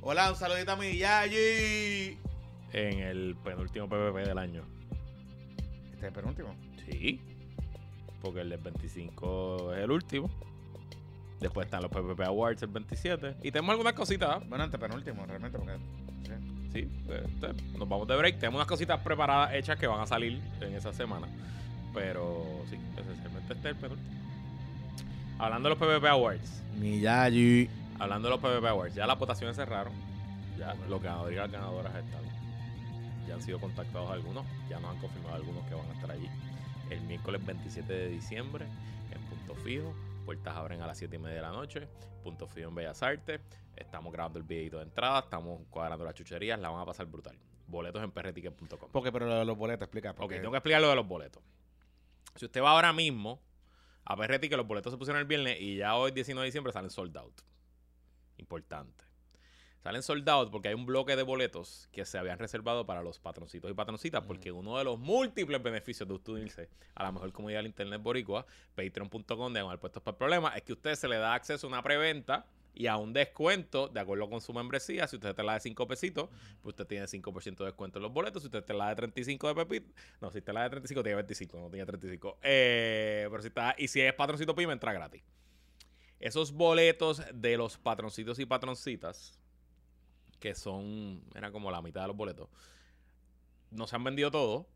Hola, un saludito a mi Yayi. En el penúltimo PPP del año. Este es el penúltimo. Sí. Porque el del 25 es el último. Después están los PPP Awards el 27. Y tenemos algunas cositas. Bueno, antepenúltimo, realmente, porque. sí. Sí, este, nos vamos de break. Tenemos unas cositas preparadas, hechas que van a salir en esa semana. Pero sí, esencialmente este es el penúltimo. Hablando de los PPP Awards. Mi Yayi. Hablando de los PPP Awards, ya las votaciones cerraron. Ya los ganadores y las ganadoras están. Ya han sido contactados algunos. Ya nos han confirmado algunos que van a estar allí. El miércoles 27 de diciembre, en Punto Fijo. Puertas abren a las 7 y media de la noche. Punto Fijo en Bellas Artes. Estamos grabando el videito de entrada. Estamos cuadrando las chucherías. La van a pasar brutal. Boletos en prticket.com. Porque, pero lo de los boletos, explica. Ok, Porque, tengo que explicar lo de los boletos. Si usted va ahora mismo a PRT, que los boletos se pusieron el viernes y ya hoy, 19 de diciembre, salen sold out. Importante. Salen sold out porque hay un bloque de boletos que se habían reservado para los patroncitos y patroncitas, porque uno de los múltiples beneficios de usted unirse a la mejor comunidad del Internet boricua, patreon.com, de puestos para el problema, es que usted se le da acceso a una preventa y a un descuento de acuerdo con su membresía. Si usted te la de 5 pesitos, pues usted tiene 5% de descuento en los boletos. Si usted te la de 35 de Pepito, no, si te la de 35, tiene 25, no tiene 35. Eh, pero si está, y si es patroncito PYME, entra gratis. Esos boletos de los patroncitos y patroncitas, que son, era como la mitad de los boletos, no se han vendido todos.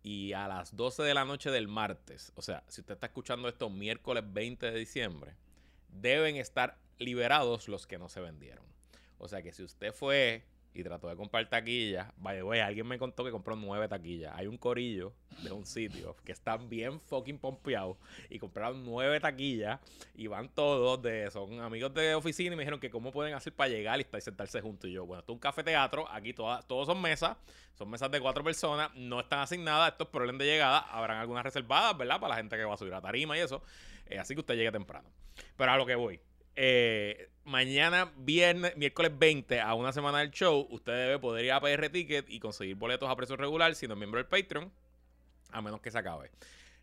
Y a las 12 de la noche del martes, o sea, si usted está escuchando esto miércoles 20 de diciembre, deben estar liberados los que no se vendieron. O sea que si usted fue y trató de comprar taquillas, vaya, güey, alguien me contó que compró nueve taquillas. Hay un corillo de un sitio que están bien fucking pompeados y compraron nueve taquillas y van todos de, son amigos de oficina y me dijeron que cómo pueden hacer para llegar y sentarse juntos. Y yo, bueno, esto es un café teatro, aquí todas, todos son mesas, son mesas de cuatro personas, no están asignadas, esto es orden de llegada, habrán algunas reservadas, ¿verdad? Para la gente que va a subir a tarima y eso. Eh, así que usted llegue temprano. Pero a lo que voy. Eh, mañana, viernes, miércoles 20, a una semana del show, usted debe poder ir a PR Ticket y conseguir boletos a precio regular si no es miembro del Patreon, a menos que se acabe.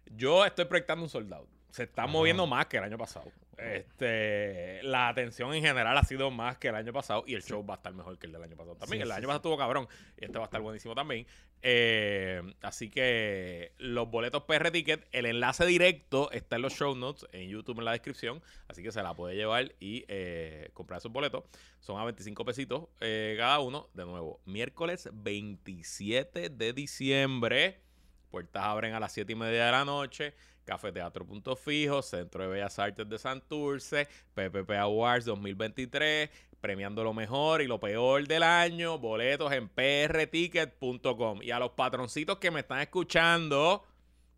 Yo estoy proyectando un soldado. Se está moviendo más que el año pasado. Este, la atención en general ha sido más que el año pasado y el show va a estar mejor que el del año pasado también. Sí, el sí, año pasado estuvo cabrón y este va a estar buenísimo también. Eh, así que los boletos PR Ticket, el enlace directo está en los show notes, en YouTube en la descripción. Así que se la puede llevar y eh, comprar esos boletos. Son a 25 pesitos eh, cada uno. De nuevo, miércoles 27 de diciembre. Puertas abren a las 7 y media de la noche. Café Teatro Punto Fijo, Centro de Bellas Artes de Santurce, PPP Awards 2023, premiando lo mejor y lo peor del año, boletos en prticket.com. Y a los patroncitos que me están escuchando,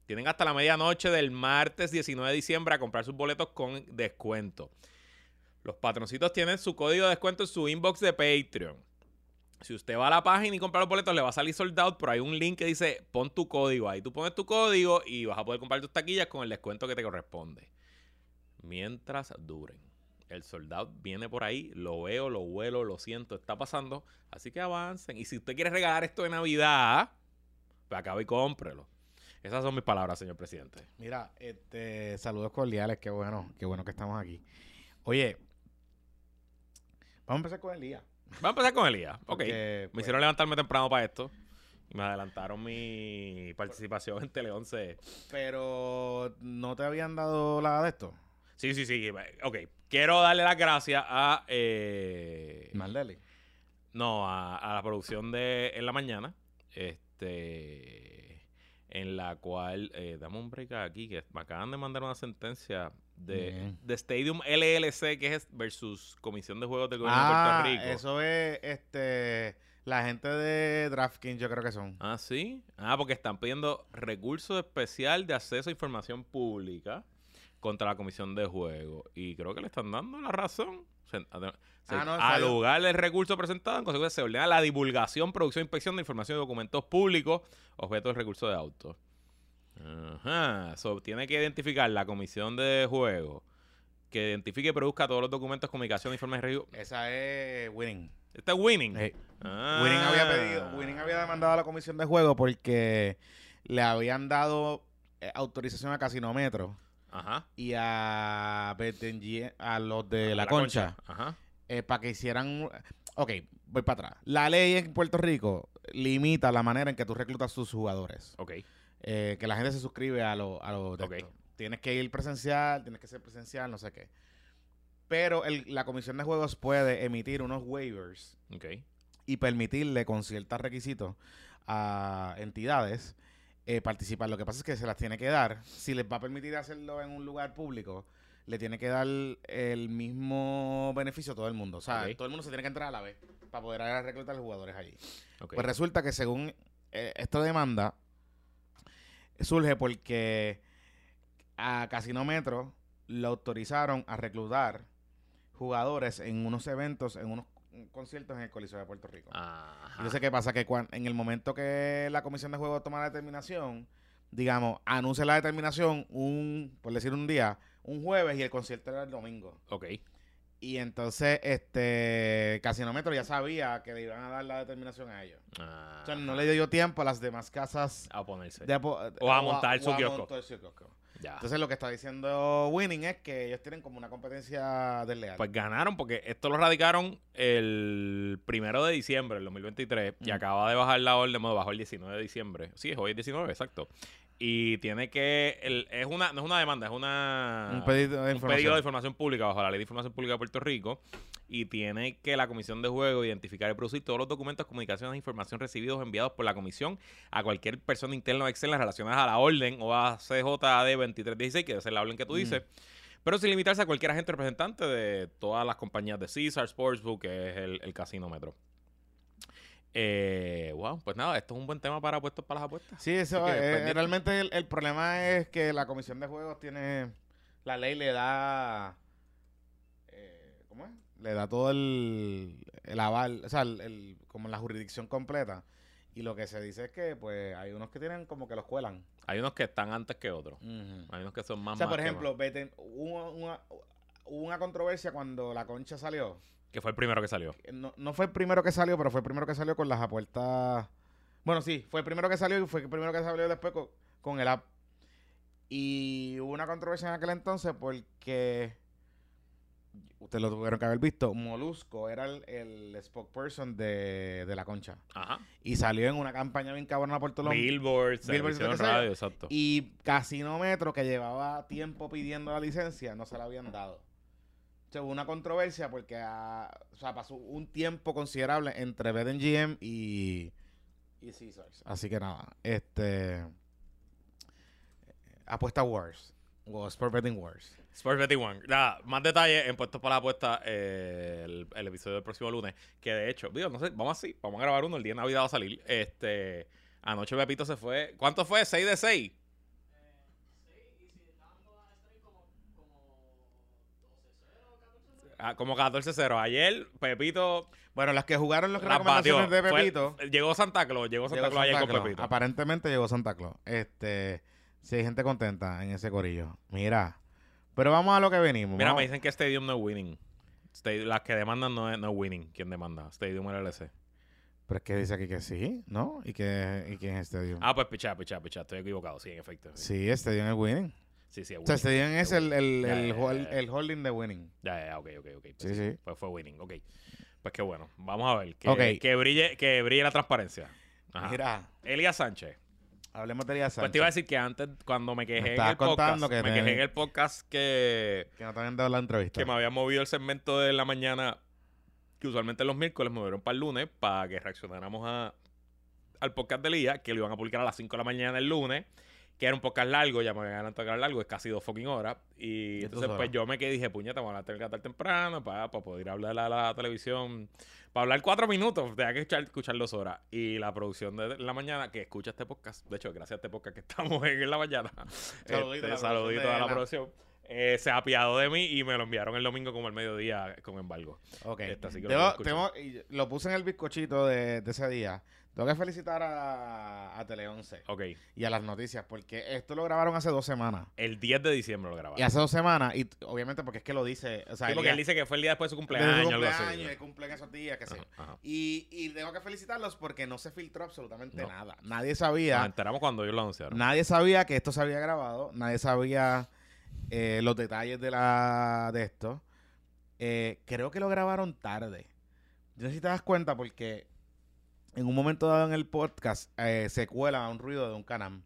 tienen hasta la medianoche del martes 19 de diciembre a comprar sus boletos con descuento. Los patroncitos tienen su código de descuento en su inbox de Patreon. Si usted va a la página y compra los boletos, le va a salir sold out, pero hay un link que dice pon tu código ahí. Tú pones tu código y vas a poder comprar tus taquillas con el descuento que te corresponde. Mientras duren. El sold out viene por ahí, lo veo, lo huelo, lo siento, está pasando. Así que avancen. Y si usted quiere regalar esto de Navidad, pues acabe y cómprelo. Esas son mis palabras, señor presidente. Mira, este, saludos cordiales, qué bueno, qué bueno que estamos aquí. Oye, vamos a empezar con el día. Vamos a empezar con Elías. Ok. Porque, Me pues, hicieron levantarme temprano para esto. Y me adelantaron mi participación en Tele 11. Pero no te habían dado la de esto. Sí, sí, sí. Ok. Quiero darle las gracias a. eh, Maldeli. no, a, a la producción de En la Mañana. Este. En la cual. Eh, dame un break aquí. Que me acaban de mandar una sentencia de, de Stadium LLC, que es versus Comisión de Juegos del Gobierno Ah, de Puerto Rico. eso es este la gente de DraftKings, yo creo que son. Ah, sí. Ah, porque están pidiendo recurso especial de acceso a información pública contra la Comisión de Juegos. Y creo que le están dando la razón. Se- ade- se- Ah, no, al lugar del recurso presentado, en consecuencia, se ordena la divulgación, producción e inspección de información de documentos públicos, objeto del recurso de auto. Ajá. So, tiene que identificar la Comisión de Juegos que identifique y produzca todos los documentos, comunicación, informes de review. Esa es Winning. Este es Winning. Eh, Ah. Winning había pedido, Winning había demandado a la comisión de juego porque le habían dado eh, autorización a Casinometro Ajá. y a a los de la, La concha, Ajá. para que hicieran... Ok, voy para atrás. La ley en Puerto Rico limita la manera en que tú reclutas tus jugadores. Ok. Eh, que la gente se suscribe a los a lo de Ok. esto. Tienes que ir presencial, tienes que ser presencial, no sé qué. Pero el- la Comisión de Juegos puede emitir unos waivers y permitirle con ciertos requisitos a entidades eh, participar. Lo que pasa es que se las tiene que dar. Si les va a permitir hacerlo en un lugar público, le tiene que dar el mismo beneficio a todo el mundo. O sea, todo el mundo se tiene que entrar a la vez para poder a reclutar jugadores allí. Pues resulta que según eh, esta demanda surge porque a Casino Metro lo autorizaron a reclutar jugadores en unos eventos, en unos conciertos en el Coliseo de Puerto Rico. Ajá. Yo sé qué pasa, que cuan- en el momento que la Comisión de Juegos toma la determinación, digamos, anuncia la determinación un, por decir un día, un jueves y el concierto era el domingo. Ok. Y entonces, este, Casinómetro ya sabía que le iban a dar la determinación a ellos. O sea, no le dio tiempo a las demás casas A ponerse. de O a montar su o a kiosco. montar su kiosco. Ya. Entonces, lo que está diciendo Winning es que ellos tienen como una competencia desleal. Pues ganaron porque esto lo radicaron el primero de diciembre del 2023 y Mm. acaba de bajar la orden, bueno, bajó el 19 de diciembre. Sí, es hoy es 19, exacto. Y tiene que, el- es una, no es una demanda, es una... un pedido de un información. pedido de información pública bajo la Ley de Información Pública de Puerto Rico y tiene que la Comisión de Juego identificar y producir todos los documentos, comunicaciones e información recibidos o enviados por la Comisión a cualquier persona interna o externa relacionadas a la orden o a CJAD 2316, que es la orden que tú Mm. dices, pero sin limitarse a cualquier agente representante de todas las compañías de Caesar Sportsbook, que es el, el casino metro. Eh, wow, pues nada, esto es un buen tema para apuestos para las apuestas. Sí, eso que, eh, realmente el, el problema es que la Comisión de Juegos tiene. La ley le da. eh, ¿Cómo es? Le da todo el, el aval, o sea, el, el- como la jurisdicción completa. Y lo que se dice es que, pues, hay unos que tienen como que los cuelan. Hay unos que están antes que otros. Hay unos que son más O sea, más por ejemplo, hubo una, hubo una controversia cuando la concha salió. Que fue el primero que salió. No, no fue el primero que salió, pero fue el primero que salió con las apuestas. Bueno, sí, fue el primero que salió y fue el primero que salió después con, con el app. Y hubo una controversia en aquel entonces porque. Ustedes lo tuvieron que haber visto. Molusco era el, el spokesperson de, de la concha. Ajá. Y salió en una campaña bien cabrona por lo Billboards, Billboards, sea. radio, exacto. Y Casino Metro, que llevaba tiempo pidiendo la licencia, no se la habían dado. O hubo una controversia porque ah, pasó un tiempo considerable entre BetMGM y, y Caesars. Así que nada, este... Apuesta Wars. O Sport Betting Wars. Sports Betting One. Nada, más detalles en puestos para la apuesta eh, el, el episodio del próximo lunes. Que de hecho, digo, no sé, vamos así, vamos a grabar uno, el día de Navidad va a salir. Este, anoche Pepito se fue. ¿Cuánto fue? ¿6 de 6? Ah, como 14-0. Ayer, Pepito Bueno, las que jugaron batió. recomendaciones de Fue- Pepito... llegó Santa Claus, llegó Santa llegó Claus ayer con. Pepito. Aparentemente llegó Santa Claus. Este... Si hay gente contenta en ese corillo. Mira. Pero vamos a lo que venimos. Mira, vamos- me dicen que Stadium no es winning. Las que demandan no es, no es winning. ¿Quién demanda? Stadium LLC. Pero es que dice aquí que sí, ¿no? ¿Y que, y quién es Stadium? Ah, pues pichá, pichá, pichá. Estoy equivocado, sí, en efecto. Sí, Sí, Stadium es winning. Sí, sí O sea. Stadium es el, el, Ya, el, ya, hol- ya, ya. el holding de winning. Ya, ya, ok, ok, ok. Pues Sí, sí. Pues fue winning, ok. Pues qué bueno. Vamos a ver. Que, que, brille, que brille la transparencia. Ajá. Mira, Elías Sánchez. hablemos de Elías Pues Sánchez. te iba a decir que antes, cuando me quejé en el podcast, que me quejé en el podcast que, Que no te habían dado la entrevista. que me había movido el segmento de la mañana, que usualmente los miércoles me movieron para el lunes, para que reaccionáramos a, al podcast de Elías, que lo iban a publicar a las 5 de la mañana el lunes, que era un podcast largo, ya me habían era largo, es casi dos fucking horas. Y entonces, pues yo me quedé y dije, puñeta, vamos a tener que estar temprano para, para poder hablar a la televisión. Para hablar cuatro minutos, tenía que escuchar, escuchar dos horas. Y la producción de la mañana que escucha este podcast, de hecho, gracias a este podcast que estamos en, la mañana, Saludito este, saludito a la la- producción. eh, se apiadó de mí y me lo enviaron el domingo como el mediodía con embargo. Ok. Este, así que lo Tengo- lo puse en el bizcochito de, de ese día. Tengo que felicitar a, a Tele 11 Ok. y a las noticias porque esto lo grabaron hace dos semanas. El 10 de diciembre lo grabaron. Y hace dos semanas, y obviamente porque es que lo dice. O sea, Sí, porque día- él dice que fue el día después de su cumpleaños. su algo así. cumpleaños, y cumplen esos días, que. Ajá, ajá. Y, y tengo que felicitarlos porque no se filtró absolutamente No. nada. Nadie Nos sabía. enteramos cuando ellos lo anunciaron. Nadie sabía que esto se había grabado. Nadie sabía eh, los detalles de la de esto. Eh, creo que lo grabaron tarde. Yo no sé si te das cuenta porque en un momento dado en el podcast eh, se cuela un ruido de un canam.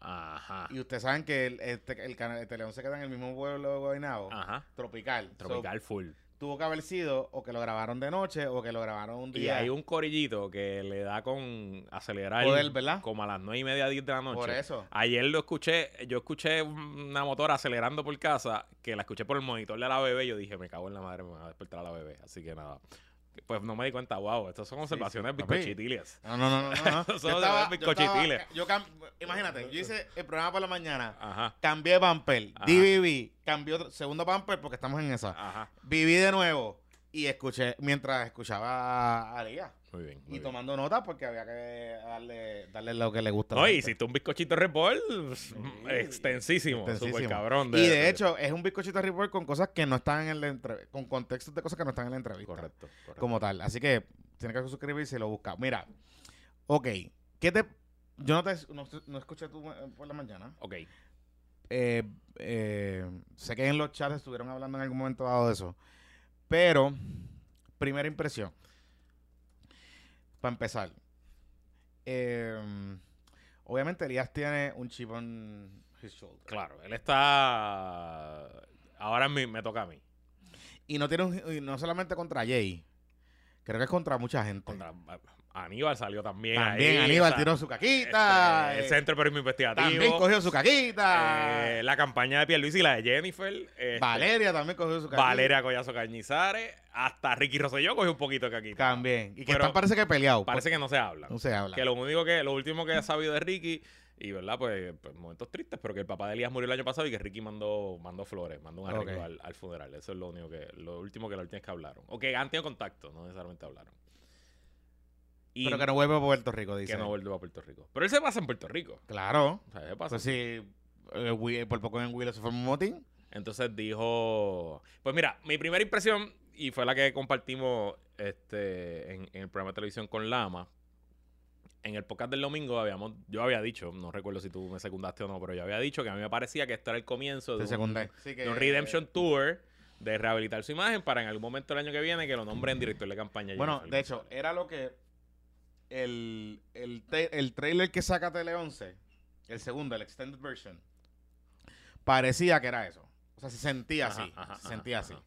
Ajá. Y ustedes saben que el, este- el, Teleón se queda en el mismo pueblo de Guaynabo, Ajá. tropical. So, Tropical full. tuvo que haber sido o que lo grabaron de noche o que lo grabaron un Y día. hay un corillito que le da con acelerar Poder, ¿verdad? como a las nueve y media, 10 de la noche. Por eso. Ayer lo escuché, yo escuché una motora acelerando por casa, que la escuché por el monitor de la bebé y yo dije, me cago en la madre, me va a despertar a la bebé. Así que nada. Pues no me di cuenta, wow, estas son observaciones bizcochitilias. No, no, no, no. no. Son de bizcochitiles. yo cam- imagínate, yo hice el programa por la mañana, Ajá, cambié bumper, Ajá. DVB, cambié otro, segundo bumper porque estamos en esa. ajá. Viví de nuevo y escuché, mientras escuchaba a Aria. Muy bien. muy Y tomando notas porque había que darle, darle lo que le gusta. No, y hiciste un bizcochito report extensísimo, Extensísimo. super cabrón. Y de hecho, es un bizcochito report con cosas que no están en la entrevista, con contextos de cosas que no están en la entrevista. Correcto, correcto. Como tal. Así que tiene que suscribirse y lo busca. Mira, ok. ¿Qué te. Yo no te no, no escuché tú eh, por la mañana. Ok. Eh, eh, sé que en los chats estuvieron hablando en algún momento dado de eso. Pero, primera impresión. Para empezar. eh, obviamente Elías tiene un chip on his shoulder. Claro, él está... Ahora me, me toca a mí. Y no tiene un- y no solamente contra Jay. Creo que es contra mucha gente. Contra, Aníbal salió también. También ahí, Aníbal tiró su caquita. este, el eh, Centro de Periodismo Investigativo. también cogió su caquita. eh, la campaña de Pierluisi y la de Jennifer. este, Valeria también cogió su caquita. Valeria Collazo Cañizares. Hasta Ricky Rosselló cogió un poquito de caquita. También. Y que están parece que peleado. Parece que no se habla. No se habla. Que lo único que, lo último que he sabido de Ricky, y verdad, pues, pues, momentos tristes, pero que el papá de Elías murió el año pasado y que Ricky mandó, mandó flores, mandó un arreglo al funeral. Eso es lo único que, lo último que la última vez que hablaron. O que han tenido contacto, no necesariamente hablaron. Y Pero que no vuelve a Puerto Rico, dice. que no vuelve a Puerto Rico. Pero él se pasa en Puerto Rico. Claro. O sea, se pasa. Pues sí, eh, por poco en Willow se formó un motín. Entonces dijo, pues mira, mi primera impresión, y fue la que compartimos este, en, en el programa de televisión con Lama, en el podcast del domingo habíamos, yo había dicho, no recuerdo si tú me secundaste o no, pero yo había dicho que a mí me parecía que esto era el comienzo de, un, secundé. Sí, que- de un Redemption Tour de rehabilitar su imagen para en algún momento del año que viene que lo nombren director de campaña. Bueno, de hecho, era lo que. El, el, el trailer que saca Tele 11, el segundo, el extended version, parecía que era eso. O sea, se sentía Ajá, así. ajá, se sentía ajá, así.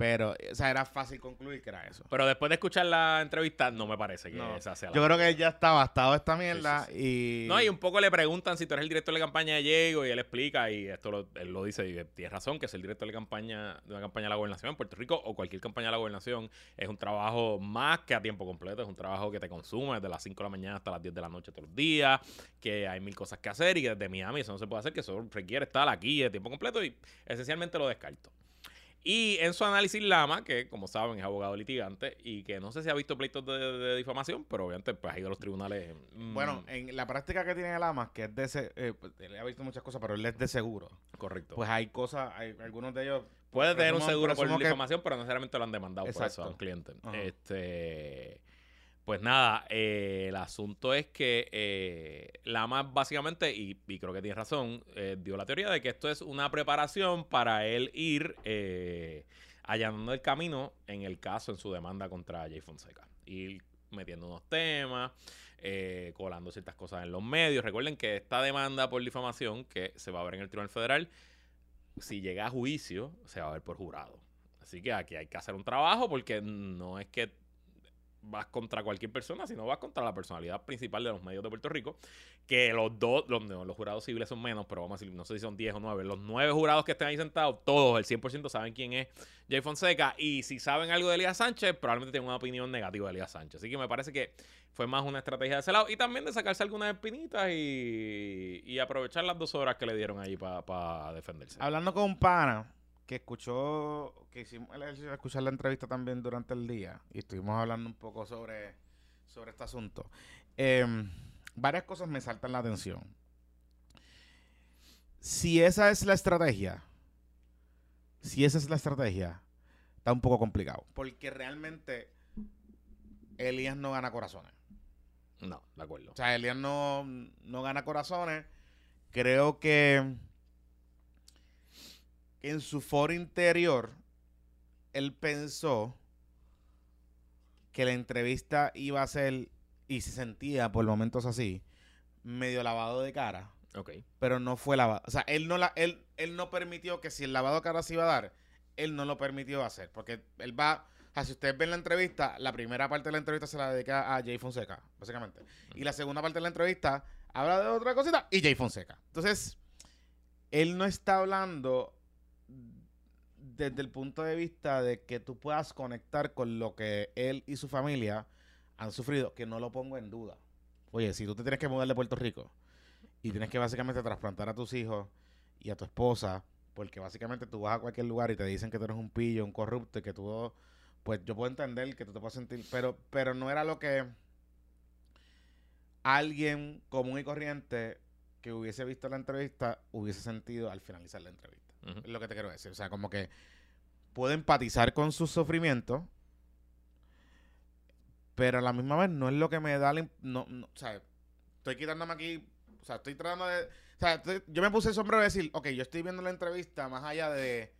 Pero, o sea, era fácil concluir que era eso. Pero después de escuchar la entrevista, no me parece que No, esa sea la Yo creo que él ya está bastado esta mierda y. No, y un poco le preguntan si tú eres el director de campaña de Diego y él explica, y esto lo, él lo dice, y tiene razón, que ser director de campaña de una campaña de la gobernación en Puerto Rico o cualquier campaña de la gobernación es un trabajo más que a tiempo completo, es un trabajo que te consume desde las 5 de la mañana hasta las 10 de la noche todos los días, que hay mil cosas que hacer y que desde Miami eso no se puede hacer, que eso requiere estar aquí de tiempo completo y esencialmente lo descarto. Y en su análisis Lama, que como saben es abogado litigante y que no sé si ha visto pleitos de, de difamación, pero obviamente pues, ha ido a los tribunales. mm, Bueno, en la práctica que tiene el AMA, que es de. se- eh, pues, él ha visto muchas cosas, pero él es de seguro. correcto. Pues hay cosas, hay algunos de ellos. Puede tener un seguro por que- difamación, pero no necesariamente lo han demandado por eso Exacto. a un cliente. Ajá. Este, pues nada, eh, el asunto es que eh, Lama básicamente, y, creo que tiene razón, eh, dio la teoría de que esto es una preparación para él ir eh, allanando el camino en el caso, en su demanda contra Jay Fonseca. Ir metiendo unos temas, eh, colando ciertas cosas en los medios. Recuerden que esta demanda por difamación que se va a ver en el Tribunal Federal si llega a juicio, se va a ver por jurado. Así que aquí hay que hacer un trabajo porque no es que vas contra cualquier persona, sino vas contra la personalidad principal de los medios de Puerto Rico, que los dos, los, jurados civiles son menos, pero vamos a decir, no sé si son 10 o 9, los nueve jurados que estén ahí sentados, todos, el 100% saben quién es Jay Fonseca, y si saben algo de Elías Sánchez, probablemente tienen una opinión negativa de Elías Sánchez. Así que me parece que fue más una estrategia de ese lado, y también de sacarse algunas espinitas y, aprovechar las dos horas que le dieron ahí para defenderse. Hablando con pana que escuchó, que hicimos el ejercicio de escuchar la entrevista también durante el día y estuvimos hablando un poco sobre, sobre este asunto. Em, varias cosas me saltan la atención. Si esa es la estrategia, si esa es la estrategia, está un poco complicado. Porque realmente Elías no gana corazones. No, de acuerdo. O sea, Elías no, no gana corazones. Creo que en su foro interior, él pensó que la entrevista iba a ser, y se sentía por momentos así, medio lavado de cara, Ok. pero no fue lavado. O sea, él no, la, él, él no permitió que si el lavado de cara se iba a dar, él no lo permitió hacer. Porque él va, o sea, si ustedes ven la entrevista, la primera parte de la entrevista se la dedica a Jay Fonseca, básicamente. Y la segunda parte de la entrevista habla de otra cosita y Jay Fonseca. Entonces, él no está hablando desde el punto de vista de que tú puedas conectar con lo que él y su familia han sufrido, que no lo pongo en duda. Oye, si tú te tienes que mudar de Puerto Rico y tienes que básicamente trasplantar a tus hijos y a tu esposa, porque básicamente tú vas a cualquier lugar y te dicen que tú eres un pillo, un corrupto, y que tú, pues yo puedo entender que tú te puedes sentir, pero, pero no era lo que alguien común y corriente que hubiese visto la entrevista hubiese sentido al finalizar la entrevista. Es lo que te quiero decir. O sea, como que puedo empatizar con sus sufrimientos, pero a la misma vez no es lo que me da la... No, no, o sea, estoy quitándome aquí... O sea, estoy tratando de... O sea, yo me puse el sombrero de decir, ok, yo estoy viendo la entrevista más allá de...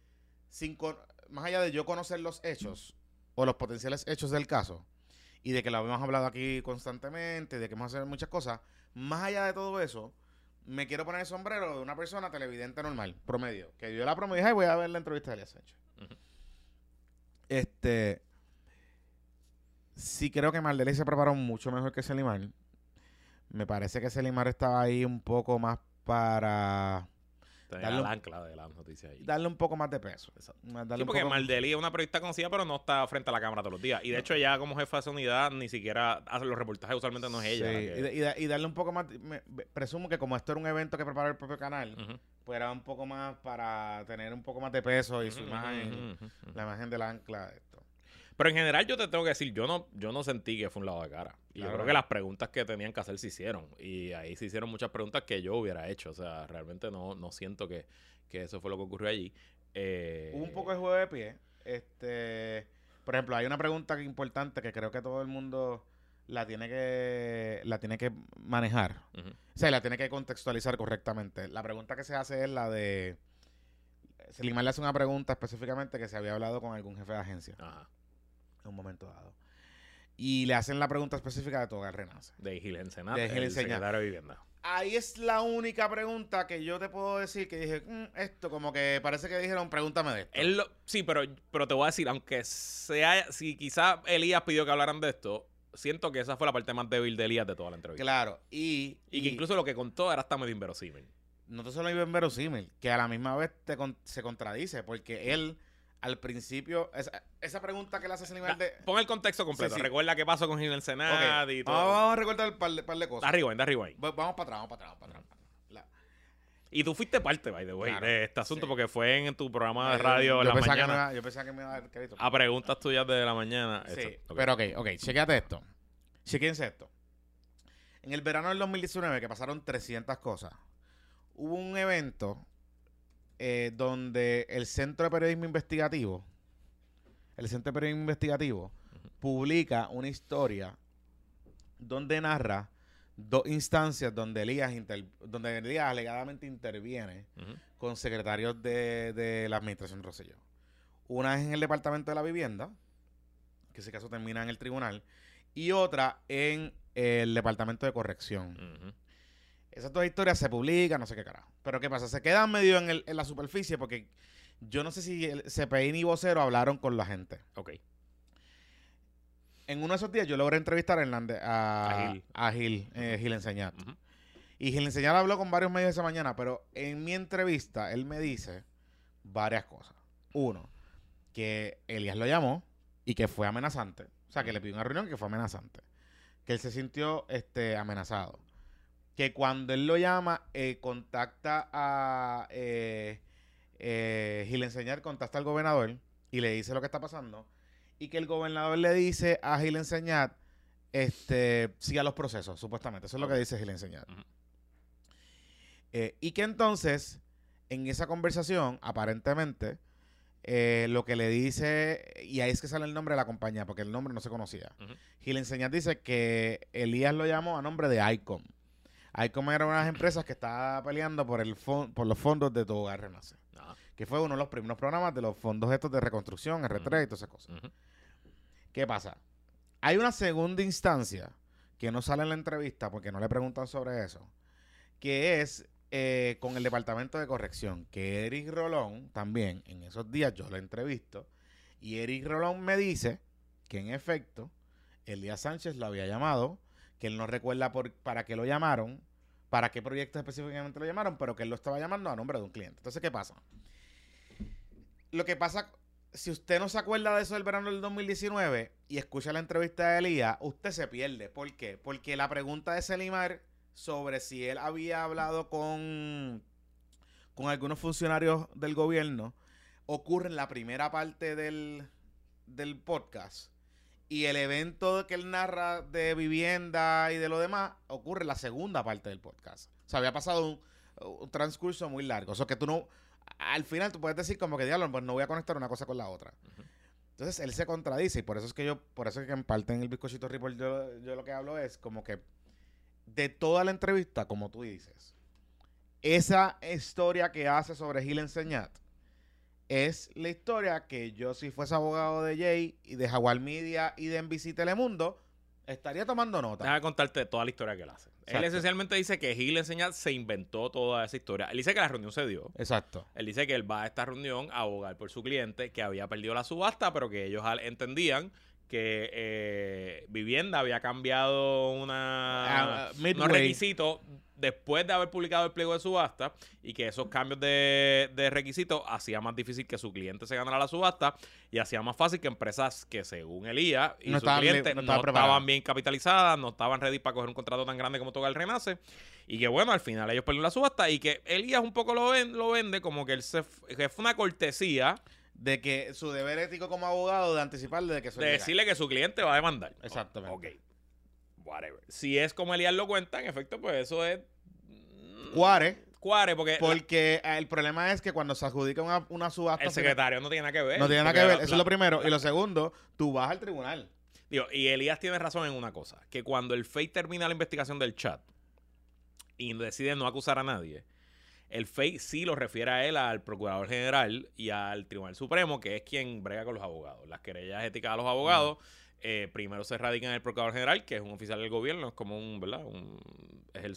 Sin con- más allá de yo conocer los hechos o los potenciales hechos del caso y de que lo hemos hablado aquí constantemente, de que vamos a hacer muchas cosas, más allá de todo eso, me quiero poner el sombrero de una persona televidente normal, promedio, que yo la promedio y dije, "Ay, voy a ver la entrevista de Elías Sánchez. Este, sí creo que Mardeley se preparó mucho mejor que Selimar. Me parece que Selimar estaba ahí un poco más para Darle ancla de la noticia ahí. darle un poco más de peso. Darle Sí, porque Maldeli es una periodista conocida, pero no está frente a la cámara todos los días. Y de hecho, ella como jefa de esa unidad ni siquiera hace los reportajes, usualmente no es ella. Sí, la que- y, darle un poco más. me- presumo que como esto era un evento que preparó el propio canal, Ujú, pues era un poco más para tener un poco más de peso y su ujú, imagen, ujú, ujú. la imagen del ancla esto. Pero en general yo te tengo que decir, yo no, yo no sentí que fue un lado de cara. Y yo creo que las preguntas que tenían que hacer se hicieron. Y ahí se hicieron muchas preguntas que yo hubiera hecho. O sea, realmente no, no siento que, que eso fue lo que ocurrió allí. Eh, Hubo un poco de juego de pie. Este, por ejemplo, hay una pregunta importante que creo que todo el mundo la tiene que la tiene que manejar. O sea, la tiene que contextualizar correctamente. La pregunta que se hace es la de Selimar le hace una pregunta específicamente que se había hablado con algún jefe de agencia Ajá. en un momento dado. Y le hacen la pregunta específica de tu hogar renace. De Gil Ensenat, De Gil el Ensenat. secretario de Vivienda. Ahí es la única pregunta que yo te puedo decir que dije, "Mm, esto como que parece que dijeron, pregúntame de esto. Él lo- sí, pero, pero te voy a decir, aunque sea, si quizá Elías pidió que hablaran de esto, siento que esa fue la parte más débil de Elías de toda la entrevista. Claro, y, Y que incluso lo que contó era hasta medio inverosímil. no te solo hay verosímil, que a la misma vez te con- se contradice, porque él al principio, esa, esa pregunta que le hace Selimar de... Pon el contexto completo. Sí, sí. Recuerda qué pasó con Gil Ensenat Ok, y todo. Vamos, vamos a recordar un par de, par de cosas. Da rewind, da rewind. Va- Vamos para atrás, vamos para atrás, vamos para atrás. La- Y tú fuiste parte, by the way, Claro, de este asunto sí. porque fue en tu programa de yo- radio yo en la que mañana iba- yo pensaba que me iba a dar crédito. a preguntas tuyas de la mañana. Sí, pero ok, ok, chequéate esto. Chequense esto. En el verano del 2019, que pasaron 300 cosas, hubo un evento eh, donde el Centro de Periodismo Investigativo, el Centro de Periodismo Investigativo, publica una historia donde narra dos instancias donde Elías, inter- donde Elías alegadamente interviene con secretarios de, de la administración Rosselló. Una es en el Departamento de la Vivienda, que ese caso termina en el tribunal, y otra en el Departamento de Corrección. Ujú. Esas dos historias se publican, no sé qué carajo. Pero ¿qué pasa? Se quedan medio en, el- en la superficie porque yo no sé si el CPI ni vocero hablaron con la gente. Ok. En uno de esos días yo logré entrevistar a, Hernández- a, A Gil. a Gil, eh, Gil Enseñat. Y Gil Enseñat habló con varios medios esa mañana, pero en mi entrevista él me dice varias cosas. Uno, que Elías lo llamó y que fue amenazante. O sea, que le pidió una reunión y que fue amenazante. Que él se sintió este, amenazado. Que cuando él lo llama, eh, contacta a eh, eh, Gil Enseñar, contacta al gobernador y le dice lo que está pasando. Y que el gobernador le dice a Gil Enseñar, este, siga los procesos, supuestamente. Eso es lo que dice Gil Enseñar. Eh, y que entonces, en esa conversación, aparentemente, lo que le dice, y ahí es que sale el nombre de la compañía, porque el nombre no se conocía. Gil Enseñar dice que Elías lo llamó a nombre de ICOM. ICOM era una de las empresas que estaba peleando por, el por los fondos de Tu Hogar Renace. Ajá. que fue uno de los primeros programas de los fondos estos de reconstrucción, R3 y todas esas cosas. ¿Qué pasa? Hay una segunda instancia que no sale en la entrevista porque no le preguntan sobre eso, que es eh, con el Departamento de Corrección, que Eric Rolón también, en esos días yo lo entrevisto, y Eric Rolón me dice que en efecto Elías Sánchez lo había llamado, que él no recuerda por, para qué lo llamaron, para qué proyecto específicamente lo llamaron, pero que él lo estaba llamando a nombre de un cliente. Entonces, ¿qué pasa? Lo que pasa, si usted no se acuerda de eso del verano del 2019 y escucha la entrevista de Elías, usted se pierde. ¿Por qué? Porque la pregunta de Selimar sobre si él había hablado con, con algunos funcionarios del gobierno ocurre en la primera parte del, del podcast. Y el evento que él narra de vivienda y de lo demás ocurre en la segunda parte del podcast. O sea, había pasado un, un transcurso muy largo. O sea, que tú no... Al final tú puedes decir como que, diablo, pues no voy a conectar una cosa con la otra. Entonces él se contradice y por eso es que yo, por eso es que en parte en el bizcochito report yo, yo lo que hablo es como que de toda la entrevista, como tú dices, esa historia que hace sobre Gil Enseñat es la historia que yo si fuese abogado de Jay y de Jaguar Media y de NBC Telemundo estaría tomando nota. Déjame contarte toda la historia que él hace. Él esencialmente dice que Gil Enseñat se inventó toda esa historia. Él dice que la reunión se dio. Exacto. Él dice que él va a esta reunión a abogar por su cliente, que había perdido la subasta, pero que ellos entendían que eh, Vivienda había cambiado una, Ah, unos requisitos después de haber publicado el pliego de subasta y que esos cambios de, de requisitos hacía más difícil que su cliente se ganara la subasta y hacía más fácil que empresas que según Elías y No su estaban cliente li- no no, estaban bien capitalizadas, no estaban ready para coger un contrato tan grande como toca el Renace y que bueno, al final ellos perdieron la subasta y que Elías un poco lo, ven- lo vende como que él se que fue una cortesía De que su deber ético como abogado de anticiparle de que eso de decirle que su cliente va a demandar. Exactamente. Ok. Whatever. Si es como Elías lo cuenta, en efecto, pues eso es. mm, Cuare, Cuare, porque porque el problema es que cuando se adjudica una, una subasta el secretario no tiene nada que ver. No tiene nada que ver, la- eso la- es lo primero. Y lo segundo, tú vas al tribunal. Digo, y Elías tiene razón en una cosa: que cuando el FEI termina la investigación del chat y decide no acusar a nadie, el FEI sí lo refiere a él, al Procurador General y al Tribunal Supremo, que es quien brega con los abogados. Las querellas éticas a los abogados. Eh, primero se radican en el Procurador General, que es un oficial del gobierno, es como un, ¿verdad? Un, es el,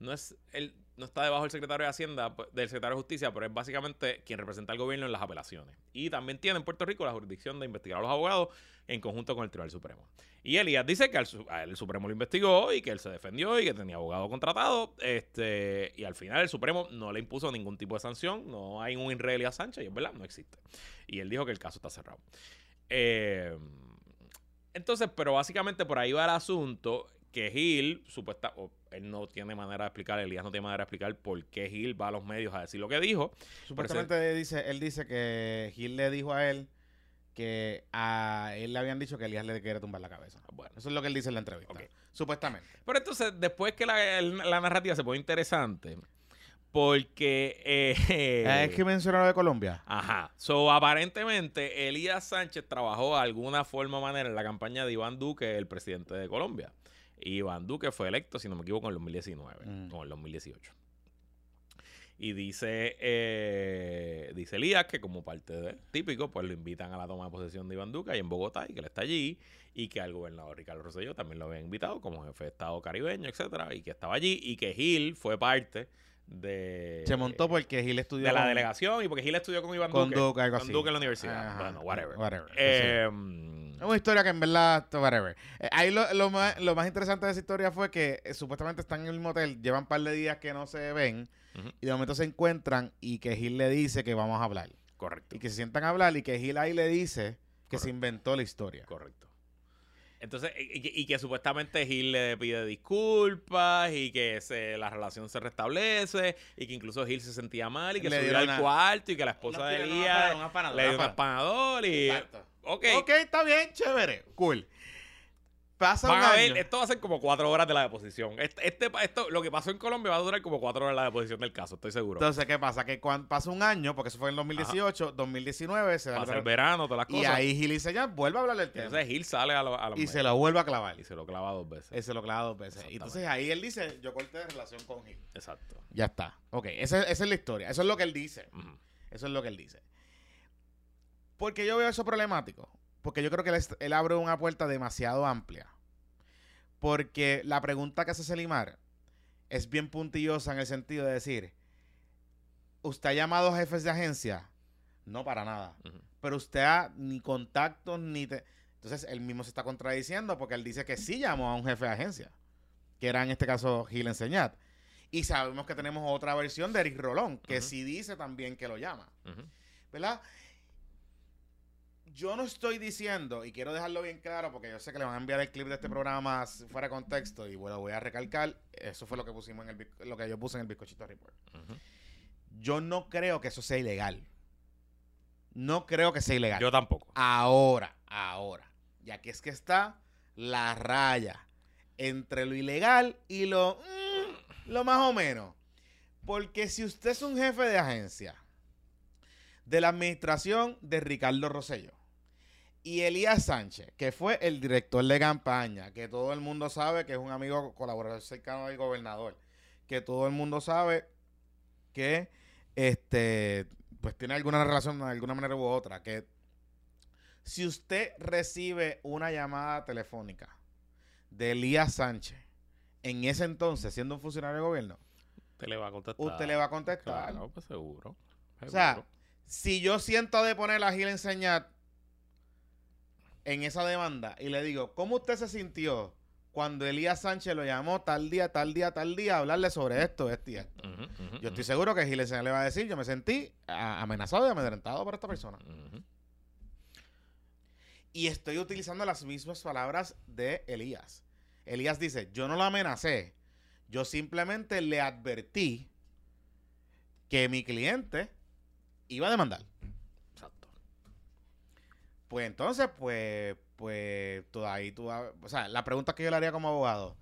no es el, no está debajo del secretario de Hacienda, pues, del secretario de Justicia, pero es básicamente quien representa al gobierno en las apelaciones. Y también tiene en Puerto Rico la jurisdicción de investigar a los abogados en conjunto con el Tribunal Supremo. Y Elías dice que a él el Supremo lo investigó y que él se defendió y que tenía abogado contratado. Este, y al final el Supremo no le impuso ningún tipo de sanción. No hay un de Elías Sánchez, y es verdad, no existe. Y él dijo que el caso está cerrado. Eh, entonces, pero básicamente por ahí va el asunto que Gil, supuesta, él no tiene manera de explicar, Elías no tiene manera de explicar por qué Gil va a los medios a decir lo que dijo. Supuestamente dice, él dice que Gil le dijo a él que a él le habían dicho que Elías le quiere tumbar la cabeza. Bueno, Eso es lo que él dice en la entrevista. Supuestamente. Pero entonces, después que la narrativa se pone interesante, porque... eh, Ah, es que mencionó lo de Colombia. Ajá. So, aparentemente, Elías Sánchez trabajó de alguna forma o manera en la campaña de Iván Duque, el presidente de Colombia. Y Iván Duque fue electo, si no me equivoco, en el 2019, Mm. o en el 2018. Y dice, eh, dice Elías que como parte de típico, pues lo invitan a la toma de posesión de Iván Duque ahí en Bogotá y que él está allí y que al gobernador Ricardo Rosselló también lo había invitado como jefe de Estado caribeño, etcétera, y que estaba allí y que Gil fue parte de... Se montó porque Gil estudió de la con- delegación y porque Gil estudió con Iván con Duque. Duque, algo con así. Duque en la universidad. Ajá. Bueno, whatever. Whatever. Eh, Es una historia que en verdad, whatever. Eh, ahí lo, lo más, lo más interesante de esa historia fue que eh, supuestamente están en el motel, llevan un par de días que no se ven y de momento se encuentran y que Gil le dice que vamos a hablar. correcto. Y que se sientan a hablar y que Gil ahí le dice que se inventó la historia. Correcto. Entonces, y, y que- supuestamente Gil le pide disculpas y que se, la relación se restablece y que incluso Gil se sentía mal y que Le subió al una- cuarto y que la esposa de Elías le dio un empanador y... Exacto. Ok, Ok, está bien, chévere, cool. Pasa van un a año. ver, esto va a ser como cuatro horas de la deposición. Este, este- esto, lo que pasó en Colombia va a durar como cuatro horas la deposición del caso, estoy seguro. Entonces, ¿qué pasa? Que cuando pasa un año, porque eso fue en 2018, 2019, se da el Pasa el verano, verano, todas las y cosas. ahí Gil dice ya, vuelve a hablar del tema. Entonces Gil sale a, lo- a y se lo vuelve a clavar. y se lo clava dos veces. Él se lo clava dos veces. Y entonces ahí él dice, yo corté de relación con Gil. Exacto. Ya está. Ok, esa, esa es la historia. Eso es lo que él dice. Ujú. Eso es lo que él dice. Porque yo veo eso problemático. Porque yo creo que él, abre una puerta demasiado amplia. Porque la pregunta que hace Selimar es bien puntillosa en el sentido de decir, ¿usted ha llamado a jefes de agencia? No, para nada. Pero usted ha ni contactos ni... te- Entonces, él mismo se está contradiciendo porque él dice que sí llamó a un jefe de agencia, que era en este caso Gil Enseñat. Y sabemos que tenemos otra versión de Eric Rolón, que sí dice también que lo llama. ¿Verdad? Yo no estoy diciendo, y quiero dejarlo bien claro, porque yo sé que le van a enviar el clip de este programa fuera de contexto, y bueno, voy a recalcar, eso fue lo que pusimos en el lo que yo puse en el bizcochito report. Yo no creo que eso sea ilegal. No creo que sea ilegal. Yo tampoco. Ahora, ahora. Ya que es que está la raya entre lo ilegal y lo, mm, lo más o menos. Porque si usted es un jefe de agencia de la administración de Ricardo Rosselló y Elías Sánchez, que fue el director de campaña, que todo el mundo sabe que es un amigo colaborador cercano del gobernador, que todo el mundo sabe que este pues tiene alguna relación de alguna manera u otra, que si usted recibe una llamada telefónica de Elías Sánchez, en ese entonces, siendo un funcionario de gobierno, Usted le va a contestar. usted le va a contestar. Claro, pues seguro. O sea. Si yo siento de poner a Gil Enseñar en esa demanda y le digo, ¿cómo usted se sintió cuando Elías Sánchez lo llamó tal día, tal día, tal día a hablarle sobre esto, esto y esto? Yo estoy seguro que Gil Enseñar le va a decir, yo me sentí amenazado y amedrentado por esta persona. Y estoy utilizando las mismas palabras de Elías. Elías dice, yo no lo amenacé, yo simplemente le advertí que mi cliente iba a demandar. Exacto. Pues entonces, pues, pues, tú ahí tú, hab- o sea, la pregunta que yo le haría como abogado,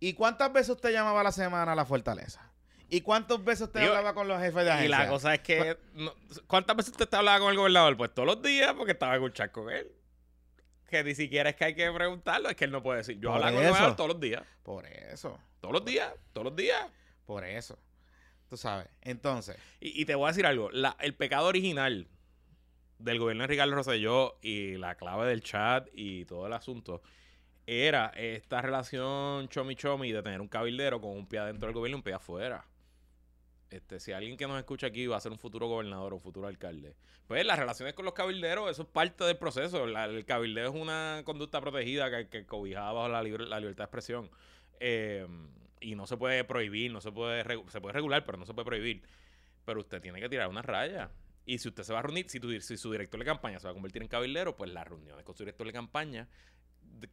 ¿y cuántas veces usted llamaba a la semana a la fortaleza? ¿Y cuántas veces usted Digo, hablaba con los jefes de Y agencia? la cosa es que. no- ¿Cuántas veces usted hablaba con el gobernador? Pues todos los días, porque estaba en un chat con él. Que ni siquiera es que hay que preguntarlo, es que él no puede decir. Yo hablaba con el gobernador todos los días. Por eso, Todos los días, todos los días. por eso. Tú sabes. Entonces, Y, te voy a decir algo. la- el pecado original del gobierno de Ricardo Rosselló y la clave del chat y todo el asunto era esta relación chomi chomi de tener un cabildero con un pie adentro del gobierno y un pie afuera. Este, si alguien que nos escucha aquí va a ser un futuro gobernador o un futuro alcalde, pues las relaciones con los cabilderos, eso es parte del proceso. La- el cabildeo es una conducta protegida que, que cobijada bajo la, libre- la libertad de expresión. Eh, y no se puede prohibir, no se puede, se puede regular, pero no se puede prohibir. Pero usted tiene que tirar una raya. Y si usted se va a reunir, si, tu- si su director de campaña se va a convertir en cabildero, pues las reuniones con su director de campaña,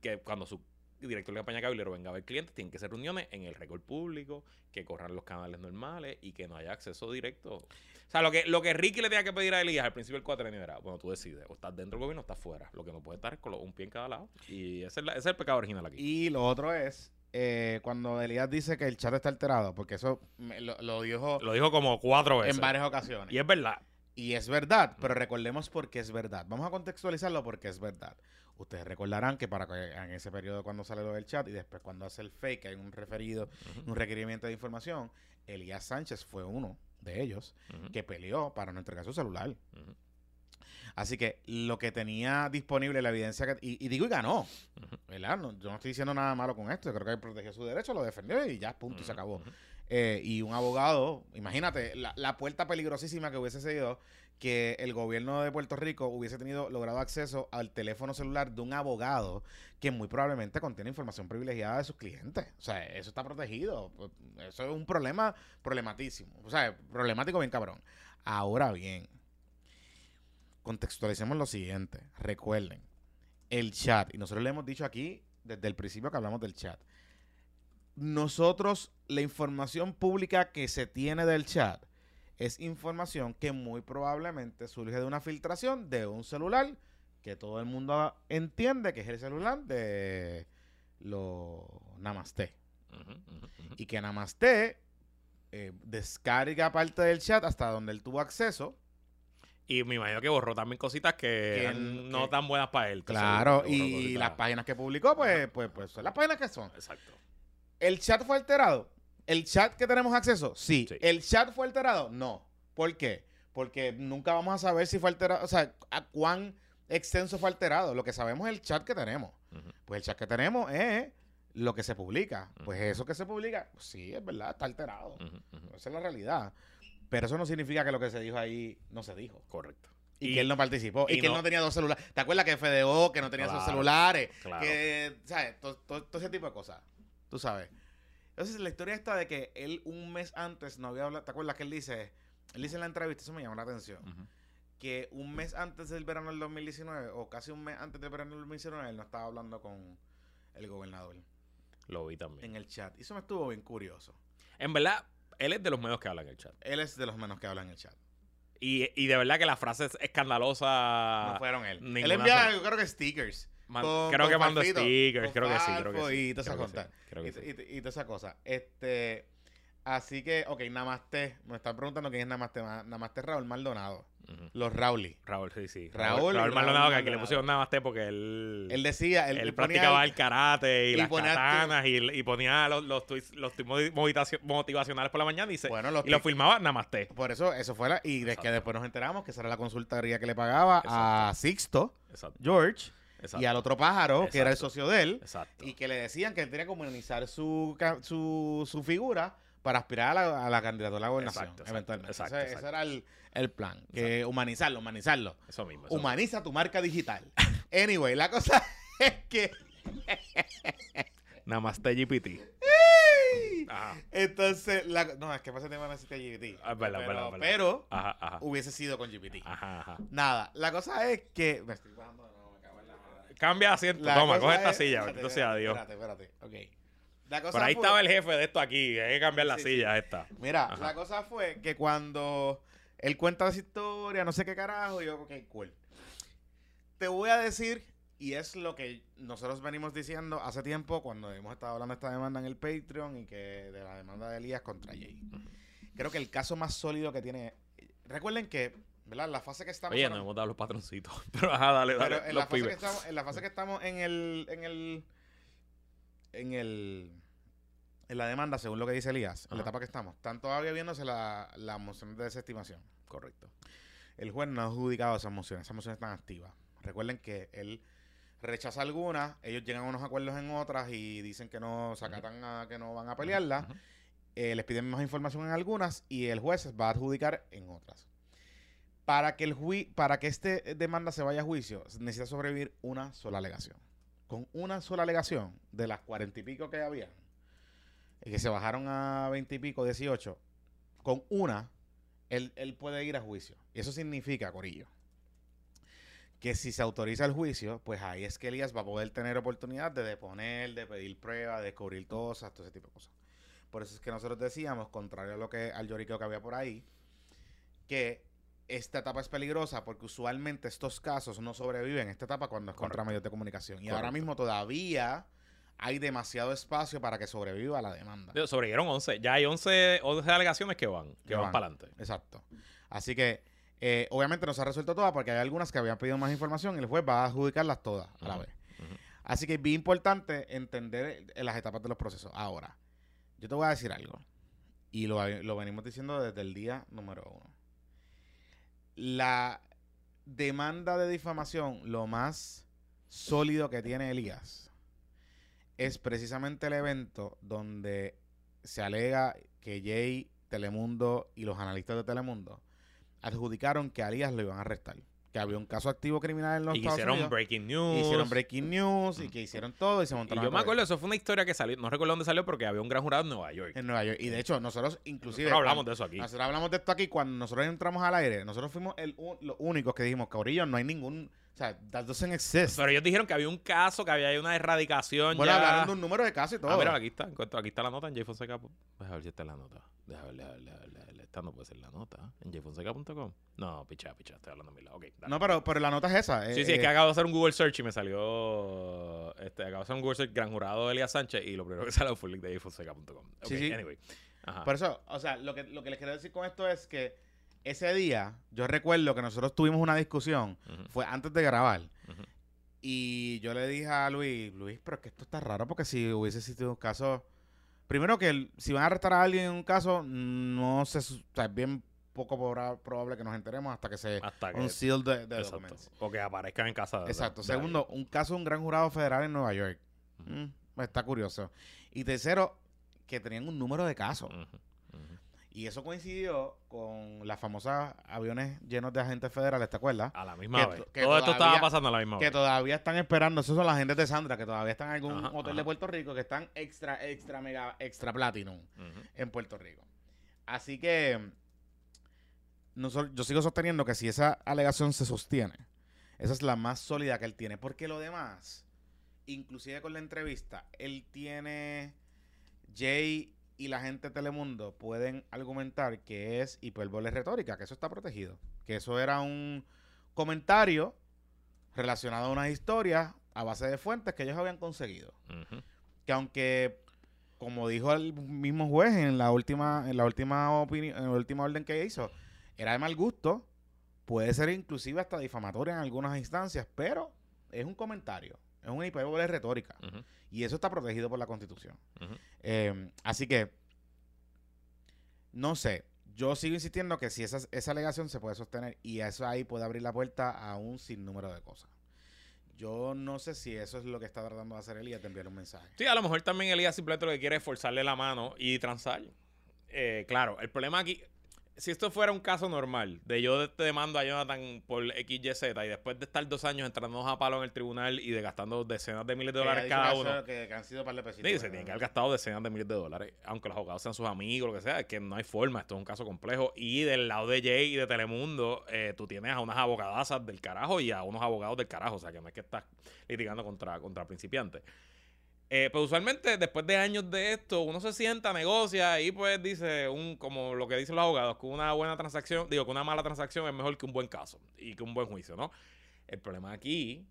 que cuando su director de campaña cabildero venga a ver clientes, tienen que ser reuniones en el récord público, que corran los canales normales y que no haya acceso directo. O sea, lo que, lo que Ricky le tenía que pedir a Elías al principio del cuatrenio era, bueno, tú decides, o estás dentro del gobierno o estás fuera. Lo que no puede estar es con un pie en cada lado. Y ese es, la- ese es el pecado original aquí. Y lo otro es, eh, cuando Elías dice que el chat está alterado, porque eso me- lo, lo dijo Lo dijo como cuatro veces. en varias ocasiones. Y es verdad. Y es verdad, pero recordemos por qué es verdad. Vamos a contextualizarlo porque es verdad. Ustedes recordarán que para que en ese periodo cuando sale lo del chat y después cuando hace el fake, hay un referido, un requerimiento de información, Elías Sánchez fue uno de ellos que peleó para no entregar su celular. ujú, Así que lo que tenía disponible, la evidencia que... Y, y digo, y ganó. ujú. ¿Verdad? No- yo no estoy diciendo nada malo con esto. Yo creo que él protegió su derecho, lo defendió y ya, punto, y se acabó. Eh, y un abogado, imagínate, la, la puerta peligrosísima que hubiese sido que el gobierno de Puerto Rico hubiese tenido logrado acceso al teléfono celular de un abogado que muy probablemente contiene información privilegiada de sus clientes. O sea, eso está protegido. Eso es un problema problematísimo. O sea, problemático bien cabrón. Ahora bien, contextualicemos lo siguiente. Recuerden, el chat, y nosotros le hemos dicho aquí desde el principio que hablamos del chat nosotros, la información pública que se tiene del chat es información que muy probablemente surge de una filtración de un celular que todo el mundo entiende que es el celular de los Namaste. Y que Namaste eh, descarga parte del chat hasta donde él tuvo acceso. Y me imagino que borró también cositas que, eran no que- tan buenas para él. Claro, y cositas. las páginas que publicó, pues, pues, pues son las páginas que son. Exacto. ¿El chat fue alterado? ¿El chat que tenemos acceso? Sí. Sí. ¿El chat fue alterado? No. ¿Por qué? Porque nunca vamos a saber si fue alterado, o sea, a cuán extenso fue alterado. Lo que sabemos es el chat que tenemos. Pues el chat que tenemos es lo que se publica. Pues eso que se publica, pues sí, es verdad, está alterado. Esa es la realidad. Pero eso no significa que lo que se dijo ahí no se dijo. Correcto. Y, Y- que él no participó. Y, y que él no- tenía dos celulares. ¿Te acuerdas que FDO, que no tenía sus Claro, celulares? claro. Que, ¿sabes? Todo, todo- todo ese tipo de cosas. Tú sabes. Entonces, la historia está de que él un mes antes no había hablado. ¿Te acuerdas que él dice? Él dice en la entrevista, eso me llamó la atención. Que un mes antes del verano del 2019, o casi un mes antes del verano del 2019, él no estaba hablando con el gobernador Lo vi también. en el chat. Y eso me estuvo bien curioso. En verdad, él es de los medios que hablan en el chat. Él es de los menos que hablan en el chat. Y, y de verdad que la frase es escandalosa. no fueron él. Él envía, creo que stickers. Man- con- creo con que mandó stickers, creo que sí, creo que sí. y toda esa cosa. y toda esa cosa. Este, así que, ok, Namaste. Me están preguntando quién es Namaste. Ma- Namaste Raúl Maldonado. Ujú. Los Rauli. Raúl, sí, sí. Raúl- Raúl, Raúl Maldonado, que aquí le pusieron té porque él, Él decía, él, practicaba el karate y, y las katanas y, y ponía los, los tweets, los tweets motivacionales por la mañana y, se, Bueno, los y lo filmaba Namaste. Por eso, eso fuera. Y de que después nos enteramos que esa era la consultoría que le pagaba a Sixto, Exacto. George, exacto. y al otro pájaro, que era el socio de él. Exacto. Y que le decían que él tenía que humanizar su, su, su figura para aspirar a la, a la candidatura a la gobernación, Exacto, exacto, eventualmente. exacto, Ese, ese era el, el plan, que humanizarlo, humanizarlo. Eso mismo. eso Humaniza tu marca digital. Anyway, la cosa es que mismo. Namaste GPT. Ajá. entonces, la, no, es que ese tema GPT. Ah, verdad, pero, verdad, verdad. pero Ajá, ajá. hubiese sido con GPT. Ajá. Nada, la cosa es que me estoy bajando, no, me cago en la madre. Cambia de asiento. La Toma, coge esta es- silla, espérate, bendito sea Dios. Espérate, espérate, ok. Por ahí fue- estaba el jefe de esto aquí. Hay que cambiar la Sí, sí. silla esta. Mira, Ajá. la cosa fue que cuando él cuenta esa historia, no sé qué carajo, yo, ok, cool. Te voy a decir, y es lo que nosotros venimos diciendo hace tiempo cuando hemos estado hablando de esta demanda en el Patreon y que de la demanda de Elías contra Jay. Creo que el caso más sólido que tiene. Recuerden que, ¿verdad? La fase que estamos. Oye, no hemos dado los patroncitos. Pero ajá, dale, dale. pero en los la, fase que pibes. estamos, en la fase que estamos en el. En el. En el. En la demanda, según lo que dice Elías, en la etapa que estamos, están todavía viéndose la, la moción de desestimación. Correcto. El juez no ha adjudicado esas mociones, esas mociones están activas. Recuerden que él rechaza algunas, ellos llegan a unos acuerdos en otras y dicen que no se acatan a que no van a pelearlas. Eh, les piden más información en algunas y el juez va a adjudicar en otras. Para que el para que este demanda se vaya a juicio, necesita sobrevivir una sola alegación. Con una sola alegación de las cuarenta y pico que había, y que se bajaron a veinte y pico, dieciocho, con una, él, él puede ir a juicio. Y eso significa, Corillo, que si se autoriza el juicio, pues ahí es que Elías va a poder tener oportunidad de deponer, de pedir pruebas, de descubrir cosas, todo ese tipo de cosas. Por eso es que nosotros decíamos, contrario a lo que al lloriqueo que había por ahí, que esta etapa es peligrosa porque usualmente estos casos no sobreviven en esta etapa cuando es contra Correcto. medios de comunicación. Y ahora mismo todavía hay demasiado espacio para que sobreviva la demanda. Sobrevivieron 11. Ya hay 11, 11 alegaciones que van. Que van, van. para adelante. Exacto. Así que, eh, obviamente no se ha resuelto todas porque hay algunas que habían pedido más información y el juez va a adjudicarlas todas a la vez. Así que es bien importante entender eh, las etapas de los procesos. Ahora, yo te voy a decir algo. Y lo, lo venimos diciendo desde el día número uno. La demanda de difamación, lo más sólido que tiene Elías, es precisamente el evento donde se alega que Jay, Telemundo y los analistas de Telemundo adjudicaron que a Elías lo iban a arrestar. Que había un caso activo criminal en los Y Estados hicieron Unidos. breaking news. Hicieron breaking news y Mm. que hicieron todo y se Y montaron yo a me acuerdo, eso fue una historia que salió. No recuerdo dónde salió porque había un gran jurado en Nueva York. en Nueva York. Y de hecho, nosotros inclusive... Nosotros hablamos de eso aquí. Nosotros hablamos de esto aquí cuando nosotros entramos al aire. Nosotros fuimos el, u- los únicos que dijimos, Cabrillo, no hay ningún... O sea, that doesn't exist. Pero ellos dijeron que había un caso, que había una erradicación Bueno, ya. hablaron de un número de casos y todo. Ah, mira, aquí está. Aquí está la nota en jfonseca. Deja ver si está la nota. Deja ver, deja ver, no puede ser la nota. En jfonseca.com. No, picha, picha. Estoy hablando de mi lado. Dale. No, pero, pero la nota es esa. Sí, eh, sí, es que eh, acabo de hacer un Google search y me salió. Este, acabo de hacer un Google search gran jurado de Elías Sánchez y lo primero que salió fue el link de jfonseca.com. Ok, Sí, sí. anyway. Ajá. Por eso, o sea, lo que, lo que les quiero decir con esto es que ese día, yo recuerdo que nosotros tuvimos una discusión, fue antes de grabar, y yo le dije a Luis, Luis, pero es que esto está raro porque si hubiese existido un caso, primero que el- si van a arrestar a alguien en un caso, no se, o sea, es bien poco probable que nos enteremos hasta que se Hasta que. un seal de, de exacto. documents. O que aparezcan en casa de Exacto. de Segundo, un caso de un gran jurado federal en Nueva York. Mm, está curioso. Y tercero, que tenían un número de casos. ujú. Y eso coincidió con las famosas aviones llenos de agentes federales, ¿te acuerdas? A la misma Que vez. que Todo esto estaba pasando a la misma Que vez. todavía están esperando, esos son las agentes de Sandra, que todavía están en algún Ajá, hotel ajá. de Puerto Rico, que están extra, extra, mega, extra platinum en Puerto Rico. Así que yo sigo sosteniendo que si esa alegación se sostiene, esa es la más sólida que él tiene. Porque lo demás, inclusive con la entrevista, él tiene Jay y la gente de Telemundo pueden argumentar que es hiperbole retórica, que eso está protegido. Que eso era un comentario relacionado a unas historias a base de fuentes que ellos habían conseguido que aunque como dijo el mismo juez en la última en la última opinión en la última orden que hizo era de mal gusto puede ser inclusive hasta difamatoria en algunas instancias pero es un comentario es una hipérbole retórica. Y eso está protegido por la constitución. Eh, así que no sé. Yo sigo insistiendo que si esa, esa alegación se puede sostener y eso ahí puede abrir la puerta a un sinnúmero de cosas. Yo no sé si eso es lo que está tratando de hacer Elías de enviar un mensaje. Sí, a lo mejor también Elías simplemente lo que quiere es forzarle la mano y transar. Eh, claro, el problema aquí, si esto fuera un caso normal, de yo te demando a Jonathan por XYZ y después de estar dos años entrándonos a palo en el tribunal y de gastando decenas de miles de dólares cada dice uno. Que, que han sido par de pesitos, ¿verdad? tienen que haber gastado decenas de miles de dólares, aunque los abogados sean sus amigos, lo que sea, es que no hay forma, esto es un caso complejo. Y del lado de Jay y de Telemundo, eh, tú tienes a unas abogadazas del carajo y a unos abogados del carajo, o sea que no es que estás litigando contra, contra principiantes. Eh, pero usualmente, después de años de esto, uno se sienta, negocia y pues dice, un como lo que dicen los abogados, que una buena transacción, digo, que una mala transacción es mejor que un buen caso y que un buen juicio, ¿no? El problema aquí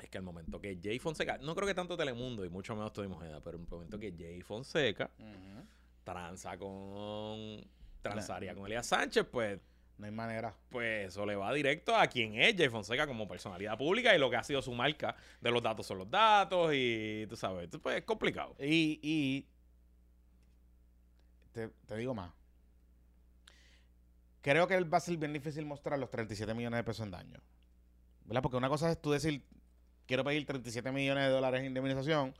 es que al momento que Jay Fonseca, no creo que tanto Telemundo y mucho menos Tony Mojeda, pero el momento que Jay Fonseca Ujú. tranza con. transaría con Elías Sánchez, pues, No hay manera. pues eso le va directo a quien es Jay Fonseca como personalidad pública y lo que ha sido su marca de los datos son los datos y tú sabes, pues es complicado. Y, y te, te digo más. Creo que él va a ser bien difícil mostrar los 37 millones de pesos en daño. ¿Verdad? Porque una cosa es tú decir, quiero pedir 37 millones de dólares en indemnización.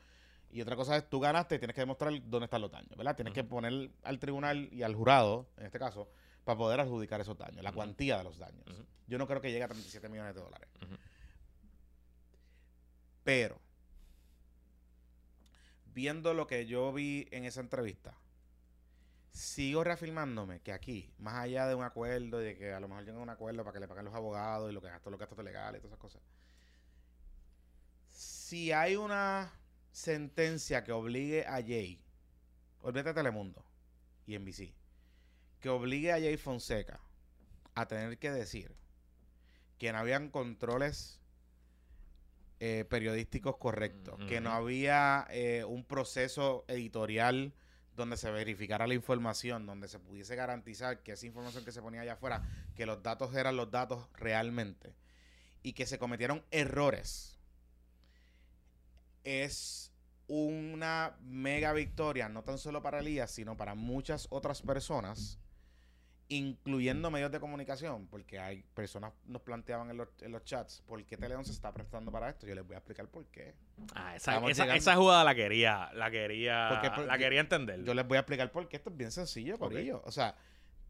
Y otra cosa es tú ganaste y tienes que demostrar dónde están los daños, ¿verdad? Tienes que poner al tribunal y al jurado, en este caso, para poder adjudicar esos daños, la cuantía de los daños. Yo no creo que llegue a 37 millones de dólares. Pero, viendo lo que yo vi en esa entrevista, sigo reafirmándome que aquí, más allá de un acuerdo y de que a lo mejor lleguen a un acuerdo para que le paguen los abogados y lo que gastó los gastos legales y todas esas cosas, si hay una sentencia que obligue a Jay, olvídate de Telemundo y NBC, que obligue a Jay Fonseca a tener que decir que no habían controles eh, periodísticos correctos, que no había eh, un proceso editorial donde se verificara la información, donde se pudiese garantizar que esa información que se ponía allá afuera, que los datos eran los datos realmente, y que se cometieron errores, es una mega victoria, no tan solo para Elías, sino para muchas otras personas, incluyendo medios de comunicación, porque hay personas nos planteaban en los, en los chats, ¿por qué Teleón se está prestando para esto? Yo les voy a explicar por qué. Ah, esa, esa, esa jugada la quería, la quería, Porque, pues, la quería entender. Yo les voy a explicar por qué esto es bien sencillo, por ello. O sea,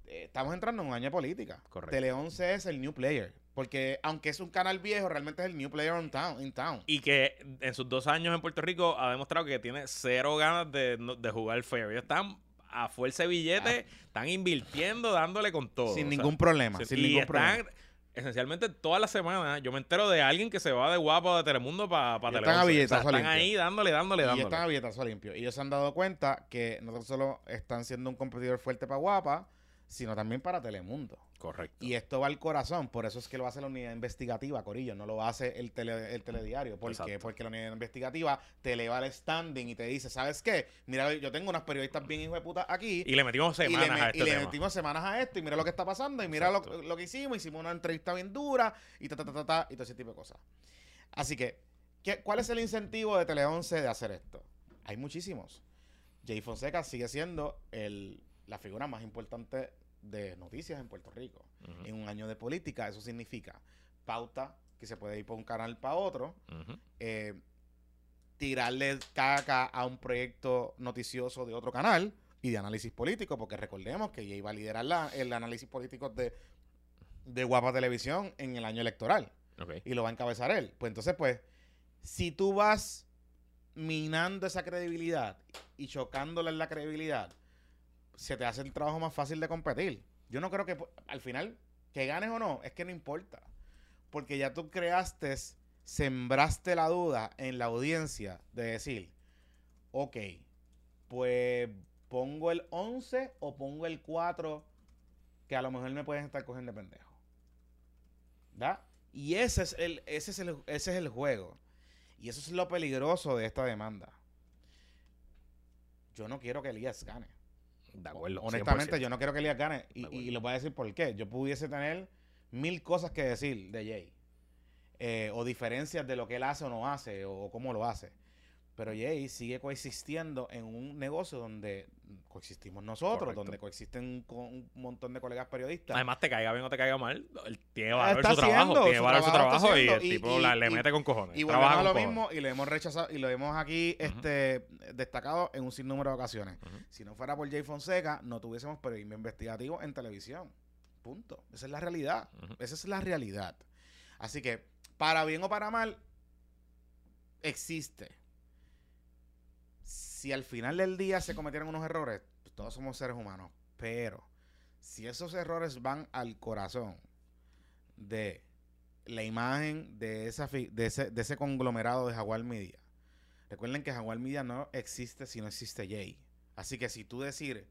eh, estamos entrando en un año de política. Correcto. Tele 11 es el new player, porque aunque es un canal viejo, realmente es el new player in town. In town. Y que en sus dos años en Puerto Rico ha demostrado que tiene cero ganas de, de jugar fair. Ellos están a fuerza de billete, están invirtiendo, dándole con todo. Ah. sin sea, ningún problema. sin y ningún están, problema. esencialmente, toda la semana yo me entero de alguien que se va de guapo de Telemundo para pa Y están a O sea, billetazo están limpio. ahí dándole, dándole, Y dándole. están a billetazo limpio. Y ellos se han dado cuenta que no solo están siendo un competidor fuerte para Guapa, sino también para Telemundo. Correcto. Y esto va al corazón, por eso es que lo hace la unidad investigativa, Corillo, no lo hace el, tele, el telediario. ¿Por qué? Porque la unidad investigativa te eleva el standing y te dice, ¿sabes qué? Mira, yo tengo unas periodistas bien hijo de puta aquí. Y le metimos y semanas le, a este y le metimos semanas a esto y mira lo que está pasando y mira lo, lo que hicimos, hicimos una entrevista bien dura y ta, ta, ta, ta, ta, y todo ese tipo de cosas. Así que, ¿qué, ¿cuál es el incentivo de Tele 11 de hacer esto? Hay muchísimos. Jay Fonseca sigue siendo el, la figura más importante de noticias en Puerto Rico. En un año de política, eso significa pauta que se puede ir por un canal para otro, eh, tirarle caca a un proyecto noticioso de otro canal y de análisis político, porque recordemos que ella iba a liderar la- el análisis político de, de Guapa Televisión en el año electoral y lo va a encabezar él. Pues entonces, pues, si tú vas minando esa credibilidad y chocándola en la credibilidad, se te hace el trabajo más fácil de competir. Yo no creo que al final, que ganes o no, es que no importa. Porque ya tú creaste, sembraste la duda en la audiencia de decir, ok, pues pongo el 11 o pongo el 4 que a lo mejor me pueden estar cogiendo de pendejo. ¿verdad? Y ese es el, ese es el, ese es el juego. Y eso es lo peligroso de esta demanda. Yo no quiero que Elías gane. De acuerdo. Honestamente, 100%. yo no quiero que Elías gane. Y, y les voy a decir por qué. Yo pudiese tener mil cosas que decir de Jay. Eh, o diferencias de lo que él hace o no hace, o, cómo lo hace. Pero Jay sigue coexistiendo en un negocio donde coexistimos nosotros, Correcto. donde coexisten con un montón de colegas periodistas. Además, te caiga bien o te caiga mal, él tiene valor su trabajo. Tiene su valor su trabajo y el y- tipo y- la- le mete con cojones. Y trabaja volvemos a lo cojones. mismo y lo hemos rechazado y lo hemos aquí este destacado en un sinnúmero de ocasiones. Si no fuera por Jay Fonseca, no tuviésemos periodismo investigativo en televisión. Punto. Esa es la realidad. Esa es la realidad. Así que, para bien o para mal, existe. Si al final del día se cometieron unos errores, pues todos somos seres humanos. Pero, si esos errores van al corazón de la imagen de, esa de, ese, de ese conglomerado de Jaguar Media, recuerden que Jaguar Media no existe si no existe Jay. Así que si tú decir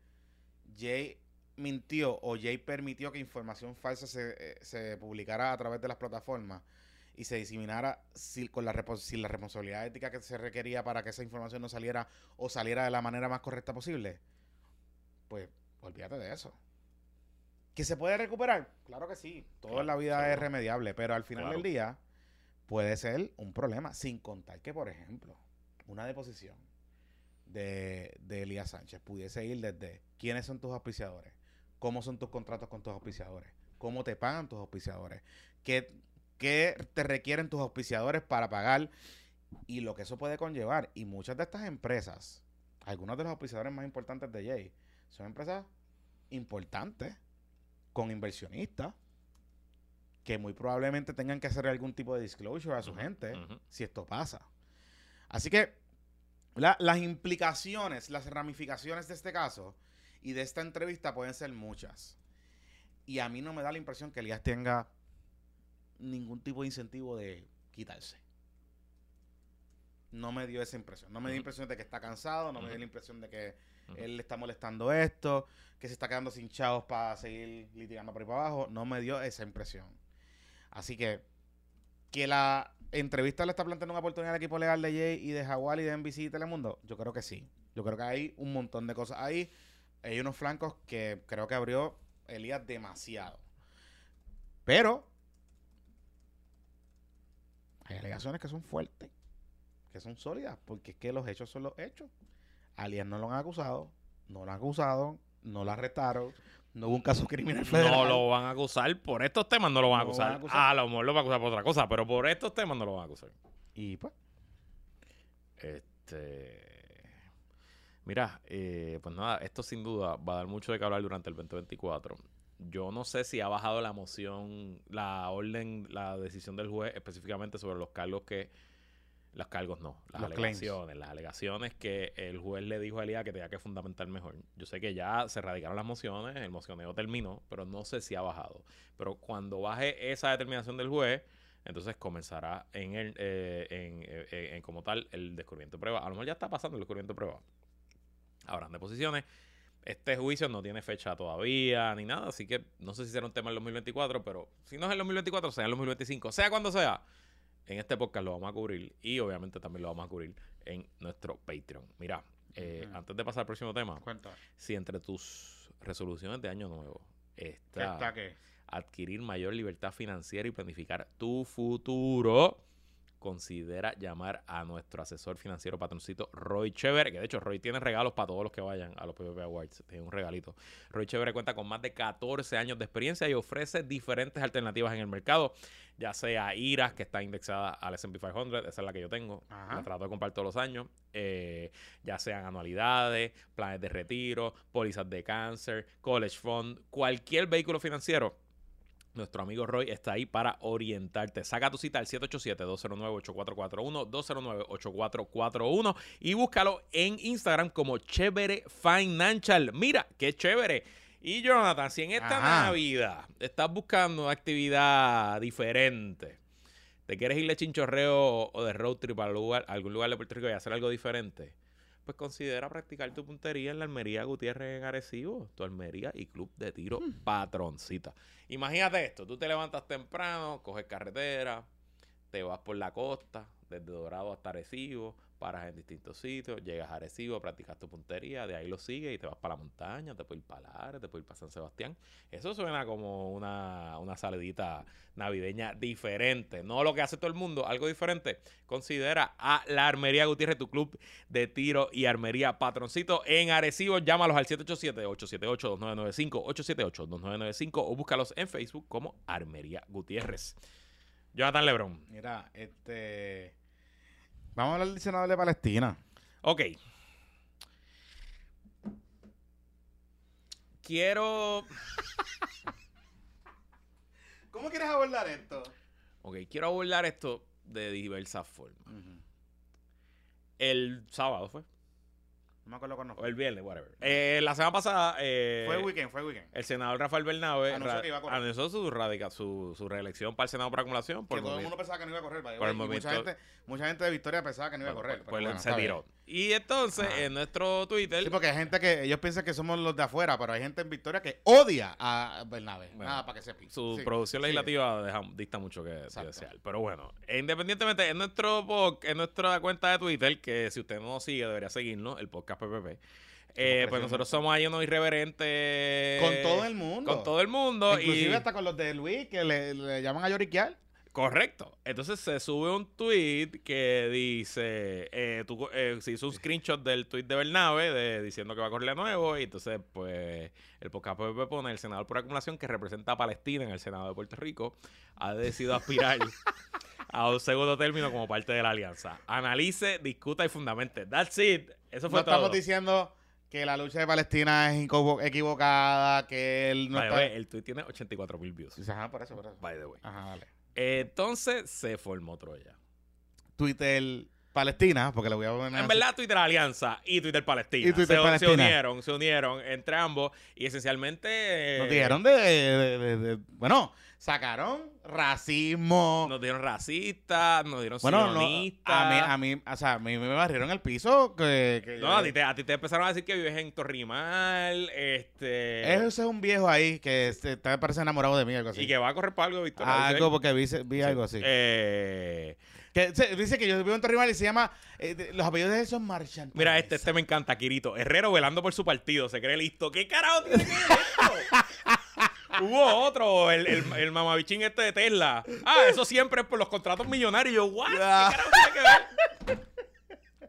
Jay mintió o Jay permitió que información falsa se, eh, se publicara a través de las plataformas y se diseminara si- con la, sin la responsabilidad ética que se requería para que esa información no saliera o saliera de la manera más correcta posible, pues olvídate de eso. ¿Que se puede recuperar? Claro que sí. Todo en la Claro, vida es remediable, pero al final Claro. del día puede ser un problema, sin contar que, por ejemplo, una deposición de, de Elías Sánchez pudiese ir desde quiénes son tus auspiciadores, cómo son tus contratos con tus auspiciadores, cómo te pagan tus auspiciadores, qué, qué te requieren tus auspiciadores para pagar y lo que eso puede conllevar. Y muchas de estas empresas, algunos de los auspiciadores más importantes de Jay, son empresas importantes, con inversionistas, que muy probablemente tengan que hacer algún tipo de disclosure a su gente si esto pasa. Así que la- las implicaciones, las ramificaciones de este caso y de esta entrevista pueden ser muchas. Y a mí no me da la impresión que Elías tenga ningún tipo de incentivo de quitarse. No me dio esa impresión. No me dio la impresión de que está cansado, no me dio la impresión de que él le está molestando esto, que se está quedando sin chavos para seguir litigando por ahí para abajo. No me dio esa impresión. Así que que la entrevista le está planteando una oportunidad al equipo legal de Jay y de Jaguar y de NBC y Telemundo, yo creo que sí. Yo creo que hay un montón de cosas ahí. Hay unos flancos que creo que abrió Elías demasiado. Pero hay alegaciones que son fuertes, que son sólidas, porque es que los hechos son los hechos. A Elías no lo han acusado, no lo han acusado, no lo arrestaron, no hubo un caso criminal federal. No lo van a acusar por estos temas, no lo van a No acusar. van a acusar. A lo mejor lo van a acusar por otra cosa, pero por estos temas no lo van a acusar. Y pues, Este. Mira, eh, pues nada, esto sin duda va a dar mucho de qué hablar durante el 2024. Yo no sé si ha bajado la moción, la orden, la decisión del juez específicamente sobre los cargos que. Los cargos no, las Los claims. alegaciones. Las alegaciones que el juez le dijo a Elías que tenía que fundamentar mejor. Yo sé que ya se radicaron las mociones, el mocioneo terminó, pero no sé si ha bajado. Pero cuando baje esa determinación del juez, entonces comenzará en el eh, en, eh, eh, en como tal el descubrimiento de prueba. A lo mejor ya está pasando el descubrimiento de prueba. Habrán deposiciones. Este juicio no tiene fecha todavía ni nada, así que no sé si será un tema en el 2024, pero si no es en el 2024, sea en el 2025, sea cuando sea. En este podcast lo vamos a cubrir y obviamente también lo vamos a cubrir en nuestro Patreon. Mira, eh, antes de pasar al próximo tema, cuenta. si entre tus resoluciones de año nuevo ¿Qué está está qué? adquirir mayor libertad financiera y planificar tu futuro, considera llamar a nuestro asesor financiero patroncito Roy Chévere, que de hecho Roy tiene regalos para todos los que vayan a los PPP Awards, tiene un regalito. Roy Chévere cuenta con más de 14 años de experiencia y ofrece diferentes alternativas en el mercado, ya sea IRAS, que está indexada al S&P 500, esa es la que yo tengo, Ajá. la trato de comprar todos los años, eh, ya sean anualidades, planes de retiro, pólizas de cáncer, college fund, cualquier vehículo financiero nuestro amigo Roy está ahí para orientarte. Saca tu cita al 787-209-8441, 209-8441 y búscalo en Instagram como Chévere Financial. Mira, qué chévere. Y Jonathan, si en esta Ajá. Navidad estás buscando una actividad diferente, te quieres ir de chinchorreo o de road trip a lugar, a algún lugar de Puerto Rico y hacer algo diferente, pues considera practicar tu puntería en la Almería Gutiérrez en Arecibo, tu Almería y Club de Tiro Patroncita. Imagínate esto, tú te levantas temprano, coges carretera, te vas por la costa, desde Dorado hasta Arecibo, paras en distintos sitios, llegas a Arecibo, practicas tu puntería, de ahí lo sigues y te vas para la montaña, te puedes ir para Lares, te puedes ir para San Sebastián. Eso suena como una, una salidita navideña diferente, no lo que hace todo el mundo, algo diferente. Considera a la Armería Gutiérrez, tu club de tiro y armería patroncito en Arecibo. Llámalos al 787-878-2995, 878-2995 o búscalos en Facebook como Armería Gutiérrez. Jonathan Lebron. Mira, este. Vamos a hablar del senador de Palestina. Ok. Quiero. ¿Cómo quieres abordar esto? Ok, quiero abordar esto de diversas formas. El sábado fue. No me acuerdo cuándo O el viernes, whatever. Eh, la semana pasada. eh, Fue weekend, fue weekend. El senador Rafael Bernabe Anunció ra- que iba a correr. anunció su, radica- su, su reelección para el Senado por acumulación. Por que todo el mundo pensaba que no iba a correr. por el y mucha, gente, mucha gente de Victoria pensaba que no iba a correr. pues- pues bueno, se tiró. Y entonces, Ajá. en nuestro Twitter. Sí, porque hay gente que ellos piensan que somos los de afuera, pero hay gente en Victoria que odia a Bernabe. Bueno, Nada, para que sepa. Su Sí, producción legislativa deja- dista mucho que Exacto. desear. Pero bueno, e independientemente, en nuestro pod- en nuestra cuenta de Twitter, que si usted no nos sigue, debería seguirnos, el podcast PPP. eh, pues nosotros somos ahí unos irreverentes. Con todo el mundo. Con todo el mundo. Inclusive y, hasta con los de Luis que le, le llaman a lloriquear. Correcto. Entonces se sube un tweet que dice, eh, tú, eh, se hizo un screenshot del tweet de Bernabe de, diciendo que va a correr de nuevo y entonces pues el podcast PPP pone el senador por acumulación que representa a Palestina en el Senado de Puerto Rico ha decidido aspirar a un segundo término como parte de la alianza. Analice, discuta y fundamente. That's it. Eso No fue estamos todo. diciendo que la lucha de Palestina es equivocada, que él no By the está... way, el tweet tiene 84 mil views. Ajá, por eso, por eso. By the way. Ajá, vale. Entonces se formó Troya. Twitter Palestina, porque le voy a poner En así. verdad, Twitter Alianza y Twitter Palestina. Y Twitter se, Palestina. se unieron, se unieron entre ambos y esencialmente. eh, Nos dijeron de, de- de- de- Bueno, sacaron racismo. Nos dieron racistas, nos dieron bueno, no, a mí, a mí, o sea, a mí me barrieron el piso que... que No, a ti, te, a ti te empezaron a decir que vives en Torrimal, este. Ese es un viejo ahí que se- está, parece enamorado de mí, algo así. Y que va a correr para algo, Víctor. algo porque vi, vi Sí. algo así. Eh, Que se- dice que yo vivo en Torrimal y se llama... eh, de- los apellidos de él son Marchand. mira, este, este me encanta, Quirito. Herrero velando por su partido, se cree listo. ¿Qué carajo tiene que ver esto? Hubo otro, el, el, el mamabichín este de Tesla. Ah, eso siempre es por los contratos millonarios. Yo, ¿what? ¿Qué Ya. carajo tiene que ver?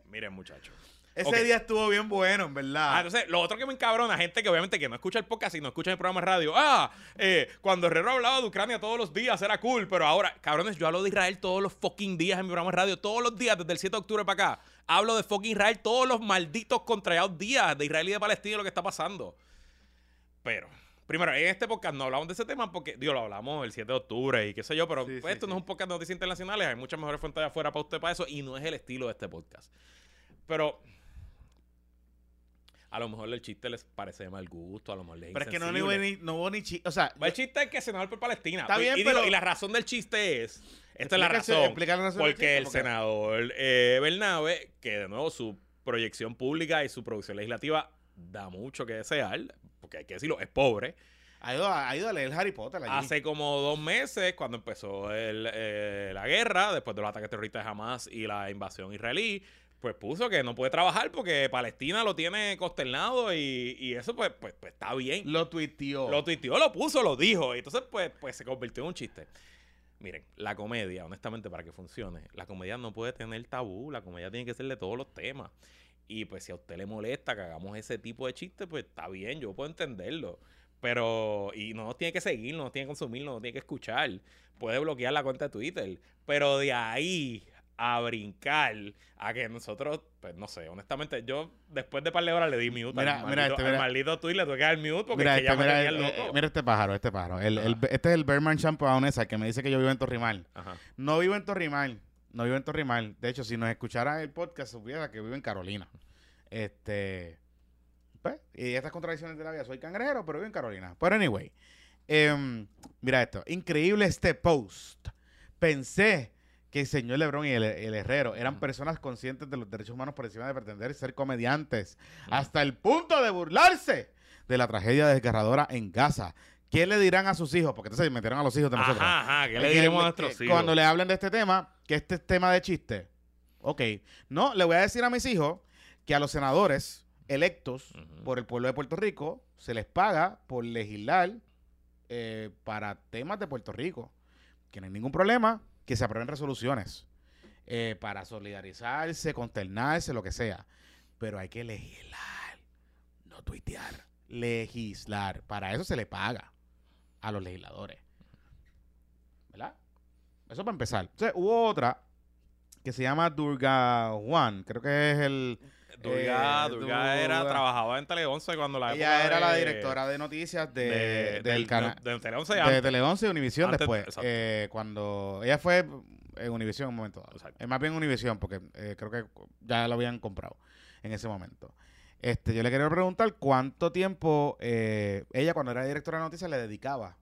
Miren, muchachos. Ese día estuvo bien bueno, en Ah, verdad. entonces, lo otro que me encabrona, gente que obviamente que no escucha el podcast y no escucha el programa de radio. Ah, eh, cuando Herrero hablaba de Ucrania todos los días era cool, pero ahora, cabrones, yo hablo de Israel todos los fucking días en mi programa de radio, todos los días, desde el 7 de octubre para acá. Hablo de fucking Israel todos los malditos contrallados días de Israel y de Palestina y lo que está pasando. Pero, primero, en este podcast no hablamos de ese tema porque, digo, lo hablamos el 7 de octubre y qué sé yo, pero Sí, pues, sí, esto no es un podcast de noticias internacionales, hay muchas mejores fuentes de afuera para usted para eso y no es el estilo de este podcast. Pero a lo mejor el chiste les parece de mal gusto, a lo mejor les Pero es que no, hubo ni, no hubo ni chi- O sea, El chiste es que senador por Palestina. Está bien, y, pero- y la razón del chiste es. Esta es la razón. la porque chiste, el porque- senador eh, Bernabe, que de nuevo su proyección pública y su producción legislativa da mucho que desear, porque hay que decirlo, es pobre. ha ido, a- ha ido a leer Harry Potter allí. Hace como dos meses, cuando empezó el, eh, la guerra, después de los ataques terroristas de Hamas y la invasión israelí, pues puso que no puede trabajar porque Palestina lo tiene consternado y, y eso pues, pues, pues está bien. Lo tuiteó. Lo tuiteó, lo puso, lo dijo. Y entonces, pues, pues se convirtió en un chiste. Miren, la comedia, honestamente, para que funcione, la comedia no puede tener tabú, la comedia tiene que ser de todos los temas. Y pues si a usted le molesta que hagamos ese tipo de chistes, pues está bien, yo puedo entenderlo. Pero, y no nos tiene que seguir, no nos tiene que consumir, no nos tiene que escuchar. Puede bloquear la cuenta de Twitter. Pero de ahí a brincar a que nosotros, pues no sé, honestamente, yo después de par de horas le di mute Mira, al, mira maldito, este, al mira. maldito tweet, le tuve que dar mute porque Mira es que ya este, me mira, tenía eh, loco. eh, mira este pájaro, este pájaro. El, el- este es el Berman Champaonesa que me dice que yo vivo en Torrimal. Ajá. No vivo en Torrimal. No vivo en Torrimal. De hecho, si nos escuchara el podcast, supiera que vivo en Carolina. Este. Pues, y estas contradicciones de la vida. Soy cangrejero, pero vivo en Carolina. Pero anyway. em, mira esto. Increíble este post. Pensé que el señor Lebrón y el, el Herrero eran personas conscientes de los derechos humanos por encima de pretender ser comediantes. Hasta el punto de burlarse de la tragedia desgarradora en Gaza. ¿Qué le dirán a sus hijos? Porque entonces metieron a los hijos de nosotros. Ajá, ajá, ¿qué le diremos a nuestros hijos? Cuando le hablen de este tema, que este es tema de chiste. Ok. No, le voy a decir a mis hijos que a los senadores electos por el pueblo de Puerto Rico se les paga por legislar eh, para temas de Puerto Rico. Que no hay ningún problema que se aprueben resoluciones eh, para solidarizarse, consternarse, lo que sea. Pero hay que legislar, no tuitear. Legislar. Para eso se le paga a los legisladores. Eso para empezar. Entonces, hubo otra que se llama Durga Juan. Creo que es el. Durga, eh, Durga era, trabajaba en Tele 11 cuando la Ella época era la directora de noticias de, de- del canal. De, de Tele 11 De. Tele 11 y Univisión después. eh, cuando ella fue en Univisión en un momento dado. Es más bien Univisión, porque eh, creo que ya lo habían comprado en ese momento. Este, yo le quería preguntar cuánto tiempo eh, ella, cuando era directora de noticias, le dedicaba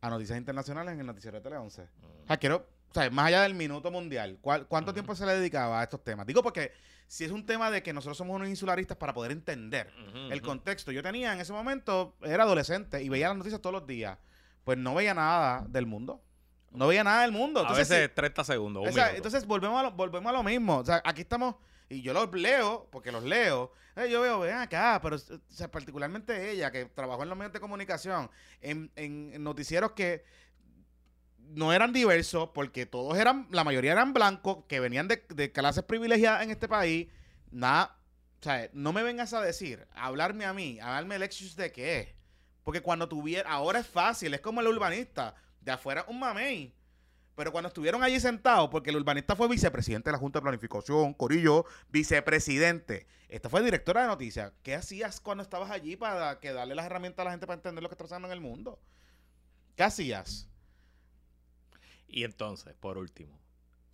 a noticias internacionales en el noticiero de Tele 11. O sea, quiero, o sea, más allá del minuto mundial, ¿cuál- ¿cuánto tiempo se le dedicaba a estos temas? Digo porque si es un tema de que nosotros somos unos insularistas para poder entender el contexto. Yo tenía en ese momento, era adolescente y veía las noticias todos los días. Pues no veía nada del mundo. No veía nada del mundo. A Entonces, veces sí, 30 segundos, un o sea, entonces volvemos a, lo, volvemos a lo mismo. O sea, aquí estamos, y yo los leo, porque los leo. eh, yo veo, ven acá, pero particularmente ella, que trabajó en los medios de comunicación, en, noticieros que no eran diversos, porque todos eran, la mayoría eran blancos, que venían de, clases privilegiadas en este país. Nada, o sea, no me vengas a decir, a hablarme a mí, a darme lecciones de qué. Porque cuando tuviera, ahora es fácil, es como el urbanista, de afuera un mamey. Pero cuando estuvieron allí sentados, porque el urbanista fue vicepresidente de la Junta de Planificación, Corillo, vicepresidente. Esta fue directora de noticias. ¿Qué hacías cuando estabas allí para darle las herramientas a la gente para entender lo que está pasando en el mundo? ¿Qué hacías? Y entonces, por último,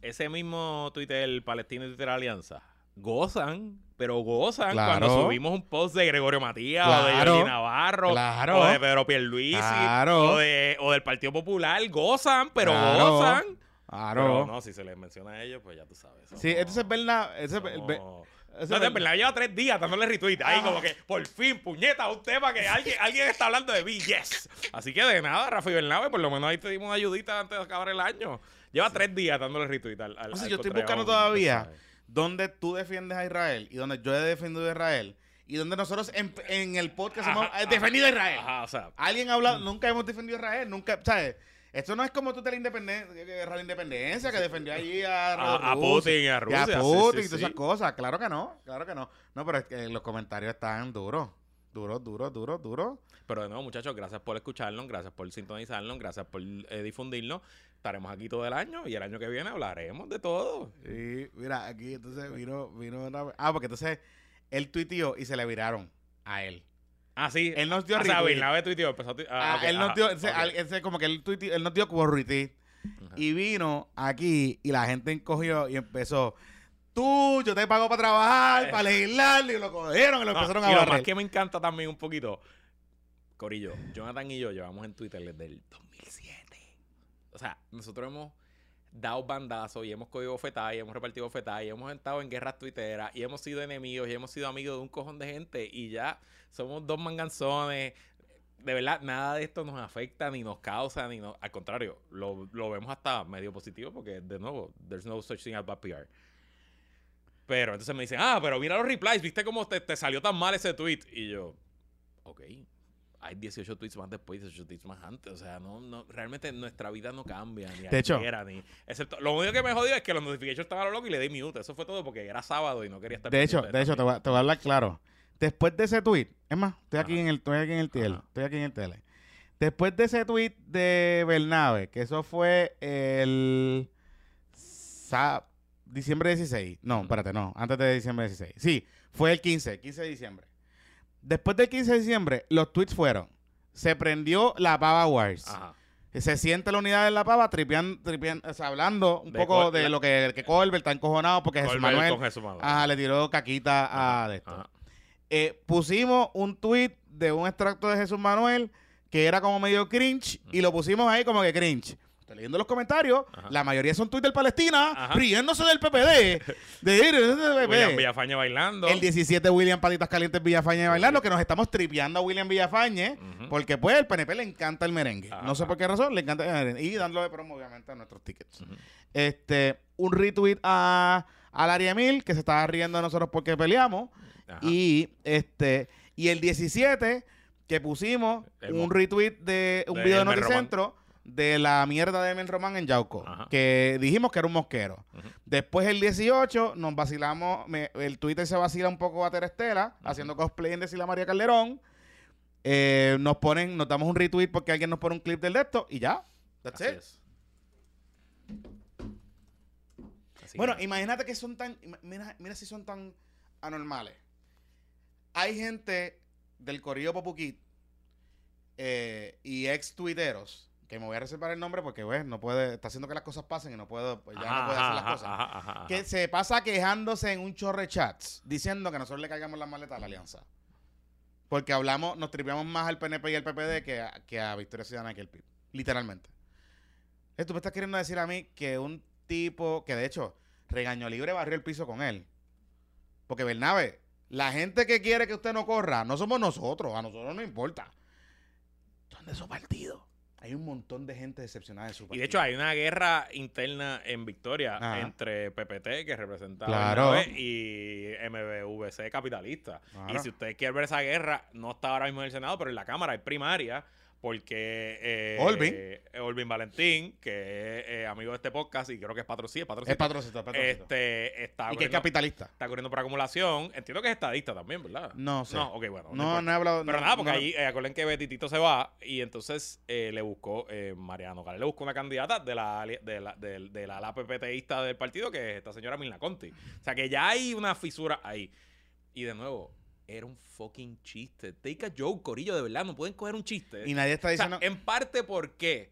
ese mismo Twitter Palestino y Twitter Alianza gozan, pero gozan Claro. cuando subimos un post de Gregorio Matías o de. Jordi Navarro Claro. o de Pedro Pierluisi Claro. o, de, o del Partido Popular. Gozan, pero gozan. Claro. Pero no, si se les menciona a ellos, pues ya tú sabes. eso Sí, entonces es verdad. Ese, no- de verdad, lleva tres días dándole retweet. Ahí Ah. como que, por fin, puñeta, un tema que alguien, alguien está hablando de mí. Yes. Así que de nada, Rafa y Bernabe, por lo menos ahí te dimos ayudita antes de acabar el año. Lleva tres días dándole retweet al, al O sea, al yo estoy buscando todavía sabes. Donde tú defiendes a Israel y donde yo he defendido a Israel y donde nosotros en, en el podcast hemos Ajá, eh, defendido a Israel. Ajá, o sea, Alguien ha hablado, nunca hemos defendido a Israel, nunca, ¿sabes? Esto no es como tú de la independencia, la independencia, que defendió allí a, a, a Rusia, Putin y a y a Rusia. sí, Putin sí, y todas sí. esas cosas. Claro que no, claro que no. No, pero es que los comentarios están duros, duros, duros, duros, duros. Pero de nuevo, muchachos, gracias por escucharnos, gracias por sintonizarnos, gracias por eh, difundirnos. Estaremos aquí todo el año y el año que viene hablaremos de todo. Y mira, aquí entonces vino, vino una... Ah, porque entonces él tuiteó y se le viraron a él. Ah, sí. Él nos dio o sea, retweet. Bernabe tuiteó, empezó a tu- ah, Ah, ok, él nos dio, ese- ok. al- ese como que él, tuiteó- él nos dio como retweet. Ajá. Y vino aquí y la gente encogió y empezó. Tú, yo te pago para trabajar, Eh. para legislar, y lo cogieron y lo No, empezaron y a lo más que me encanta también un poquito, Corillo, Jonathan y yo llevamos en Twitter desde el 2007. O sea, nosotros hemos dado bandazos y hemos cogido bofetadas y hemos repartido bofetadas y hemos estado en guerras tuiteras y hemos sido enemigos y hemos sido amigos de un cojón de gente y ya somos dos manganzones. De verdad, nada de esto nos afecta ni nos causa ni nos... Al contrario, lo, lo vemos hasta medio positivo porque, de nuevo, there's no such thing as bad PR. Pero entonces me dicen, ah, pero mira los replies, ¿viste cómo te, te salió tan mal ese tweet? Y yo, ok. Hay 18 tweets más después y 18 tweets más antes. O sea, no, no, realmente nuestra vida no cambia. Ni De hecho- ayer, ni, excepto, lo único que me jodió es que los notifications estaban a lo loco y le di mute. Eso fue todo porque era sábado y no quería estar De hecho, de hecho, te voy, a- te voy a hablar claro. Después de ese tweet, es más, estoy aquí Ajá. en el, estoy aquí en el tele, estoy aquí en el tele. Después de ese tweet de Bernabe, que eso fue el diciembre 16. No, espérate, no, antes de diciembre 16. Sí, fue el 15, 15 de diciembre. Después del 15 de diciembre, los tweets fueron, se prendió la Pava Wars. Ajá. Se siente la unidad de la pava tripean, tripean- o sea, hablando un De poco de lo que, que Colbert está encojonado porque Jesús Manuel con Jesús Manuel. ajá, le tiró caquita a de esto. Eh, pusimos un tweet de un extracto de Jesús Manuel que era como medio cringe y lo pusimos ahí como que cringe. Estoy leyendo los comentarios, Ajá. la mayoría son del Palestina, Ajá. riéndose del PPD, de ir William. Villafañe bailando. El 17 William Patitas Calientes Villafañe bailando, que nos estamos tripeando a William Villafañe, porque pues el PNP le encanta el merengue. No sé por qué razón, le encanta el merengue. Y dándole promo, obviamente, a nuestros tickets. Este, un retweet a, a Larry Emil, que se estaba riendo de nosotros porque peleamos. Y este, y el 17, que pusimos El un retweet de un de video de Noticentro de la mierda de Emil Román en Yauco. Ajá. Que dijimos que era un mosquero. Después el 18 nos vacilamos, me- el Twitter se vacila un poco a Terestela, haciendo cosplay en Decirle a María Calderón. Eh, nos ponen, nos damos un retweet porque alguien nos pone un clip del de esto y ya. That's Así it. es. Así Bueno, imagínate que son tan. Mira, mira si son tan anormales. Hay gente del Corillo Popuquit eh, y ex tuiteros, que me voy a reservar el nombre porque, pues, no puede. Está haciendo que las cosas pasen y no puedo. Pues ya no puede hacer las cosas. ajá, ajá, ajá. Que se pasa quejándose en un chorre chats diciendo que nosotros le caigamos la maleta a la alianza. Porque hablamos, nos tripeamos más al PNP y al PPD que a, que a Victoria Ciudadana que el PIB. Literalmente. Eh, Tú me estás queriendo decir a mí que un tipo que de hecho regaño libre barrió el piso con él. Porque Bernabe, la gente que quiere que usted no corra, no somos nosotros, a nosotros no importa. Son de su partido. Hay un montón de gente decepcionada de su partido. Y de hecho hay una guerra interna en Victoria Ajá. entre PPT, que representa a Claro. Bernabe, y MBVC capitalista. Claro. Y si usted quiere ver esa guerra, no está ahora mismo en el Senado, pero en la Cámara hay primaria, porque eh, Olvin. eh, Olvin Valentín, que es eh, amigo de este podcast y creo que es patrocinio, es patrocinador, es patrocinador. Este, está y que es capitalista. está corriendo por acumulación. Entiendo que es estadista también, ¿verdad? No sé. No, ok, bueno. No, no he hablado. Pero no- nada, porque no- ahí, eh, acuerden que Betitito se va y entonces eh, le buscó, Mariano Gale le buscó una candidata de la, de la, de la ala PPTista del partido, que es esta señora Milna Conti. O sea que ya hay una fisura ahí. Y de nuevo, era un fucking chiste. Take a joke, corillo, de verdad, no pueden coger un chiste. Y nadie está O sea, diciendo. en parte porque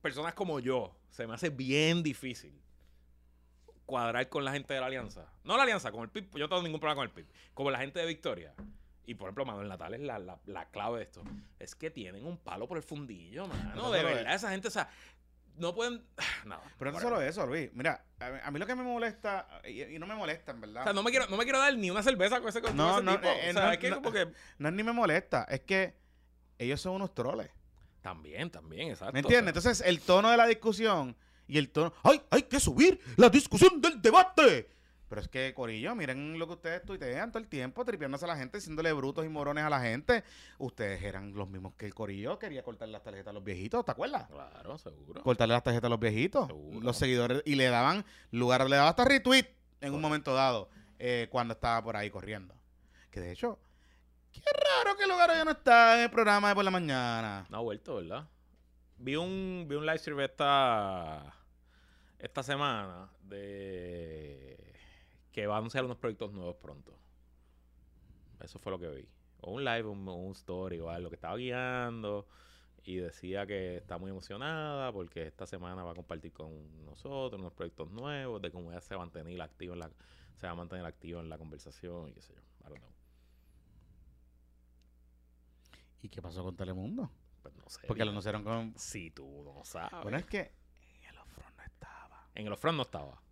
personas como yo se me hace bien difícil cuadrar con la gente de la alianza. No la alianza, con el PIB, yo no tengo ningún problema con el PIB. Como la gente de Victoria. Y por ejemplo, Manuel Natal es la, la- la clave de esto. Es que tienen un palo por el fundillo, mano. Pero De verdad, esa gente, o sea, no pueden. Nada. Pero no solo eso, Luis. Mira, a mí, lo que me molesta, y, y no me molesta, en verdad. O sea, no me quiero, no me quiero dar ni una cerveza con ese, con No, ese no, tipo. eh, o sea, no, es que no. como que. No es ni me molesta, es que ellos son unos troles. También, también, exacto. ¿Me o entiendes? sea, Entonces, el tono de la discusión y el tono. ¡Ay, hay que subir la discusión del debate! Pero es que, Corillo, miren lo que ustedes tuitean todo el tiempo, tripeándose a la gente, diciéndole brutos y morones a la gente. Ustedes eran los mismos que el Corillo quería cortarle las tarjetas a los viejitos, ¿te acuerdas? Claro, seguro. cortarle las tarjetas a los viejitos. Seguro. Los seguidores. Y le daban lugar, le daba hasta retweet en un momento dado eh, cuando estaba por ahí corriendo. Que de hecho, qué raro que Lugar ya no está en el programa de por la mañana. No ha vuelto, ¿verdad? Vi un, vi un live stream esta, esta semana de que va a anunciar unos proyectos nuevos pronto. Eso fue lo que vi. O un live, un, un story o algo que estaba guiando y decía que está muy emocionada porque esta semana va a compartir con nosotros unos proyectos nuevos de cómo ella se va a mantener activo en la se va a mantener activo en la conversación y qué sé yo. I don't know. ¿Y qué pasó con Telemundo? Pues no sé. Porque lo anunciaron con. Si tú no sabes. Bueno, es que en el off-front no estaba. En el off-front no estaba.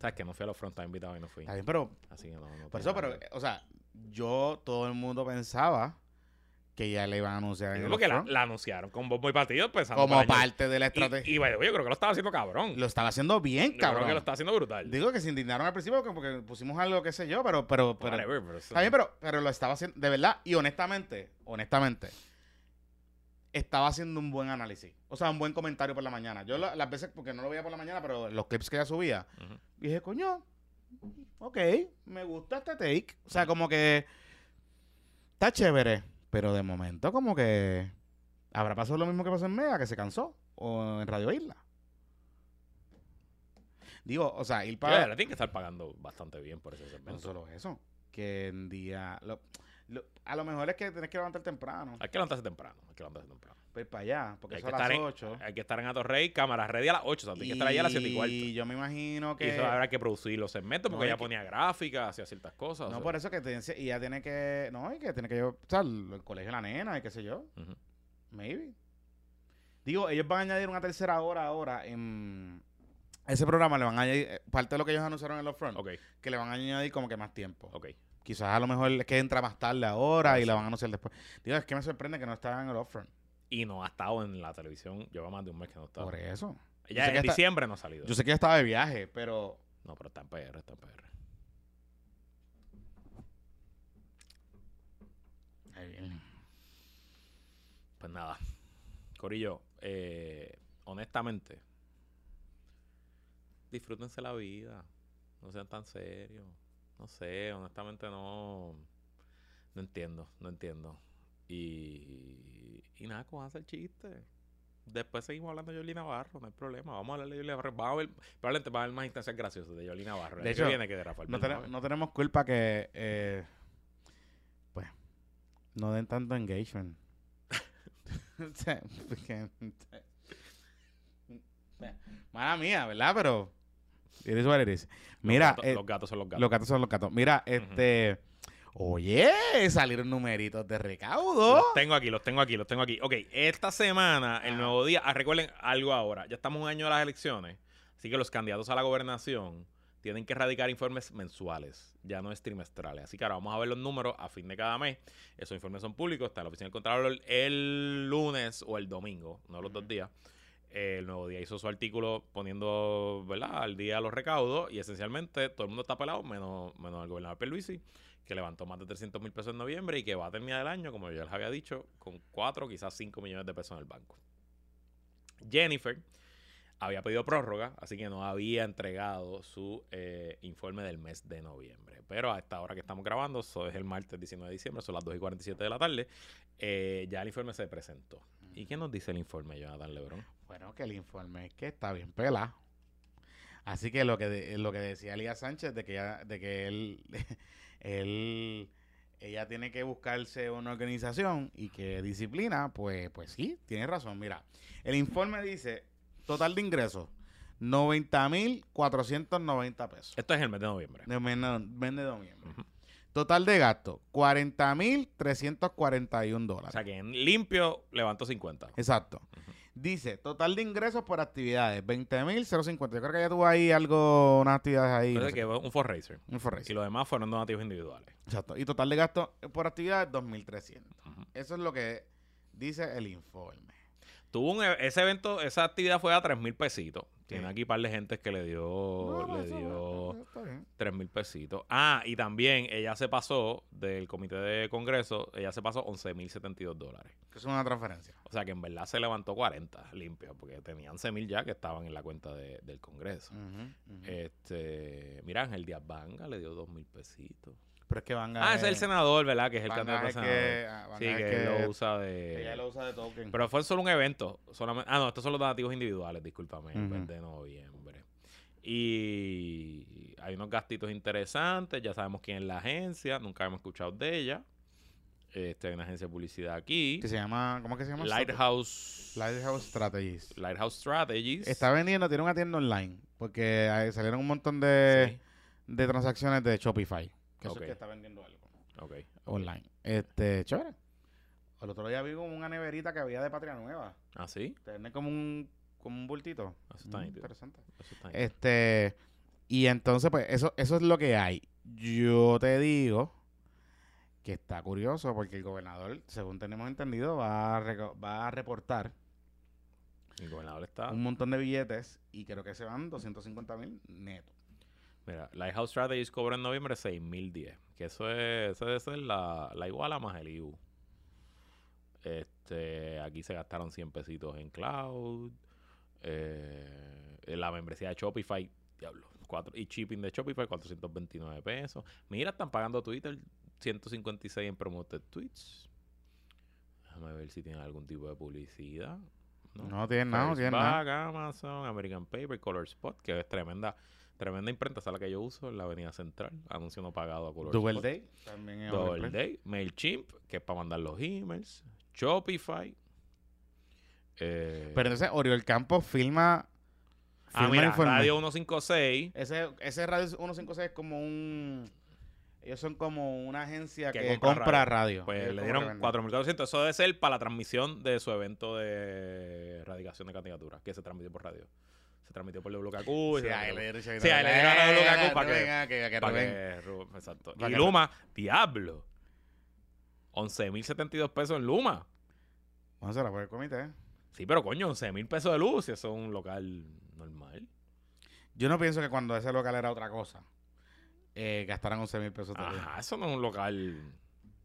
¿Sabes que no fui al off-front? Estaba invitado y no fui. Está bien, pero. Así que no, no Por eso, pero, o sea, yo, todo el mundo pensaba que ya le iban a anunciar en Es el lo que la, anunciaron con bombo y partido pensando como para parte de la estrategia. Y, way, yo creo que lo estaba haciendo cabrón. lo estaba haciendo bien, Yo creo cabrón. que lo estaba haciendo brutal. Digo que se indignaron al principio porque, porque pusimos algo, qué sé yo, pero, pero, pero, Whatever, pero Está bien, pero, pero lo estaba haciendo, de verdad, y honestamente, honestamente, estaba haciendo un buen análisis. O sea, un buen comentario por la mañana. Yo la- las veces, porque no lo veía por la mañana, pero los clips que ella subía, dije, coño, ok, me gusta este take. O sea, como que está chévere, pero de momento como que habrá pasado lo mismo que pasó en Mega, que se cansó, o en Radio Isla. Digo, o sea, ir para... le tienen que estar pagando bastante bien por ese No segmento. solo eso, que en día... lo- lo- a lo mejor es que tienes que levantar temprano, Hay que levantarse temprano. Hay que levantarse temprano. ir para allá, porque Hay eso que, a estar las en, 8. hay que estar en Atorrey, cámara ready a las 8. O sea, tiene que estar allá a las 7 y cuarto. Y yo me imagino Y que... eso habrá que producir los segmentos porque y ella que- ponía gráficas, hacía ciertas cosas. o No, sea. por eso que te, y ella tiene que... No, y que tiene que llevar... O sea, el, colegio de la nena y qué sé yo. Maybe. Digo, ellos van a añadir una tercera hora ahora en... Ese programa le van a añadir... eh, Parte de lo que ellos anunciaron en los front, Ok, que le van a añadir como que más tiempo. ok. Quizás a lo mejor es que entra más tarde ahora y la van a anunciar después. Digo, es que me sorprende que no estaba en el upfront. Y no ha estado en la televisión. Lleva más de un mes que no está. Por eso. Ya que en está- diciembre no ha salido. Yo sé que ella estaba de viaje, pero... No, pero está en PR, está en PR. Ahí viene. Pues nada. Corillo, eh, honestamente, disfrútense la vida. No sean tan serios. No sé, honestamente no. No entiendo, no entiendo. Y, y nada, ¿cómo hacer chiste? Después seguimos hablando de Yoli Navarro, no hay problema. Vamos a hablar de Yoli Navarro. Vamos a ver, probablemente va a haber más instancias graciosas de Yoli Navarro. El De que hecho, viene que de Rafael No, no tenemos culpa que... eh, pues... No den tanto engagement. Mala mía, ¿verdad? Pero... It is what it is. Los Mira, eh, los gatos son los gatos. los gatos son los gatos. Mira, este... Oye, salieron numeritos de recaudo. Los tengo aquí, los tengo aquí, los tengo aquí. Ok, esta semana, el nuevo día, ah, recuerden algo ahora, ya estamos un año de las elecciones, así que los candidatos a la gobernación tienen que radicar informes mensuales, ya no es trimestrales. Así que ahora vamos a ver los números a fin de cada mes. Esos informes son públicos, está en la oficina del Contralor el lunes o el domingo, no los dos días. El nuevo día hizo su artículo poniendo ¿verdad? al día los recaudos y esencialmente todo el mundo está pelado, menos, menos el gobernador Pierluisi, que levantó más de 300 mil pesos en noviembre y que va a terminar el año, como yo les había dicho, con 4, quizás 5 millones de pesos en el banco. Jennifer había pedido prórroga, así que no había entregado su eh, informe del mes de noviembre. Pero a esta hora que estamos grabando, eso es el martes 19 de diciembre, son las 2 y 47 de la tarde, eh, ya el informe se presentó. ¿Y qué nos dice el informe, Jonathan Lebron? Bueno, que el informe es que está bien pelado. Así que lo que de- lo que decía Elías Sánchez de que ella- de que él, él ella tiene que buscarse una organización y que disciplina, pues pues sí, tiene razón. Mira, el informe dice total de ingresos 90.490 pesos. Esto es el mes de noviembre. De mes de- mes de noviembre. Ujú. Total de gasto 40.341 O dólares. sea que en limpio levantó 50. Exacto. Dice, total de ingresos por actividades, 20.050. Yo creo que ya tuvo ahí algo, unas actividades ahí. no sé, que un fundraiser. un fundraiser. Y los demás fueron donativos individuales. Exacto. Y total de gastos por actividades, 2.300. Ujú. Eso es lo que dice el informe. Tuvo un, e- ese evento, esa actividad fue a 3 mil pesitos. Tiene aquí un par de gente que le dio, No, le dio. 3 mil pesitos. Ah, y también ella se pasó del comité de congreso, ella se pasó 11 mil 72 dólares. Que es una transferencia. O sea que en verdad se levantó 40 limpios, porque tenían 11 mil ya que estaban en la cuenta de- del congreso. Este, mira, Ángel Díaz Vanga le dio 2 mil pesitos. Pero es que van. Ah, es el senador, ¿verdad? Que es el Van candidato a senador. que, ah, Van Sí, es que, lo usa de... ella lo usa de token. Pero fue solo un evento. Solamente, ah, no, estos son los donativos individuales, discúlpame, el Ujú. mes de noviembre. Y hay unos gastitos interesantes, ya sabemos quién es la agencia, nunca hemos escuchado de ella. Este, hay una agencia de publicidad aquí. que se llama... ¿Cómo es que se llama? Lighthouse, Lighthouse Strategies. Lighthouse Strategies. Está vendiendo, tiene una tienda online. Porque ahí salieron un montón de, Sí, de transacciones de Shopify. Eso Ok. es que está vendiendo algo ok. online. Este, chévere. El otro día vi como una neverita que había de Patria Nueva. ¿Ah, sí? Tiene como un, como un bultito. Eso está Mm, interesante. Eso está. Este, y entonces, pues, eso, eso es lo que hay. Yo te digo que está curioso porque el gobernador, según tenemos entendido, va a, va a reportar El gobernador está. un montón de billetes y creo que se van 250 mil netos. Mira, Lighthouse Strategies cobra en noviembre 6.010. Que eso es, eso debe ser la, la iguala más el IU. Este, aquí se gastaron 100 pesitos en cloud. Eh, la membresía de Shopify, diablo. Cuatro, y shipping de Shopify, 429 pesos. Mira, están pagando Twitter 156 en promoted tweets. Déjame ver si tienen algún tipo de publicidad. No tienen nada, no tienen nada. Amazon, American Paper, Color Spot, que es tremenda, tremenda imprenta, esa es la que yo uso en la Avenida Central. Anuncio no pagado a Color Double. Day también es Double. Day, MailChimp, que es para mandar los emails, Shopify. Eh, Pero entonces Oriol Campos filma, ah, filma mira, informe- Radio 156, Ese, ese Radio 156 es como un... Ellos son como una agencia Que que, compra compra, radio. pues le dieron que venden. 4.400. Eso debe ser para la transmisión de su evento de erradicación de candidaturas, que se transmitió por radio. Se transmitió por WKQ. y Sí, se ahí transmitió- le dieron chavito. Sí, ahí le dieron a Eh, Lukaku que para que- venga, que- que Para que exacto. Y Luma, diablo. 11.072 pesos en Luma. Vamos a hacerla por el comité. Sí, pero coño, 11.000 pesos de luz, eso es un local normal. Yo no pienso que cuando ese local era otra cosa, eh, gastaran 11 mil pesos el. Ajá, eso no es un local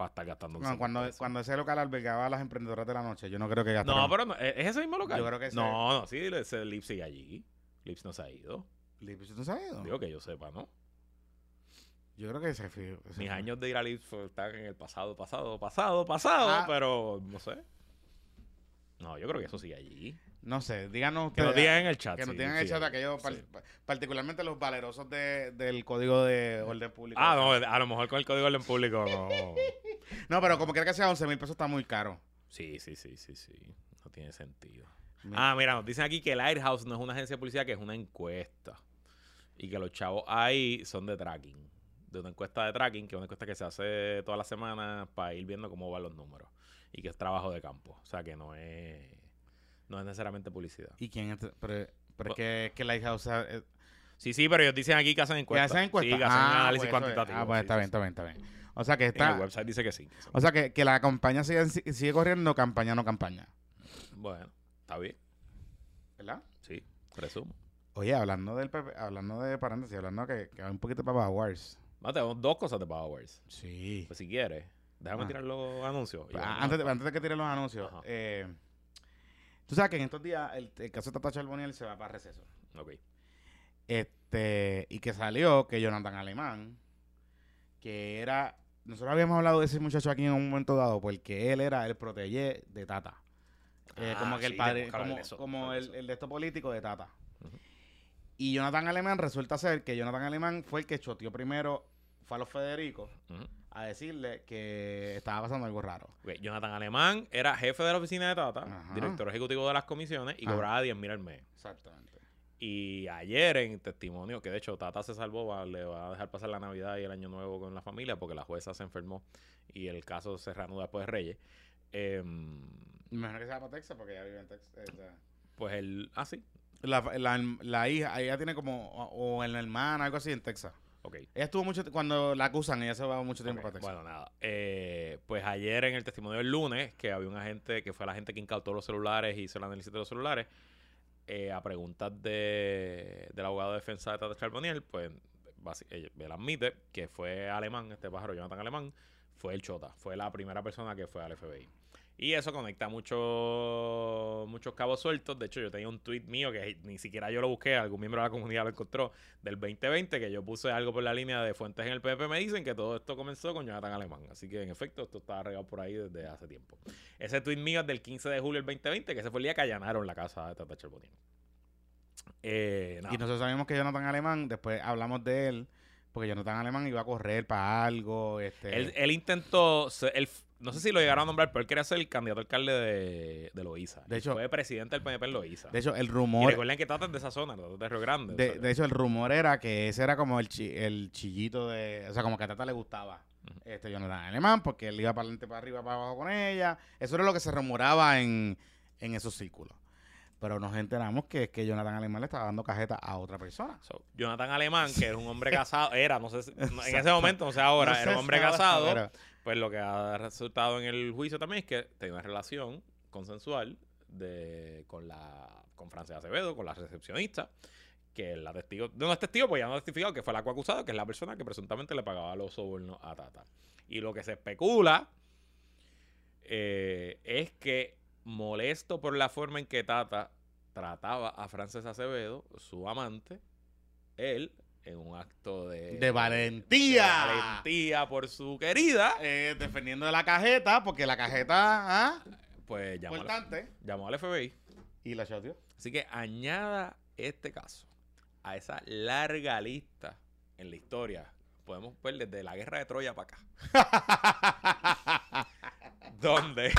para estar gastando No, 11.000 cuando, pesos. cuando ese local albergaba a las emprendedoras de la noche, yo no creo que gastaran. No, pero no, ¿es es ese mismo local? Yo creo que ese- No, no, sí, ese Lips sigue allí. Lips no se ha ido. Lips, ¿tú sabes? Digo que yo sepa, ¿no? Yo creo que ese fue. Mis fue. años de ir a Lips están en el pasado, pasado, pasado, pasado, Ah. pero no sé. No, yo creo que eso sigue allí. No sé, díganos Que nos digan en el chat. Que nos sí, digan en el sí, chat aquellos, sí. par- particularmente los valerosos de- del código de orden público. Ah, no, a lo mejor con el código de orden público no. No, pero como quiera que sea, 11 mil pesos está muy caro. Sí, sí, sí, sí, sí. No tiene sentido. Ah, mira, nos dicen aquí que Lighthouse no es una agencia de publicidad, que es una encuesta. Y que los chavos ahí son de tracking. De una encuesta de tracking, que es una encuesta que se hace todas las semanas para ir viendo cómo van los números. Y que es trabajo de campo. O sea, que no es, no es necesariamente publicidad. ¿Y quién es? Pero, pero es que, es que Lighthouse. eh, Sí, sí, pero ellos dicen aquí que hacen ¿Que encuestas. hacen encuestas? Sí, que hacen Ah, análisis pues es. cuantitativo. Ah, pues sí, está sí, bien, está bien, está bien. O sea que En el está. website dice que sí. que O sea que, que la campaña sigue, sigue corriendo, campaña no campaña. Bueno, está bien. ¿Verdad? Sí, resumo. Oye, hablando del PP, hablando de paréntesis, hablando que, que va un poquito para Wars. No, tenemos dos cosas de Power Wars. Sí. Pues si quieres, déjame Ah. tirar los anuncios. Ah, vamos antes, de, antes de que tire los anuncios, eh, tú sabes que en estos días el, el caso de Tata Charboniel se va para receso. Ok. Este, y que salió que Jonathan Alemán, que era. Nosotros habíamos hablado de ese muchacho aquí en un momento dado, porque él era el protege de Tata. Eh, Ah, como que el padre, como, eso, el, el de esto político de Tata. Y Jonathan Alemán resulta ser que Jonathan Alemán fue el que choteó primero, fue a los Federico a decirle que estaba pasando algo raro. Jonathan Alemán era jefe de la oficina de Tata, director ejecutivo de las comisiones y cobraba 10 mil al mes. Exactamente. Y ayer en testimonio, que de hecho Tata se salvó, va- le va a dejar pasar la Navidad y el Año Nuevo con la familia porque la jueza se enfermó y el caso se reanuda después de Reyes. Mejor que sea para Texas porque ella vive en Texas. o sea. pues el... Ah, sí. La, la, la hija, ella tiene como, o, o en la hermana, algo así en Texas. Ok. Ella estuvo mucho, cuando la acusan, ella se va mucho tiempo para Texas. Bueno, nada. Eh, pues ayer en el testimonio del lunes, que había un agente, que fue la gente que incautó los celulares y hizo el análisis de los celulares, eh, a preguntas de, del abogado de defensa de Tata Charboniel, pues él, él admite que fue alemán, este pájaro Jonathan Alemán, fue el Chota, fue la primera persona que fue al FBI. Y eso conecta muchos muchos cabos sueltos. De hecho, yo tenía un tweet mío que ni siquiera yo lo busqué, algún miembro de la comunidad lo encontró, del 2020, que yo puse algo por la línea de fuentes en el PP. Me dicen que todo esto comenzó con Jonathan Alemán. Así que, en efecto, esto estaba regado por ahí desde hace tiempo. Ese tweet mío es del 15 de julio del 2020, que ese fue el día que allanaron la casa de Tata Charboniel. Eh. Y nosotros sabemos que Jonathan Alemán, después hablamos de él, porque Jonathan Alemán iba a correr para algo. Este, Él, él intentó, él no sé si lo llegaron a nombrar, pero él quería ser el candidato alcalde de, de Loíza. De hecho- fue presidente del PNP en Loíza. de hecho, el y rumor, recuerden que de esa zona, de Río Grande. de, hecho, el rumor era que ese era como el, chi- el chillito de, o sea, como que a Tata le gustaba Ujú. este Jonathan Alemán, porque él iba para adelante, para arriba, para abajo con ella. Eso era lo que se rumoraba en, en esos círculos. Pero nos enteramos que es que Jonathan Alemán le estaba dando cajeta a otra persona. So, Jonathan Alemán, que es un hombre casado, era, no sé, si- en ese momento, no sé ahora, No sé era un hombre si casado. Pues lo que ha resultado en el juicio también es que tenía una relación consensual de, con la con Francia Acevedo, con la recepcionista, que la testigo, no es testigo, pues ya no ha testificado que fue la coacusada, que es la persona que presuntamente le pagaba los sobornos a Tata. Y lo que se especula eh, es que molesto por la forma en que Tata trataba a Frances Acevedo, su amante, él, en un acto de, De valentía. de valentía por su querida, Eh, defendiendo de la cajeta, porque la cajeta, ¿ah? pues llamó, al, llamó al FBI. Y la choteó. Así que añada este caso a esa larga lista en la historia. Podemos ver desde la guerra de Troya para acá. donde,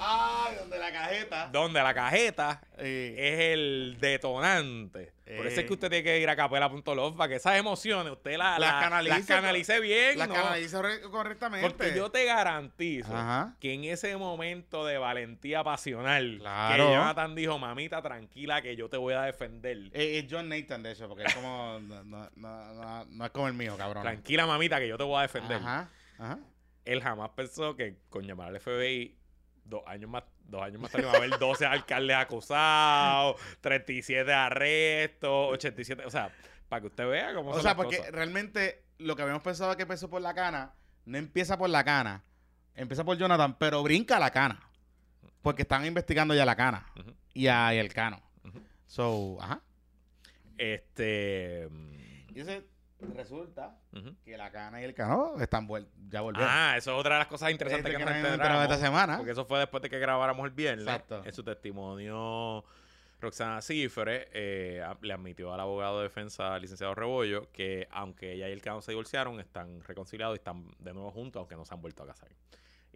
Ay, donde la cajeta. donde la cajeta Eh, es el detonante. Por eso es Eh. que usted tiene que ir a capela.love para que esas emociones usted la- Las la- canalice, las canalice bien. la ¿no? canaliza re- correctamente. Porque yo te garantizo Ajá. que en ese momento de valentía pasional, Claro. que Jonathan dijo, mamita, tranquila, que yo te voy a defender. Eh, es John Nathan, de hecho, porque es como. no es como el mío, cabrón. Tranquila, mamita, que yo te voy a defender. Ajá. Ajá. Él jamás pensó que con llamar al FBI dos años más, dos años más tarde va a haber 12 alcaldes acusados, 37 arrestos, 87, o sea, para que usted vea cómo O son sea, las porque cosas. realmente lo que habíamos pensado que empezó por la cana, no empieza por la cana. Empieza por Jonathan, pero brinca la cana. Porque están investigando ya la cana. Y a y el cano. So, ajá. Este... mm, Y ese resulta que la cana y el cano están vuel- ya volvieron. Ah, eso es otra de las cosas interesantes Este que que nos enteramos. esta semana. Porque eso fue después de que grabáramos el viernes. Exacto. En su testimonio, Roxana Cifre eh, le admitió al abogado de defensa, licenciado Rebollo, que aunque ella y el Cano se divorciaron, están reconciliados y están de nuevo juntos, aunque no se han vuelto a casar.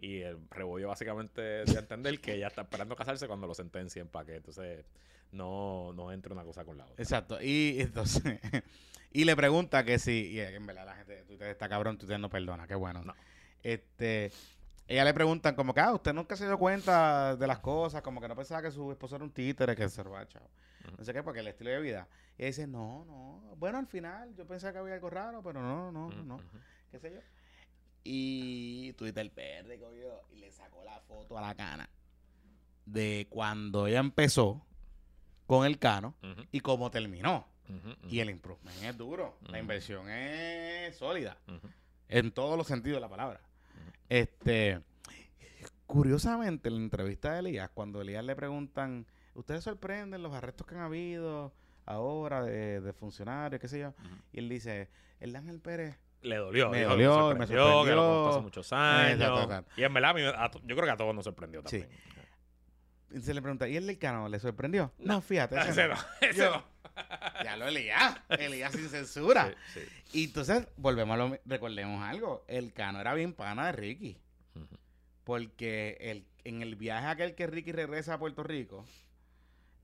Y el Rebollo básicamente a entender que ella está esperando casarse cuando lo sentencien para que entonces no, no entre una cosa con la otra. Exacto. Y entonces. y le pregunta que si. Y en verdad la gente de Twitter está cabrón, Twitter no perdona, qué bueno. No. Este. Ella le preguntan como que, ah, usted nunca se dio cuenta de las cosas, como que no pensaba que su esposo era un títere que se roba, chavo. Ujú. No sé qué, porque el estilo de vida. Y ella dice, no, no. Bueno, al final yo pensaba que había algo raro, pero no, no, Ujú, no. ujú. qué sé yo. Y Twitter verde cogió y le sacó la foto a la cana de cuando ella empezó con el cano y cómo terminó. Y el improvement es duro. La inversión es sólida. En todos los sentidos de la palabra. Este. Curiosamente, en la entrevista de Elías, cuando Elías le preguntan, ¿ustedes sorprenden los arrestos que han habido ahora de, de funcionarios, qué sé yo? Y él dice, el Ángel Pérez. Le dolió. Me dijo, dolió, me que lo contó sorprendió. hace muchos años. Exacto, exacto. Y en verdad, a mí- a to- yo creo que a todos nos sorprendió también. Se le pregunta, ¿y el del cano le sorprendió? No, fíjate. ese Ese no. ese Yo- no. Ya lo Elías. Elías sin censura. Sí, sí. Y entonces, volvemos a lo recordemos algo. El cano era bien pana de Ricky. Porque el, en el viaje aquel que Ricky regresa a Puerto Rico,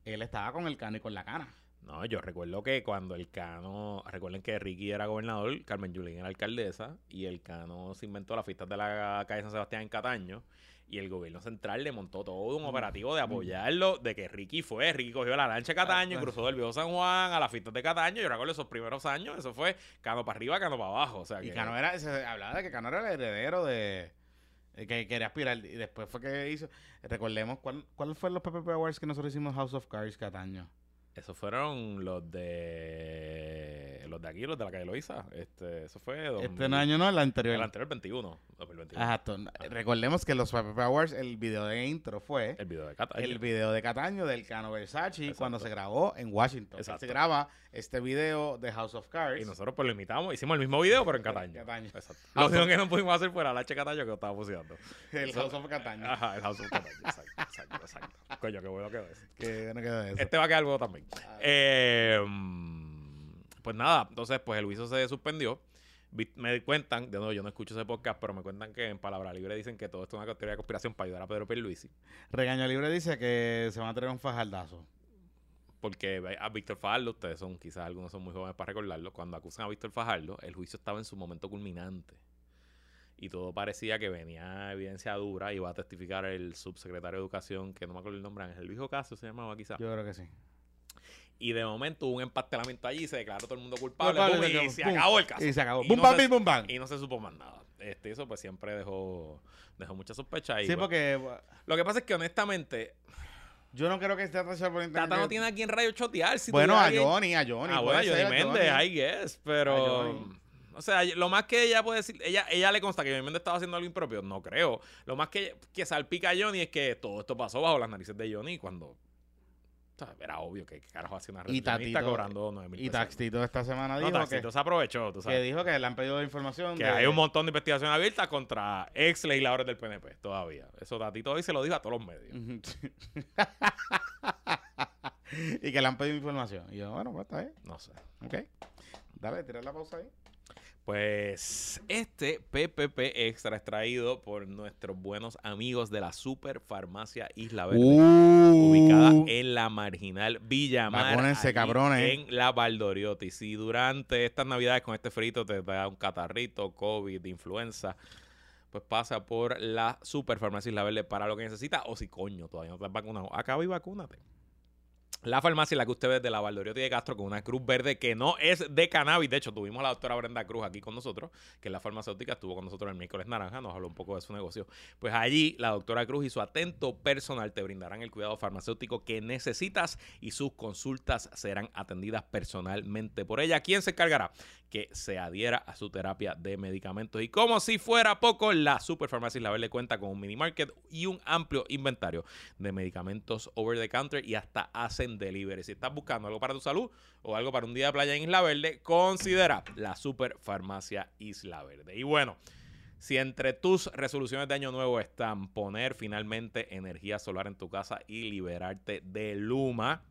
él estaba con el cano y con la cana. No, yo recuerdo que cuando el Cano, recuerden que Ricky era gobernador, Carmen Yulín era alcaldesa, y el Cano se inventó las fiestas de la calle San Sebastián en Cataño, y el gobierno central le montó todo un operativo de apoyarlo, de que Ricky fue, Ricky cogió la lancha de Cataño, y cruzó del viejo San Juan a las fiestas de Cataño, yo recuerdo esos primeros años, eso fue Cano para arriba, Cano para abajo, o sea Y que... Cano era, se hablaba de que Cano era el heredero de. que quería aspirar. Y después fue que hizo. Recordemos, ¿cuál, cuál fue los PPP Awards que nosotros hicimos House of Cards cada año? Esos fueron los de los de aquí, los de la calle Loiza, este, eso fue... Este 2000, año no, el anterior. El anterior 21, 2021. Exacto. Recordemos que los PPP Awards, el video de intro fue El video de Cataño. el video de Cataño del Cano Versace Exacto. cuando se grabó en Washington. Exacto. Se graba este video de House of Cards. Y nosotros pues lo imitamos, hicimos el mismo video, pero en Cataño. Cataño. Exacto. Ah, Lo único pues. que no pudimos hacer fue la H Cataño que estábamos usando. el House of Cataño. Ajá, el House of Cataño. Exacto, exacto, exacto. Coño, qué bueno quedó eso. Que bueno quedó eso. Este va a quedar luego también. Ah. Eh, mm, pues nada, entonces pues el juicio se suspendió. Me cuentan, de nuevo yo no escucho ese podcast, pero me cuentan que en Palabra Libre dicen que todo esto es una teoría de conspiración para ayudar a Pedro Pierluisi. Regaño Libre dice que se van a tener un fajardazo. Porque a Víctor Fajardo, ustedes son, quizás algunos son muy jóvenes para recordarlo, cuando acusan a Víctor Fajardo, el juicio estaba en su momento culminante. y todo parecía que venía evidencia dura. Iba a testificar el subsecretario de Educación, que no me acuerdo el nombre, Ángel Luis Ocasio se llamaba quizás. Yo creo que sí. Y de momento hubo un empastelamiento allí, se declaró todo el mundo culpable, boom, y se boom. acabó el caso. Y se acabó. Y no bam, se- bim, bum, bam. Y no se supo más nada. Este, eso pues siempre dejó, dejó mucha sospecha. Y, Sí, bueno, porque bueno, Lo que pasa es que honestamente, yo no creo que esté atrasado por internet. Tata no tiene aquí en radio chotear. Si Bueno, a alguien- Johnny, a Johnny. Ah, bueno, Johnny a Méndez, Johnny. I guess, A pero... O sea, lo más que ella puede decir, ella, ella le consta que Johnny Méndez estaba haciendo algo impropio, no creo. Lo más que, que salpica a Johnny es que todo esto pasó bajo las narices de Johnny cuando... era obvio que, que carajo hacía una Y recepcionista cobrando 9 mil Y Taxito esta semana No, dijo Taxito que, se aprovechó, tú que dijo que le han pedido información. Que de- hay un montón de investigaciones abiertas contra ex legisladores del PNP todavía. Eso Tatito hoy se lo dijo a todos los medios. Y que le han pedido información. Y yo, bueno, pues está bien. No sé. Ok. Dale, tira la pausa ahí. Pues este PPP extra es traído por nuestros buenos amigos de la Super Farmacia Isla Verde. ubicada en la marginal Villamar. Vacúnense, cabrones. En la Valdoriotti. Si durante estas navidades con este frito te da un catarrito, COVID, influenza, pues pasa por la Super Farmacia Isla Verde para lo que necesita. O si coño, todavía no te has vacunado, acaba y vacúnate. La farmacia la que usted ve de la Valdoriotti de Castro con una cruz verde que no es de cannabis. De hecho, tuvimos a la doctora Brenda Cruz aquí con nosotros, que es la farmacéutica, estuvo con nosotros el miércoles naranja, nos habló un poco de su negocio. Pues allí la doctora Cruz y su atento personal te brindarán el cuidado farmacéutico que necesitas y sus consultas serán atendidas personalmente por ella. ¿Quién se encargará? Que se adhiera a su terapia de medicamentos. Y como si fuera poco, la Superfarmacia Isla Verde cuenta con un mini market y un amplio inventario de medicamentos over the counter y hasta hacen delivery. Si estás buscando algo para tu salud o algo para un día de playa en Isla Verde, considera la Superfarmacia Isla Verde. Y bueno, si entre tus resoluciones de año nuevo están poner finalmente energía solar en tu casa y liberarte de Luma,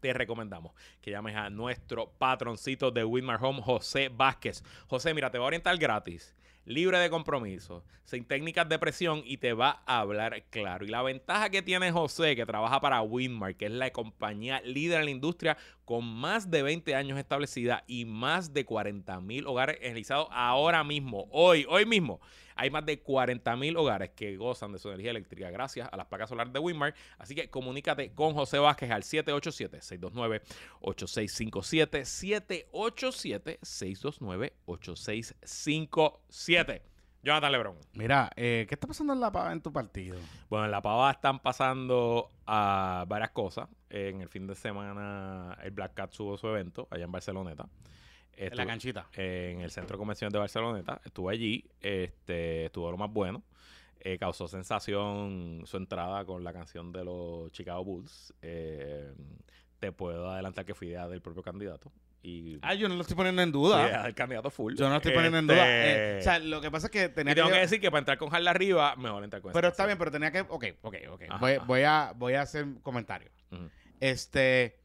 te recomendamos que llames a nuestro patroncito de Winmar Home, José Vázquez. José, mira, te va a orientar gratis, libre de compromiso, sin técnicas de presión y te va a hablar claro. Y la ventaja que tiene José, que trabaja para Winmar, que es la compañía líder en la industria con más de 20 años establecida y más de 40 mil hogares realizados ahora mismo, hoy, hoy mismo. Hay más de 40 mil hogares que gozan de su energía eléctrica gracias a las placas solares de Winmar. Así que comunícate con José Vázquez al 787-629-8657. 787-629-8657. Jonathan Lebron. Mira, eh, ¿qué está pasando en la pava en tu partido? Bueno, en La Pava están pasando a varias cosas. En el fin de semana, el Black Cat tuvo su evento allá en Barceloneta. En la canchita. en el centro de convenciones de Barceloneta. Estuve allí, este, estuvo lo más bueno. Eh, causó sensación su entrada con la canción de los Chicago Bulls. Eh, te puedo adelantar que fue idea del propio candidato. Y Ah, yo no lo estoy poniendo en duda. del candidato full. Yo no lo estoy poniendo en duda. Eh, Este, o sea, lo que pasa es que tenía y tengo que... que decir que para entrar con Harla arriba, mejor entrar con pero está bien, pero tenía que... Ok, ok, ok. Ajá, voy, ajá. voy a, voy a hacer un comentario. Ujú. Este...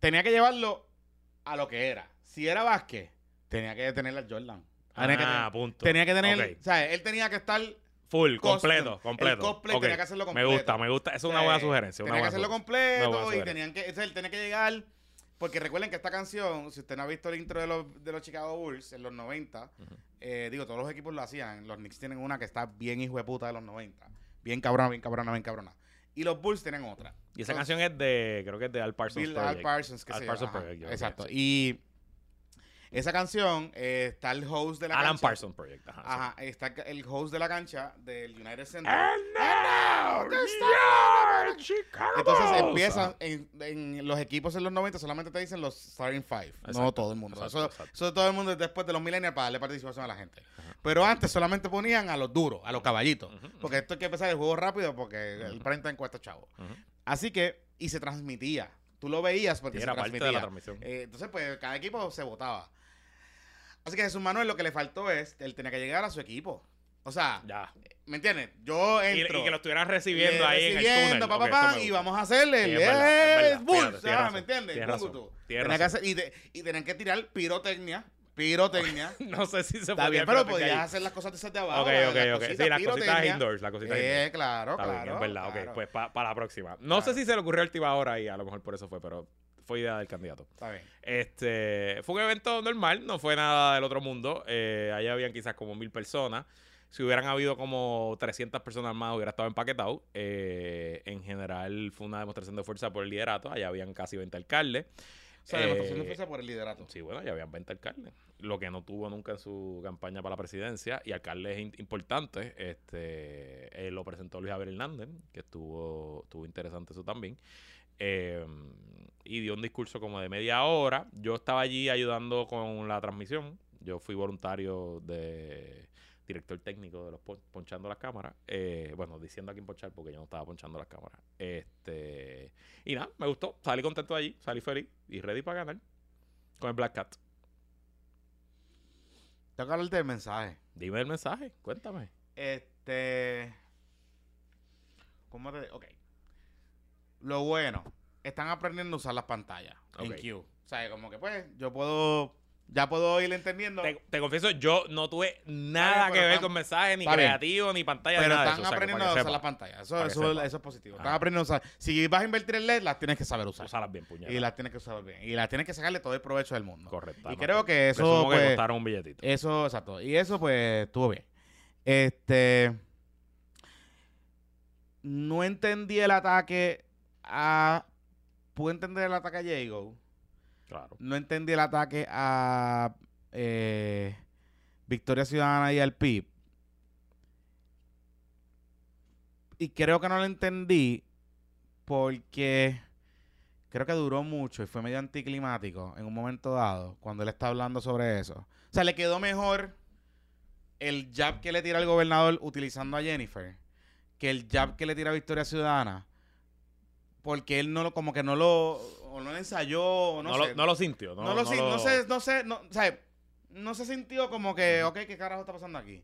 Tenía que llevarlo a lo que era. Si era Vázquez, tenía que tener al Jordan. Tenía, Ah, punto. tenía que tener... O sea, él tenía que estar... Full, custom. completo, El completo. cosplay tenía que hacerlo Me completo. gusta, me gusta. Esa es una O sea, buena sugerencia. Una Tenía que hacerlo completo y tenían que, entonces él tenía que llegar. Porque recuerden que esta canción, si usted no ha visto el intro de los, de los Chicago Bulls en los 90, Ujú. eh, digo, todos los equipos lo hacían. Los Knicks tienen una que está bien hijo de puta de los 90. Bien cabrona, bien cabrona, bien cabrona. Y los Bulls tienen otra. Y esa Entonces, canción es de, creo que es de Al Parsons Bill Al Project. Parsons, que Al se Parsons. Project, Ajá, Exacto. Y esa canción eh, está el host de la Alan cancha. Parsons Project. Ajá. Ajá, está el host de la cancha del United Center. And now, your Chicago Entonces empiezan en, en los equipos en los 90 solamente te dicen los starting five, no todo el mundo. exacto, eso, exacto. eso todo el mundo es después de los millennials para darle participación a la gente. Pero antes solamente ponían a los duros, a los caballitos. Porque esto hay que empezar el juego rápido porque el prime time cuesta chavo. Así que, y se transmitía. Tú lo veías porque Sí, se era parte de la transmisión. Eh, entonces, pues cada equipo se votaba. Así que Jesús Manuel lo que le faltó es, él tenía que llegar a su equipo. O sea, Ya. ¿me entiendes? Yo entro. y que lo estuvieran recibiendo ahí en el túnel. pa, pa, pa, y vamos a hacerle Sí, el tienes Ah, razón, ¿Me entiendes? tienes Bungu razón, tú. tienes Tenía que razón. hacer- y, y tenían que tirar pirotecnia. Pirotecnia. No sé si se Está podía bien, pero podías ahí. hacer las cosas de esas de abajo. Ok, ok, las ok. cositas, Sí, las cositas indoors, las cositas indoors. Eh, claro, Está claro. bien, es verdad. claro. Ok, pues para la próxima. No sé si se le ocurrió a última hora y a lo mejor por eso fue, pero fue idea del candidato. Está bien. Este, fue un evento normal, no fue nada del otro mundo. Eh, allá habían quizás como mil personas. Si hubieran habido como 300 personas más, hubiera estado empaquetado. Eh, en general, fue una demostración de fuerza por el liderato. Allá habían casi 20 alcaldes. Sea, demostración de Eh, fuerza por el liderato. Sí, bueno, ya habían 20 alcaldes. Lo que no tuvo nunca en su campaña para la presidencia. Y alcaldes importantes. Este, eh, lo presentó Luis Javier Hernández, que estuvo, estuvo interesante eso también. Eh, y dio un discurso como de media hora. Yo estaba allí ayudando con la transmisión. Yo fui voluntario de director técnico de los pon- ponchando las cámaras. Eh, bueno, diciendo a quién ponchar porque yo no estaba ponchando las cámaras. Este, y nada, me gustó. Salí contento de allí, salí feliz y ready para ganar con el Black Cat. Tengo que hablarte del mensaje. Dime el mensaje, cuéntame. Este. ¿Cómo te.? Ok. Lo bueno, están aprendiendo a usar las pantallas en. Q. O sea, como que pues, yo puedo. Ya puedo ir entendiendo. Te, te confieso, yo no tuve nada que ver están- con mensajes, ni bien. creativo, ni pantalla, pero nada de están. O sea, aprendiendo a usar las pantallas. Eso, es positivo. Están aprendiendo a usar. Si vas a invertir en LED, las tienes que saber usar. Usarlas bien, puñetas. Y las tienes que usar bien. Y las tienes que sacarle todo el provecho del mundo. Correcto. Y creo que eso, que pues, costaron un billetito. Eso, exacto. Y eso, pues, estuvo bien. Este. No entendí el ataque a. Pude entender el ataque a Jago. No entendí el ataque a. eh, Victoria Ciudadana y al PIB. Y creo que no lo entendí porque creo que duró mucho y fue medio anticlimático en un momento dado cuando él está hablando sobre eso. O sea, le quedó mejor el jab que le tira el gobernador utilizando a Jennifer que el jab que le tira a Victoria Ciudadana porque él no lo como que no lo o no lo ensayó o no, No, sé. lo, no lo sintió. No, No, lo, sin- no sé, no sé, no, o sea, no se sintió como que, ok, ¿qué carajo está pasando aquí?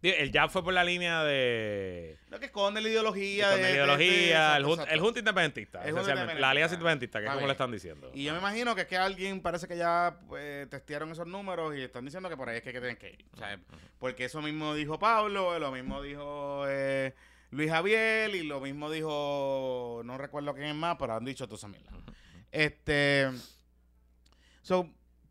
El jab fue por la línea de. Lo que esconde la ideología. de- la de- de- ideología, el, jun- el junta independentista, El junta. La alianza independentista. que es como le están diciendo. Y yo me imagino que es que alguien parece que ya pues, testearon esos números y están diciendo que por ahí es que, que tienen que ir. O sea, porque eso mismo dijo Pablo, lo mismo dijo eh, Luis Javier y lo mismo dijo, no recuerdo quién es más, pero han dicho todas esas mierdas. Este.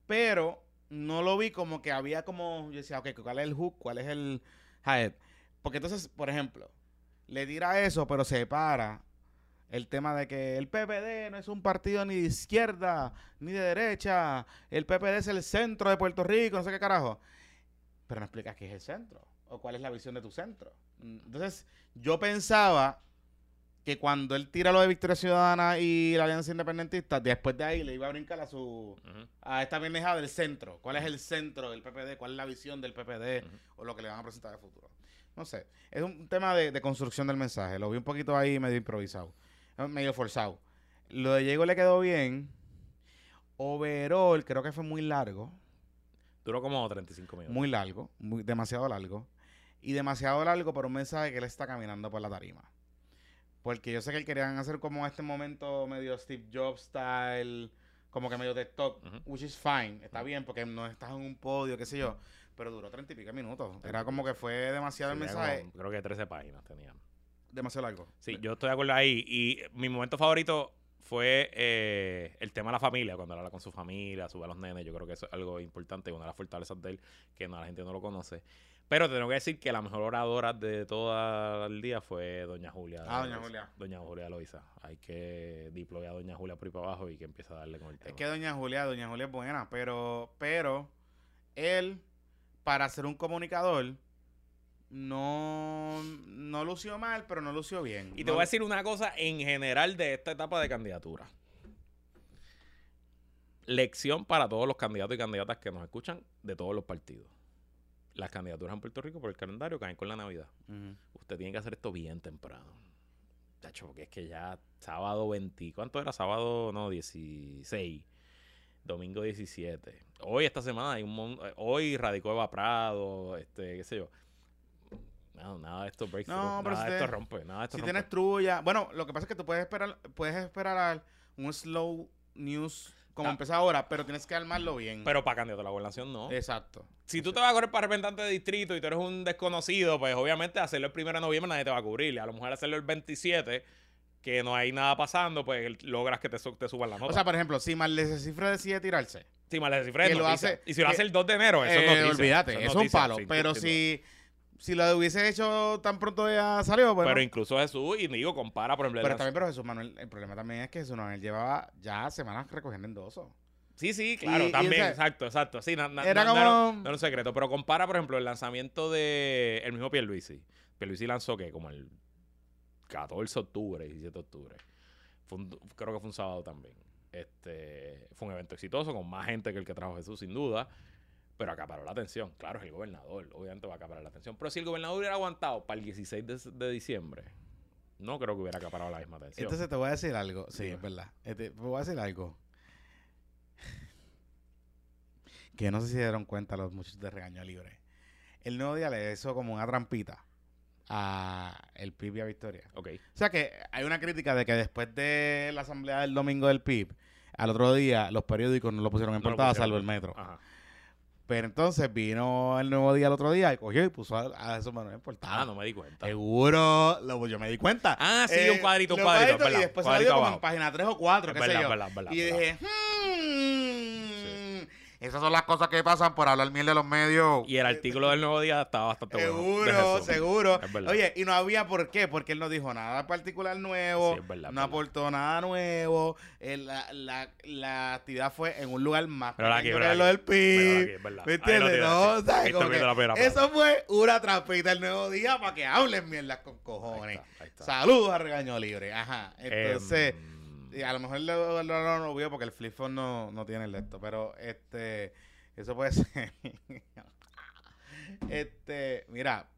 Pero no lo vi como que había como. Yo decía, ok, ¿cuál es el hook? ¿Cuál es el head? Porque entonces, por ejemplo, le tira eso, pero separa el tema de que el PPD no es un partido ni de izquierda ni de derecha. El PPD es el centro de Puerto Rico, no sé qué carajo. Pero no explicas qué es el centro o cuál es la visión de tu centro. Entonces, yo pensaba que cuando él tira lo de Victoria Ciudadana y la Alianza Independentista, después de ahí le iba a brincar a su Ujú. a esta pendejada del centro. ¿Cuál es el centro del PPD? ¿Cuál es la visión del PPD? O lo que le van a presentar de futuro. No sé. Es un tema de, de construcción del mensaje. Lo vi un poquito ahí medio improvisado. eh, Medio forzado. Lo de Diego le quedó bien. Overall, creo que fue muy largo. Duró como 35 minutos. Muy largo. Muy, demasiado largo. Y demasiado largo por un mensaje que él está caminando por la tarima. Porque yo sé que él querían hacer como este momento medio Steve Jobs style, como que medio talk, Ujú. which is fine, está bien porque no estás en un podio, qué sé yo, pero duró treinta y pico minutos. Era como que fue demasiado el Tenía mensaje, como- creo que 13 páginas tenía. demasiado largo. Sí, yo estoy de acuerdo ahí. Y mi momento favorito fue eh, el tema de la familia, cuando habla con su familia, sube a los nenes. Yo creo que eso es algo importante, una de las fortalezas de él, que no, la gente no lo conoce. Pero tengo que decir que la mejor oradora de todo el día fue Doña Julia. Ah, Doña. Julia. Doña Julia Loiza. Hay que deployar a Doña Julia por ahí para abajo y que empiece a darle con el tema. Es que Doña Julia, Doña Julia es buena, pero, pero, él, para ser un comunicador, no, no lució mal, pero no lució bien. Y te No- voy a decir una cosa en general de esta etapa de candidatura. Lección para todos los candidatos y candidatas que nos escuchan de todos los partidos. Las candidaturas en Puerto Rico por el calendario caen con la Navidad. Usted tiene que hacer esto bien temprano. Chacho, porque es que ya sábado 20, ¿cuánto era? Sábado, no, 16. Domingo 17. Hoy, esta semana, hay un mon- Hoy radicó Eva Prado, este, qué sé yo. No, nada de esto breaks No, nada si de esto rompe, nada de esto Si rompe. tienes trulla, bueno, lo que pasa es que tú puedes esperar, puedes esperar al- un slow news como Ah. empieza ahora, pero tienes que armarlo bien. Pero para candidato a la gobernación no. Exacto. si tú te vas a correr para representante de distrito y tú eres un desconocido, pues obviamente hacerlo el primero de noviembre nadie te va a cubrir. A lo mejor hacerlo el 27, que no hay nada pasando, pues logras que te, su- te suban la nota. O sea, por ejemplo, si Marlene Cifre decide tirarse, si que es lo hace- Y si lo hace el 2 de enero, eso eh, noticia. olvídate, eso es un palo. sin- pero sin si, si lo hubiese hecho tan pronto ya salió, pues. Pero no. incluso Jesús, y digo, compara, por ejemplo, Pero también, pero Jesús Manuel, el problema también es que Jesús Manuel llevaba ya semanas recogiendo endosos. Sí, sí, claro, Y- y, también, o sea, exacto, exacto. Sí, na- na- era na- no como- no era un secreto, pero compara, por ejemplo, el lanzamiento de el mismo Pierluisi. Pierluisi lanzó que como el 14 de octubre, 17 de octubre. Fue un- creo que fue un sábado también. Este, fue un evento exitoso con más gente que el que trajo Jesús, sin duda. Pero acaparó la atención. Claro, es el gobernador. Obviamente va a acaparar la atención. Pero si el gobernador hubiera aguantado para el 16 de, de diciembre, no creo que hubiera acaparado la misma atención. Entonces te voy a decir algo. Sí, Dime. es verdad. Este, te voy a decir algo. Que no sé si se dieron cuenta los muchachos de Regaño Libre. El nuevo día le hizo como una trampita a el PIB y a Victoria. ok. O sea que hay una crítica de que después de la asamblea del domingo del PIB, al otro día los periódicos no lo pusieron en No portada, pusieron. salvo el metro. Ajá. Pero entonces vino el nuevo día el otro día y cogió y puso a, a Jesús Manuel en portada. Ah, no me di cuenta. Seguro, lo, yo me di cuenta. Ah, sí, Eh, un cuadrito, un cuadrito, verdad, Y después cuadrito salió como en página 3 o 4, Es qué verdad, sé yo. verdad, verdad, y dije, hmm, esas son las cosas que pasan por hablar miel de los medios. Y el artículo del nuevo día estaba bastante bueno. Seguro, seguro. Oye, y no había por qué, porque él no dijo nada particular nuevo, Sí, verdad, no aportó nada nuevo. eh, la, la, la actividad fue en un lugar más Pero aquí, pero que lo del aquí. Pero aquí, PIB. es verdad. ¿Me entiendes? No. ¿sabes? Como que la eso fue una trampita el nuevo día para que hablen mierdas con cojones. Ahí está, ahí está. Saludos a Regaño Libre. Ajá. Entonces, Em, y a lo mejor lo, lo- lo- vio porque el flip phone no, no tiene el esto, pero este, eso puede ser. este, mira,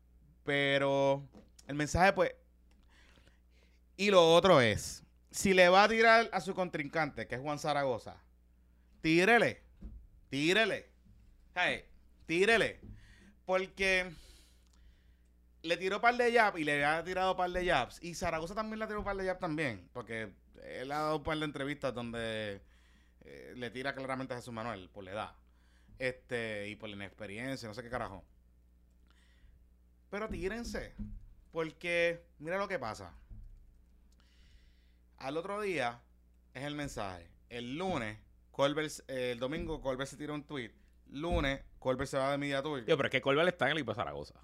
pero el mensaje, pues. Y lo otro es: si le va a tirar a su contrincante, que es Juan Zaragoza, tírele. Tírele. Hey, tírele. Porque le tiró par de jabs y le había tirado par de jabs. Y Zaragoza también le tiró par de jabs también. Porque él ha dado un par de entrevistas donde eh, le tira claramente a Jesús Manuel por la edad. Este, y por la inexperiencia, no sé qué carajo. Pero tírense. Porque mira lo que pasa. Al otro día es el mensaje. El lunes, Colbert, el domingo, Colbert se tira un tweet. Lunes, Colbert se va de Media Tour. Tío, pero es que Colbert está en el de Zaragoza.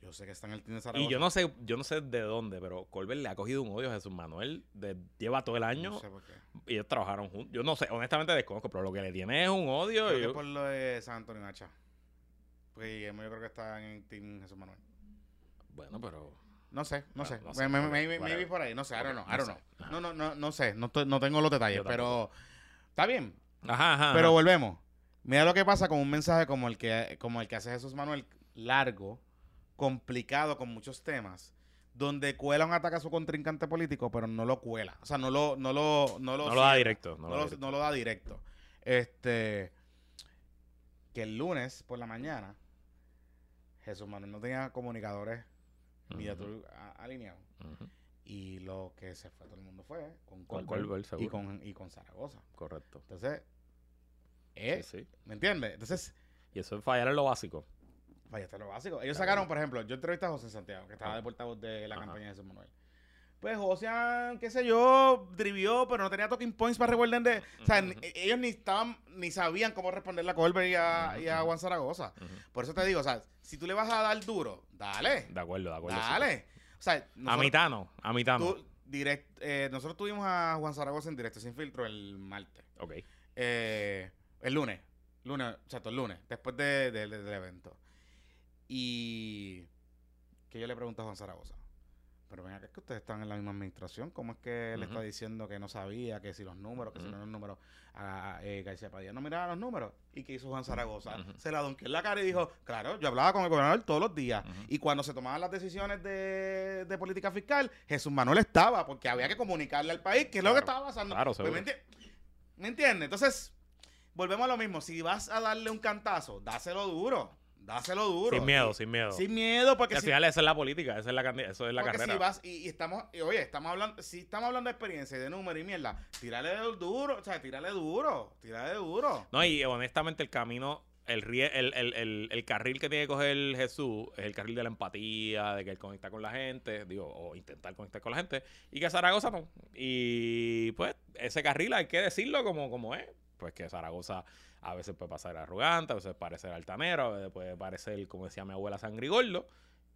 Yo sé que está en el team de Zaragoza. Y yo no sé, yo no sé de dónde, pero Colbert le ha cogido un odio a Jesús Manuel. de- lleva todo el año No sé por qué. y ellos trabajaron juntos. Yo no sé, honestamente desconozco, pero lo que le tiene es un odio. Creo y que yo- por lo de San Antonio Nacha. Pues Guillermo yo creo que está en el team Jesús Manuel. Bueno, pero. No sé, no sé. no sé, Me- me- por ahí. No sé, I don't know. I No don't know. No, no, no, no sé. No, estoy- no tengo los detalles, pero está bien. Ajá, ajá. Pero ajá. volvemos. Mira lo que pasa con un mensaje como el que, como el que hace Jesús Manuel, largo, complicado, con muchos temas, donde cuela un ataque a su contrincante político, pero no lo cuela. O sea, no lo, no lo, no lo, no lo da directo. No, No lo da directo. no lo da directo. Este. Que el lunes por la mañana, Jesús Manuel no tenía comunicadores Ujú, tour a- alineados. Y lo que se fue todo el mundo fue con Con Colbert y con, y con Zaragoza. Correcto. Entonces, eh, Sí, sí. ¿me entiendes? Entonces, Y eso es fallar en lo básico. Fallaste lo básico. Ellos sacaron, por ejemplo, yo entrevisté a José Santiago, que estaba de portavoz de la Ajá. campaña de Jesús Manuel. Pues José, qué sé yo, drivió, pero no tenía talking points para recuerden de... O sea, ni- ellos ni estaban, ni sabían cómo responderle a Colbert y a, y a. Juan Zaragoza. Por eso te digo, o sea, si tú le vas a dar duro, dale, De acuerdo, de acuerdo. sí. dale. O sea, A mitad no. A mitad no. direct- eh, nosotros tuvimos a Juan Zaragoza en directo sin filtro el martes. Ok. Eh, el lunes. Lunes, exacto, el lunes, después de- de- de- del evento. Y que yo le pregunto a Juan Zaragoza. Pero ven acá, es que ustedes están en la misma administración. ¿Cómo es que él Ujú. está diciendo que no sabía, que si los números, que si no los números, a, eh, García Padilla no miraba los números? ¿Y qué hizo Juan Zaragoza? Se la donqueó en la cara y dijo, claro, yo hablaba con el gobernador todos los días. Y cuando se tomaban las decisiones de, de política fiscal, Jesús Manuel estaba, porque había que comunicarle al país qué es lo que estaba pasando. claro, Pues, ¿me, enti- ¿Me entiendes? Entonces, volvemos a lo mismo. Si vas a darle un cantazo, dáselo duro. Dáselo duro. Sin miedo, sin miedo. Sin miedo, porque al si, final esa es la política, esa es la, eso es la carrera. si vas y, y estamos, y oye, estamos hablando, si estamos hablando de experiencia y de número y mierda, tírale duro, o sea, tírale duro, tírale duro. No, y honestamente el camino, el, rie- el, el, el, el carril que tiene que coger Jesús es el carril de la empatía, de que él conecta con la gente, digo, o intentar conectar con la gente, y que Zaragoza no. Y pues ese carril hay que decirlo como, como es. Pues que Zaragoza a veces puede pasar arrogante, a veces parecer altanero, a veces puede parecer, como decía mi abuela, sangrigordo.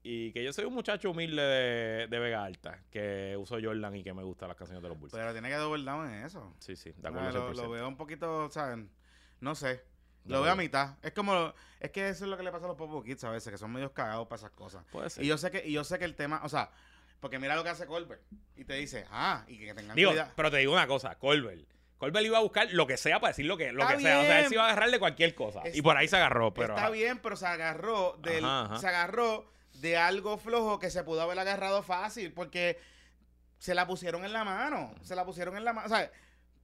Y que yo soy un muchacho humilde de, de Vega Alta, que uso Jordan y que me gustan las canciones de los Bulls. Pero tiene que double down en eso. Sí, sí, de acuerdo. lo, 100%. lo veo un poquito, ¿saben? No sé. Lo veo a mitad. Es como, es que eso es lo que le pasa a los Popo Kids a veces, que son medios cagados para esas cosas. Puede ser. Y yo sé que, y yo sé que el tema, o sea, porque mira lo que hace Colbert. Y te dice, ah, y que tengan Digo, cuidado. pero te digo una cosa, Colbert. Colbert iba a buscar lo que sea para decir lo que, lo que sea. O sea, él se iba a agarrar de cualquier cosa. y por ahí se agarró, pero. Está ajá. bien, pero se agarró del, Ajá, ajá. se agarró de algo flojo que se pudo haber agarrado fácil, porque se la pusieron en la mano. Se la pusieron en la mano. O sea,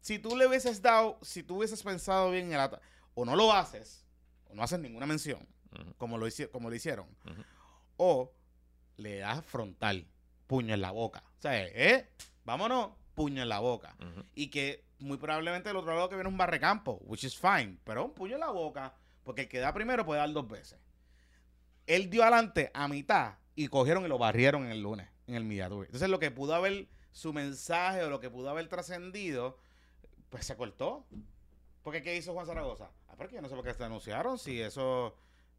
si tú le hubieses dado, si tú hubieses pensado bien en el ata- o no lo haces, o no haces ninguna mención, como lo, hici- como lo hicieron, o le das frontal, puño en la boca. O sea, ¿eh? Vámonos, puño en la boca. Y que muy probablemente del otro lado que viene un barrecampo, which is fine, pero un puño en la boca, porque el que da primero puede dar dos veces. Él dio adelante a mitad y cogieron y lo barrieron en el lunes, en el Tour. Entonces lo que pudo haber, su mensaje o lo que pudo haber trascendido, pues se cortó. Porque ¿qué hizo Juan Zaragoza? Ah, porque yo no sé por qué se anunciaron, si eso,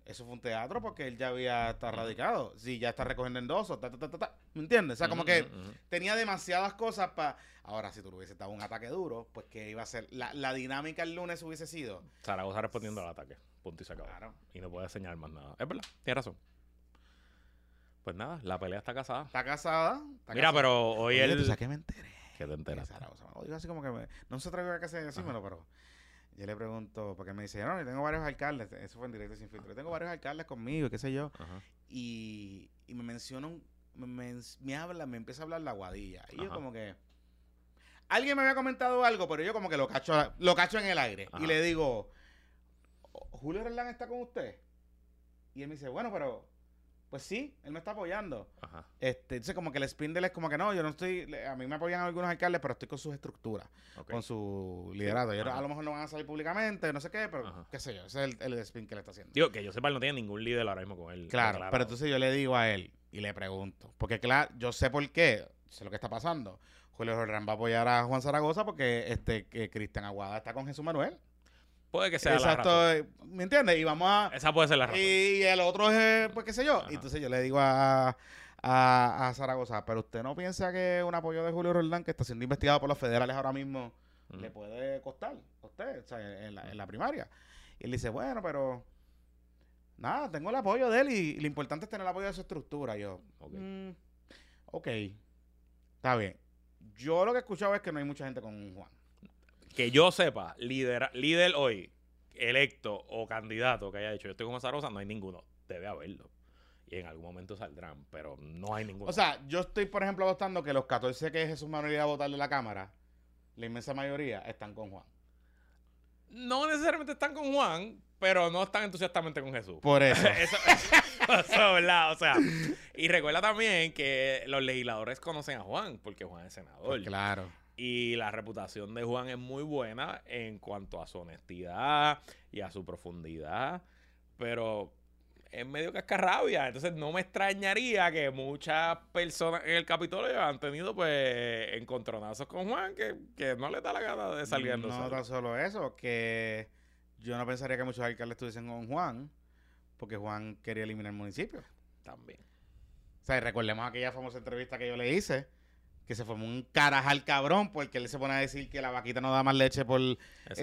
eso fue un teatro, porque él ya había estado radicado, si ya está recogiendo endosos, ta, ta, ta, ta, ta. ¿me entiendes? O sea, como que tenía demasiadas cosas para... Ahora, si tú le hubieses dado un ataque duro, pues que iba a ser... La, la dinámica el lunes hubiese sido... Zaragoza respondiendo al ataque. Punto y se acabó. Claro. Y no puede señalar más nada. Es verdad, tienes razón. Pues nada, la pelea está casada. Está casada. está Mira, casada. pero hoy él. ¿tú sabes qué me enteré? ¿Qué te Que enteras? Zaragoza me lo dijo así como que... me- no se atrevió a casi decírmelo, pero... Yo le pregunto, porque me dice, no, yo tengo varios alcaldes, eso fue en directo sin filtro, yo tengo varios alcaldes conmigo, qué sé yo, Ajá. y, y me mencionan, me, me, me habla, me empieza a hablar la guadilla, y yo como que, alguien me había comentado algo, pero yo como que lo cacho, lo cacho en el aire, Ajá. y le digo, Julio Roldán está con usted, y él me dice, bueno, pero, pues sí, él me está apoyando, Ajá. este, entonces como que el spin de él es como que no, yo no estoy, a mí me apoyan algunos alcaldes, pero estoy con sus estructuras, con su liderazgo. A lo mejor no van a salir públicamente, no sé qué, pero Ajá. qué sé yo, ese es el, el spin que le está haciendo. Digo, que yo sepa, él no tiene ningún líder ahora mismo con él. claro, pero entonces yo le digo a él y le pregunto, porque claro, yo sé por qué, sé lo que está pasando. Julio Jordán va a apoyar a Juan Zaragoza porque este que Cristian Aguada está con Jesús Manuel. Puede que sea la Exacto, razón. eh, ¿me entiendes? Y vamos a... Esa puede ser la razón. Y el otro es, pues qué sé yo. Ajá. Y entonces yo le digo a, a, a Zaragoza, pero usted no piensa que un apoyo de Julio Roldán, que está siendo investigado por los federales ahora mismo, Ujú. le puede costar a usted, o sea, en la, en la primaria. Y él dice, bueno, pero nada, tengo el apoyo de él y, lo importante es tener el apoyo de su estructura. Yo, Ok. "Mm, ok, está bien. Yo lo que he escuchado es que no hay mucha gente con Juan. Que yo sepa, líder, líder hoy, electo o candidato que haya dicho yo estoy con Zaragoza, no hay ninguno. Debe haberlo. Y en algún momento saldrán, pero no hay ninguno. O sea, yo estoy, por ejemplo, votando que los 14 que Jesús Manuel iba a votar de la Cámara, la inmensa mayoría están con Juan. no necesariamente están con Juan, pero no están entusiastamente con Jesús. Por eso. Eso, eso es verdad, o sea. Y recuerda también que los legisladores conocen a Juan, porque Juan es senador. Pues claro. Y la reputación de Juan es muy buena en cuanto a su honestidad y a su profundidad. Pero es medio cascarrabia. Entonces no me extrañaría que muchas personas en el Capitolio han tenido pues encontronazos con Juan que, que no le da la gana de salir No solo. tan solo eso, que yo no pensaría que muchos alcaldes estuviesen con Juan, porque Juan quería eliminar el municipio. También. O sea, y recordemos aquella famosa entrevista que yo le hice, que se formó un carajal cabrón, porque él se pone a decir que la vaquita no da más leche por el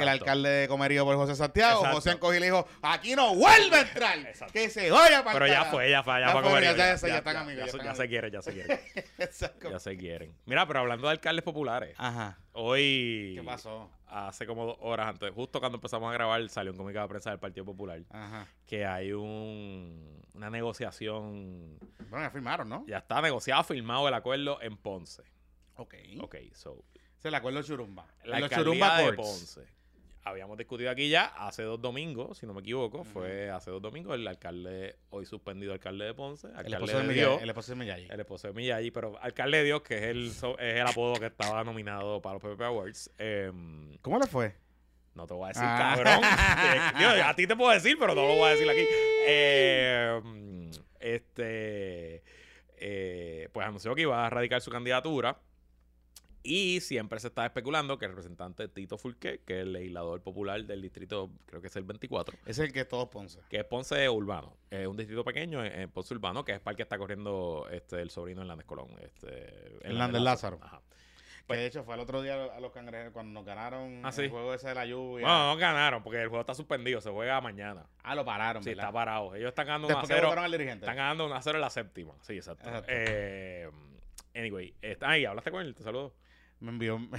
alcalde de Comerío por José Santiago. Exacto. José le dijo, aquí no vuelve a entrar, Exacto. que se vaya para Pero ya fue, ya fue, ya, Ya fue como ya- se- ya están amigos, ya se- están ya se quieren, ya se quieren. Ya se quieren. Mira, pero hablando de alcaldes populares, Ajá. hoy ¿Qué pasó? hace como dos horas antes, justo cuando empezamos a grabar, salió un comunicado de prensa del Partido Popular Ajá. que hay un, una negociación, Bueno, ya firmaron, ¿no? ya está negociado, firmado el acuerdo en Ponce. Ok. Ok, so, Se le acuerdo Churumba. la Los Churumba de. Ponce. Habíamos discutido aquí ya hace dos domingos, si no me equivoco, fue hace dos domingos el alcalde, hoy suspendido alcalde de Ponce, El alcalde esposo de Miyagi. Dios, El esposo de Miyagi. el esposo de Miyagi, pero alcalde de Dios, que es el, es el apodo que estaba nominado para los PPP Awards. em, ¿Cómo le fue? No te voy a decir, Ah. cabrón. Eh, a ti te puedo decir, pero no lo voy a decir aquí. Eh, mm, este. eh, pues anunció que iba a radicar su candidatura. Y siempre se estaba especulando que el representante Tito Fulqué, que es el legislador popular del distrito, creo que es el 24, Es el que todos Ponce. que es Ponce Urbano. Es un distrito pequeño en, Ponce Urbano, que es para el que está corriendo este, el sobrino Hernández Colón. Este, Hernández Lázaro. Ajá. Que de hecho fue el otro día a los cangrejeros cuando nos ganaron Ah, sí. el juego ese de la lluvia. Bueno, no ganaron porque el juego está suspendido. Se juega mañana. Ah, lo pararon, Sí, ¿verdad? está parado. Ellos están ganando 1 a Después que 0. votaron al dirigente. Están ganando 1 a 0 en la séptima. Sí, exacto. Exacto. Eh, anyway, está ahí, hablaste con él, te saludo. Me envió, me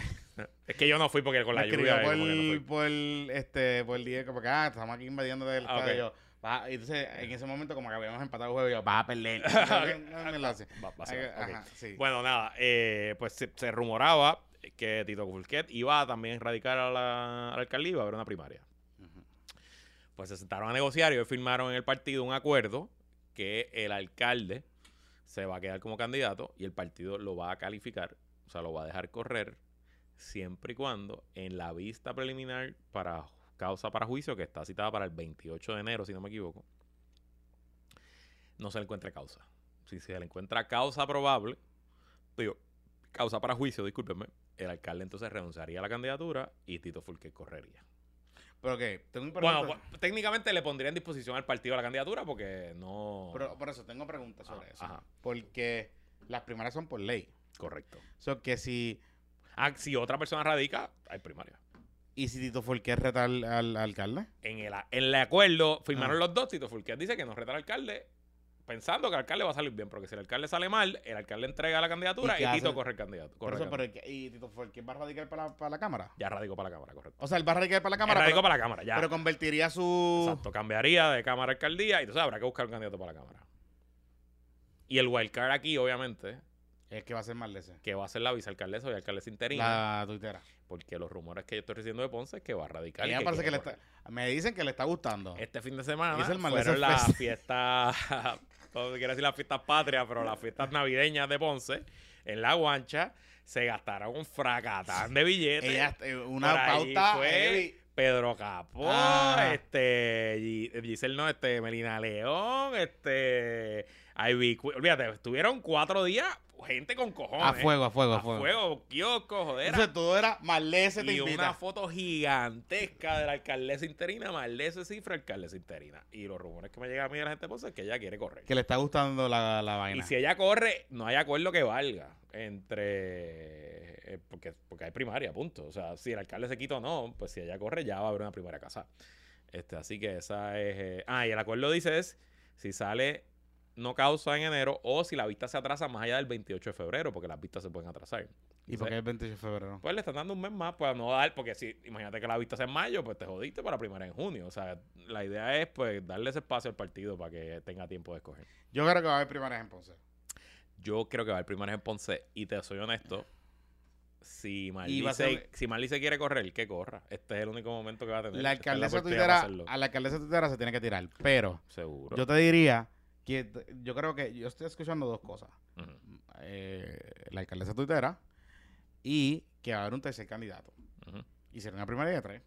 Es que yo no fui porque con la escribió lluvia. por, que no fui. por, este, por el día, como que, ah, estamos aquí invadiendo del Ah, estadio. Va- entonces, en ese momento, como que habíamos empatado el juego, yo, vas a perder. Me. Va- a sí. Bueno, nada, eh, pues se, se rumoraba que Tito Fulquet iba a también radicar a la, a la alcaldía iba a haber una primaria. Pues se sentaron a negociar y hoy firmaron en el partido un acuerdo que el alcalde se va a quedar como candidato y el partido lo va a calificar, o sea, lo va a dejar correr siempre y cuando en la vista preliminar para causa para juicio, que está citada para el 28 de enero, si no me equivoco, no se le encuentre causa. Si se le encuentra causa probable, digo, causa para juicio, discúlpenme, el alcalde entonces renunciaría a la candidatura y Tito Fulque correría. Pero que, tengo un Bueno, pues, técnicamente le pondría en disposición al partido la candidatura porque no. pero por eso, tengo preguntas sobre Ah, eso. ajá. Porque las primarias son por ley. Correcto. O sea, que si, Ah, si otra persona radica, hay primaria. y si Tito Fulqué reta al, al alcalde. En el, en el acuerdo firmaron Ah. los dos. Tito Fulquer dice que no reta al alcalde pensando que el alcalde va a salir bien. Porque si el alcalde sale mal, el alcalde entrega la candidatura ¿Y Tito corre el candidato. Corre eso, el pero. ¿y Tito Fulqué va a radicar para la, para la Cámara? Ya radicó para la Cámara, correcto. O sea, él va a radicar para la Cámara, Él radicó para la Cámara, ya. pero convertiría su... Exacto, cambiaría de Cámara a alcaldía y entonces habrá que buscar un candidato para la Cámara. Y el wildcard aquí, obviamente, Es que va a ser más de ese. que va a ser la vicealcaldesa y alcaldesa interina. La tuitera. Porque los rumores que yo estoy recibiendo de Ponce es que va a radicar. Ella que parece que le está... Me dicen que le está gustando. Este fin de semana Dice el fueron las fiestas, todo quiere decir las fiestas patrias, pero las fiestas navideñas de Ponce, en La Guancha, se gastaron un fracatán de billetes. Ella, eh, una Por pauta fue. Pedro Capó, Ah. este, Gi- Giselle no, este, Melina León, este, Ivy, olvídate, estuvieron cuatro días gente con cojones. A fuego, a fuego, a a fuego. fuego, kiosco, joder. Entonces todo era Marlese te Y invita. una foto gigantesca de la alcaldesa interina, Marlese Cifra, alcaldesa interina. Y los rumores que me llegan a mí de la gente Ponce es que ella quiere correr. Que le está gustando la, la Y vaina. si ella corre, no hay acuerdo que valga entre... eh, porque, porque hay primaria, punto. O sea, si el alcalde se quita o no, pues si ella corre ya va a haber una primaria casa. Este, así que esa es... eh, Ah, y el acuerdo dice es si sale no causa en enero o si la vista se atrasa más allá del 28 de febrero, porque las vistas se pueden atrasar. ¿Y por qué el 28 de febrero? Pues le están dando un mes más para no dar, porque si imagínate que la vista sea en mayo, pues te jodiste para la primaria en junio. O sea, la idea es pues darle ese espacio al partido para que tenga tiempo de escoger. Yo creo que va a haber primarias en Ponce. Yo creo que va a haber primarias en Ponce y te soy honesto. Si Marley, ser- se, si Marley se quiere correr, que corra. Este es el único momento que va a tener. La Esta es alcaldesa oportunidad para tuitera, a la alcaldesa tuitera se tiene que tirar. Pero Seguro. yo te diría que yo creo que yo estoy escuchando dos cosas. Eh, la alcaldesa tuitera y que va a haber un tercer candidato. Y será una primaria de tres.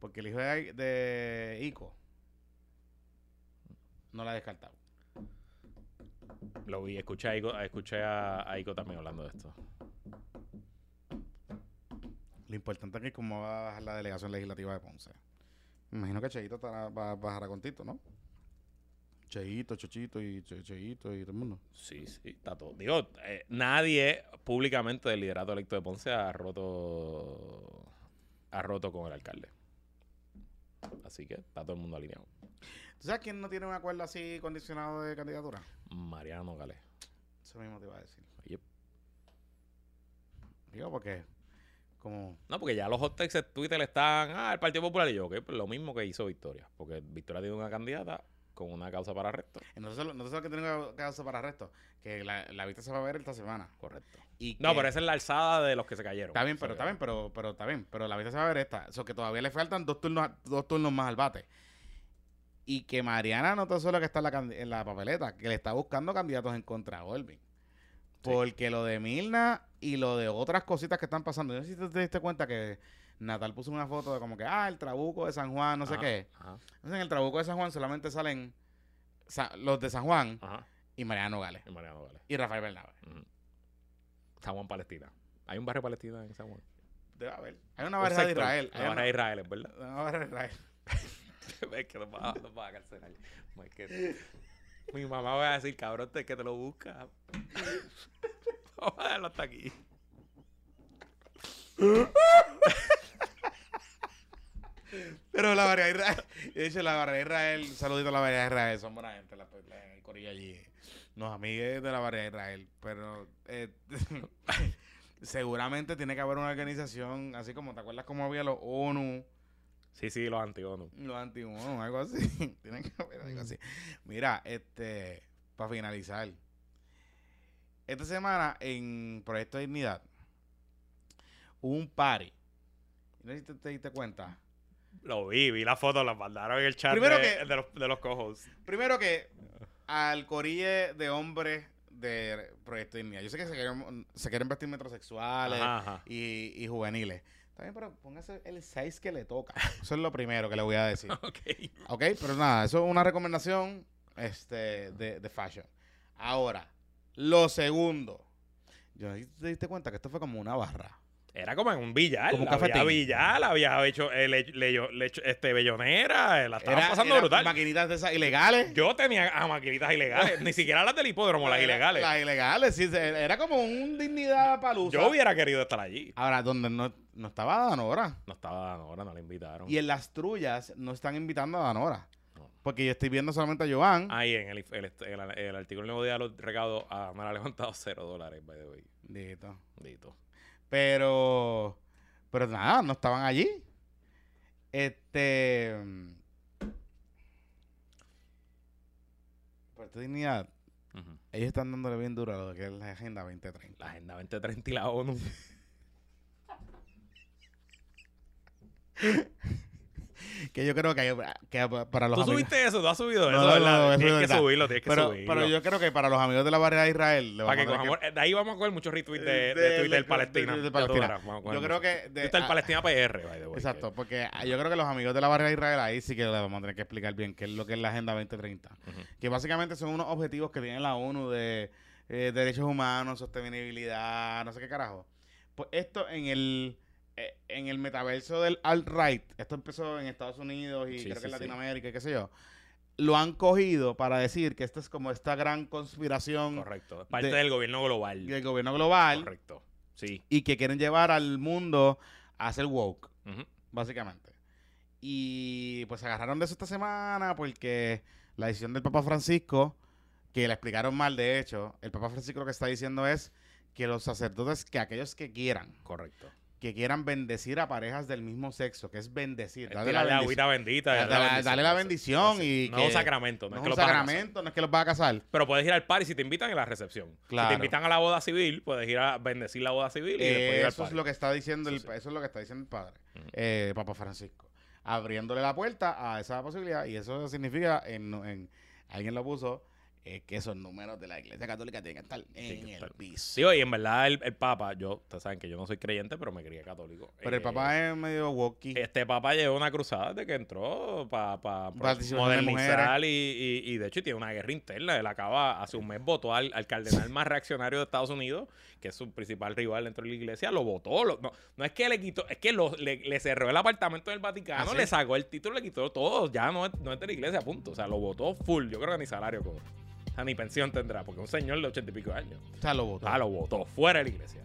Porque el hijo de, de Ico no la ha descartado. Lo vi, escuché a Ico, escuché a, a Ico también hablando de esto. Lo importante es cómo va a bajar la delegación legislativa de Ponce. Me imagino que Cheito estará- va a bajar con Tito, ¿no? Cheito, Chochito y Che- Cheito y todo el mundo. Sí, sí, está todo. Digo, eh, nadie públicamente del liderato electo de Ponce ha roto ha roto con el alcalde. Así que está todo el mundo alineado. ¿Tú sabes quién no tiene un acuerdo así condicionado de candidatura? Mariano Galés. Eso mismo te iba a decir. Yep. Digo, porque como... No, porque ya los hot takes de Twitter están, ah, el Partido Popular y yo, ok, pues lo mismo que hizo Victoria. Porque Victoria tiene una candidata con una causa para arresto. No sé lo que tengo que hacer para arresto. Que la, la vista se va a ver esta semana. Correcto. Y No, que- pero esa es la alzada de los que se cayeron. Está bien, O sea pero que- está bien, pero, pero está bien. Pero la vista se va a ver esta. Eso que todavía le faltan dos turnos, dos turnos más al bate. Y que Mariana no tan solo que está en la, en la papeleta, que le está buscando candidatos en contra a Olvin. Porque lo de Milna y lo de otras cositas que están pasando. Yo no sé si te, te diste cuenta que Natal puso una foto de como que, ah, el trabuco de San Juan, no sé Ajá, qué. Ajá, Entonces en el trabuco de San Juan solamente salen sa- los de San Juan ajá. y Mariano Gales Y Mariano Gales. y Rafael Bernabe. Ujú. San Juan, Palestina. Hay un barrio Palestina en San Juan. Debe haber. Hay una Un barrera de Israel. Una Hay barra de Israel, verdad. una, una barrera de Israel. es que nos va, nos va a. Mi mamá va a decir, cabrón, te- que te lo busca. Vamos a dejarlo hasta aquí. Pero la barrera de Israel, de hecho, la barrera de Israel, saludito a la barrera de Israel, son buena gente, la, la- el corillo allí. Los amigos de la barrera de Israel, pero eh, seguramente tiene que haber una organización, así como, ¿te acuerdas cómo había los ONU, Sí, sí, los anti-ONU. los anti-ONU, algo así? tiene que haber algo así. Mira, este, para finalizar, esta semana en Proyecto Dignidad hubo un party. No sé si te, te diste cuenta. Lo vi, vi la foto, la mandaron en el chat Primero de, que- de los, de los cojos. Primero que al corille de hombres de Proyecto Dignidad. Yo sé que se quieren, se quieren vestir metrosexuales Ajá, ajá. y, y juveniles. También, pero póngase el size que le toca. Eso es lo primero que le voy a decir. Ok. ok, pero nada, eso es una recomendación este, de, de fashion. Ahora, lo segundo. Yo te diste cuenta que esto fue como una barra. Era como en un billar. Como un había cafetín. billar, había hecho eh, le- le- le- este, bellonera. eh, La estaban Era- pasando era brutal. Maquinitas de esas ilegales. Yo tenía a maquinitas ilegales. Ni siquiera las del hipódromo, las ilegales. Las ilegales, sí. se- Era como un dignidad palusa. Yo hubiera querido estar allí. Ahora, donde no, no estaba Danora. No estaba Danora, no la invitaron. Y en las trullas no están invitando a Danora. No. Porque yo estoy viendo solamente a Joan. Ahí en el, el, el- el artículo del nuevo día de los recados ah, me ha levantado cero dólares, by the way. Dito. Dito. Pero, pero nada, no estaban allí. Este. Por tu dignidad, ellos están dándole bien duro a lo que es la Agenda 2030. La Agenda 2030 y la ONU. Que yo creo que, hay- que para los ¿Tú amigos. subiste eso? ¿Tú has subido No, eso? no, ¿verdad? no, eso tienes es que subirlo, tienes que Pero, subirlo. pero yo creo que para los amigos de la barrera de Israel. Para que cojamos- de ahí vamos a coger muchos retweets de, De- de, de- Twitter de- Palestina. de- Palestina. Yo creo que. de- Twitter Palestina PR, by the way, Exacto, que- porque yo creo que los amigos de la barrera de Israel ahí sí que le vamos a tener que explicar bien qué es lo que es la Agenda 2030. Ujú. Que básicamente son unos objetivos que tiene la ONU de eh, derechos humanos, sostenibilidad, no sé qué carajo. Pues esto en el eh, en el metaverso del alt-right, esto empezó en Estados Unidos y Sí, creo sí, que en. Latinoamérica y qué sé yo, lo han cogido para decir que esto es como esta gran conspiración Correcto. Es parte de- del gobierno global. del gobierno global Correcto. Sí. y que quieren llevar al mundo a ser woke. Básicamente. Y pues se agarraron de eso esta semana porque la decisión del Papa Francisco, que le explicaron mal de hecho, el Papa Francisco lo que está diciendo es que los sacerdotes, que aquellos que quieran, Correcto. Que quieran bendecir a parejas del mismo sexo, que es bendecir, Es darle la bendición. agüita bendita. Dale- dale la bendición y No que- es un sacramento, no, No es que un lo vas a casar. sacramento, no es que los va a casar. Pero puedes ir al party si te invitan en la recepción. Si Claro. te invitan a la boda civil, puedes ir a bendecir la boda civil y después ir al eso es lo que está diciendo el, Eso sí. eso es lo que está diciendo el padre, Ujú. eh, Papa Francisco, abriéndole la puerta a esa posibilidad y eso significa en, en- alguien lo puso eh, que esos números de la Iglesia Católica tienen que estar en que el piso. Sí, y en verdad el, el Papa, yo, ustedes saben que yo no soy creyente, pero me crié católico. Pero el Eh, Papa es medio wokey. Este Papa llevó una cruzada desde que entró para pa, pa modernizar y, y, y de hecho tiene una guerra interna. Él acaba, hace un mes votó al, al cardenal más reaccionario de Estados Unidos, que es su principal rival dentro de la iglesia, lo votó. lo- no, no es que le quitó, es que lo- le, le cerró el apartamento del Vaticano, ¿Ah, le sacó el título, le quitó todo. Ya no es, no es de la iglesia, punto. O sea, lo votó full. Yo creo que ni salario cobra. Ni pensión tendrá, porque un señor de ochenta y pico de años. o sea, lo votó. Ah, lo votó fuera de la iglesia.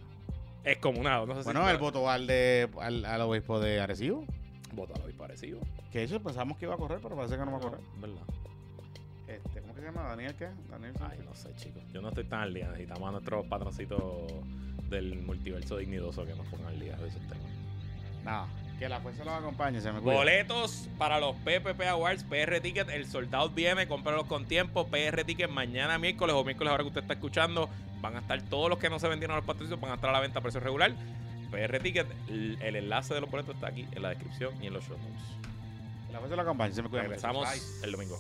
Es comunado, no sé bueno, si él votó al, de, al, al obispo de Arecibo. votó a lo parecido. Que de hecho pensamos que iba a correr, pero parece que no va a correr. ¿Verdad? Este, ¿Cómo que se llama? ¿Daniel qué? Daniel Ay, no sé, chicos. Yo no estoy tan al día. Necesitamos a nuestros patroncitos del multiverso dignidoso que nos pongan al día de esos temas. No, que la fuerza los acompañe, se me cuida. Boletos para los PPP Awards, PR Ticket. El soldado viene, cómpralos con tiempo. PR Ticket mañana miércoles o miércoles ahora que usted está escuchando. Van a estar todos los que no se vendieron a los patrocios, van a estar a la venta a precio regular. PR Ticket, el, el enlace de los boletos está aquí en la descripción y en los show notes. Que la fuerza los acompañe, se me cuida. Regresamos el domingo.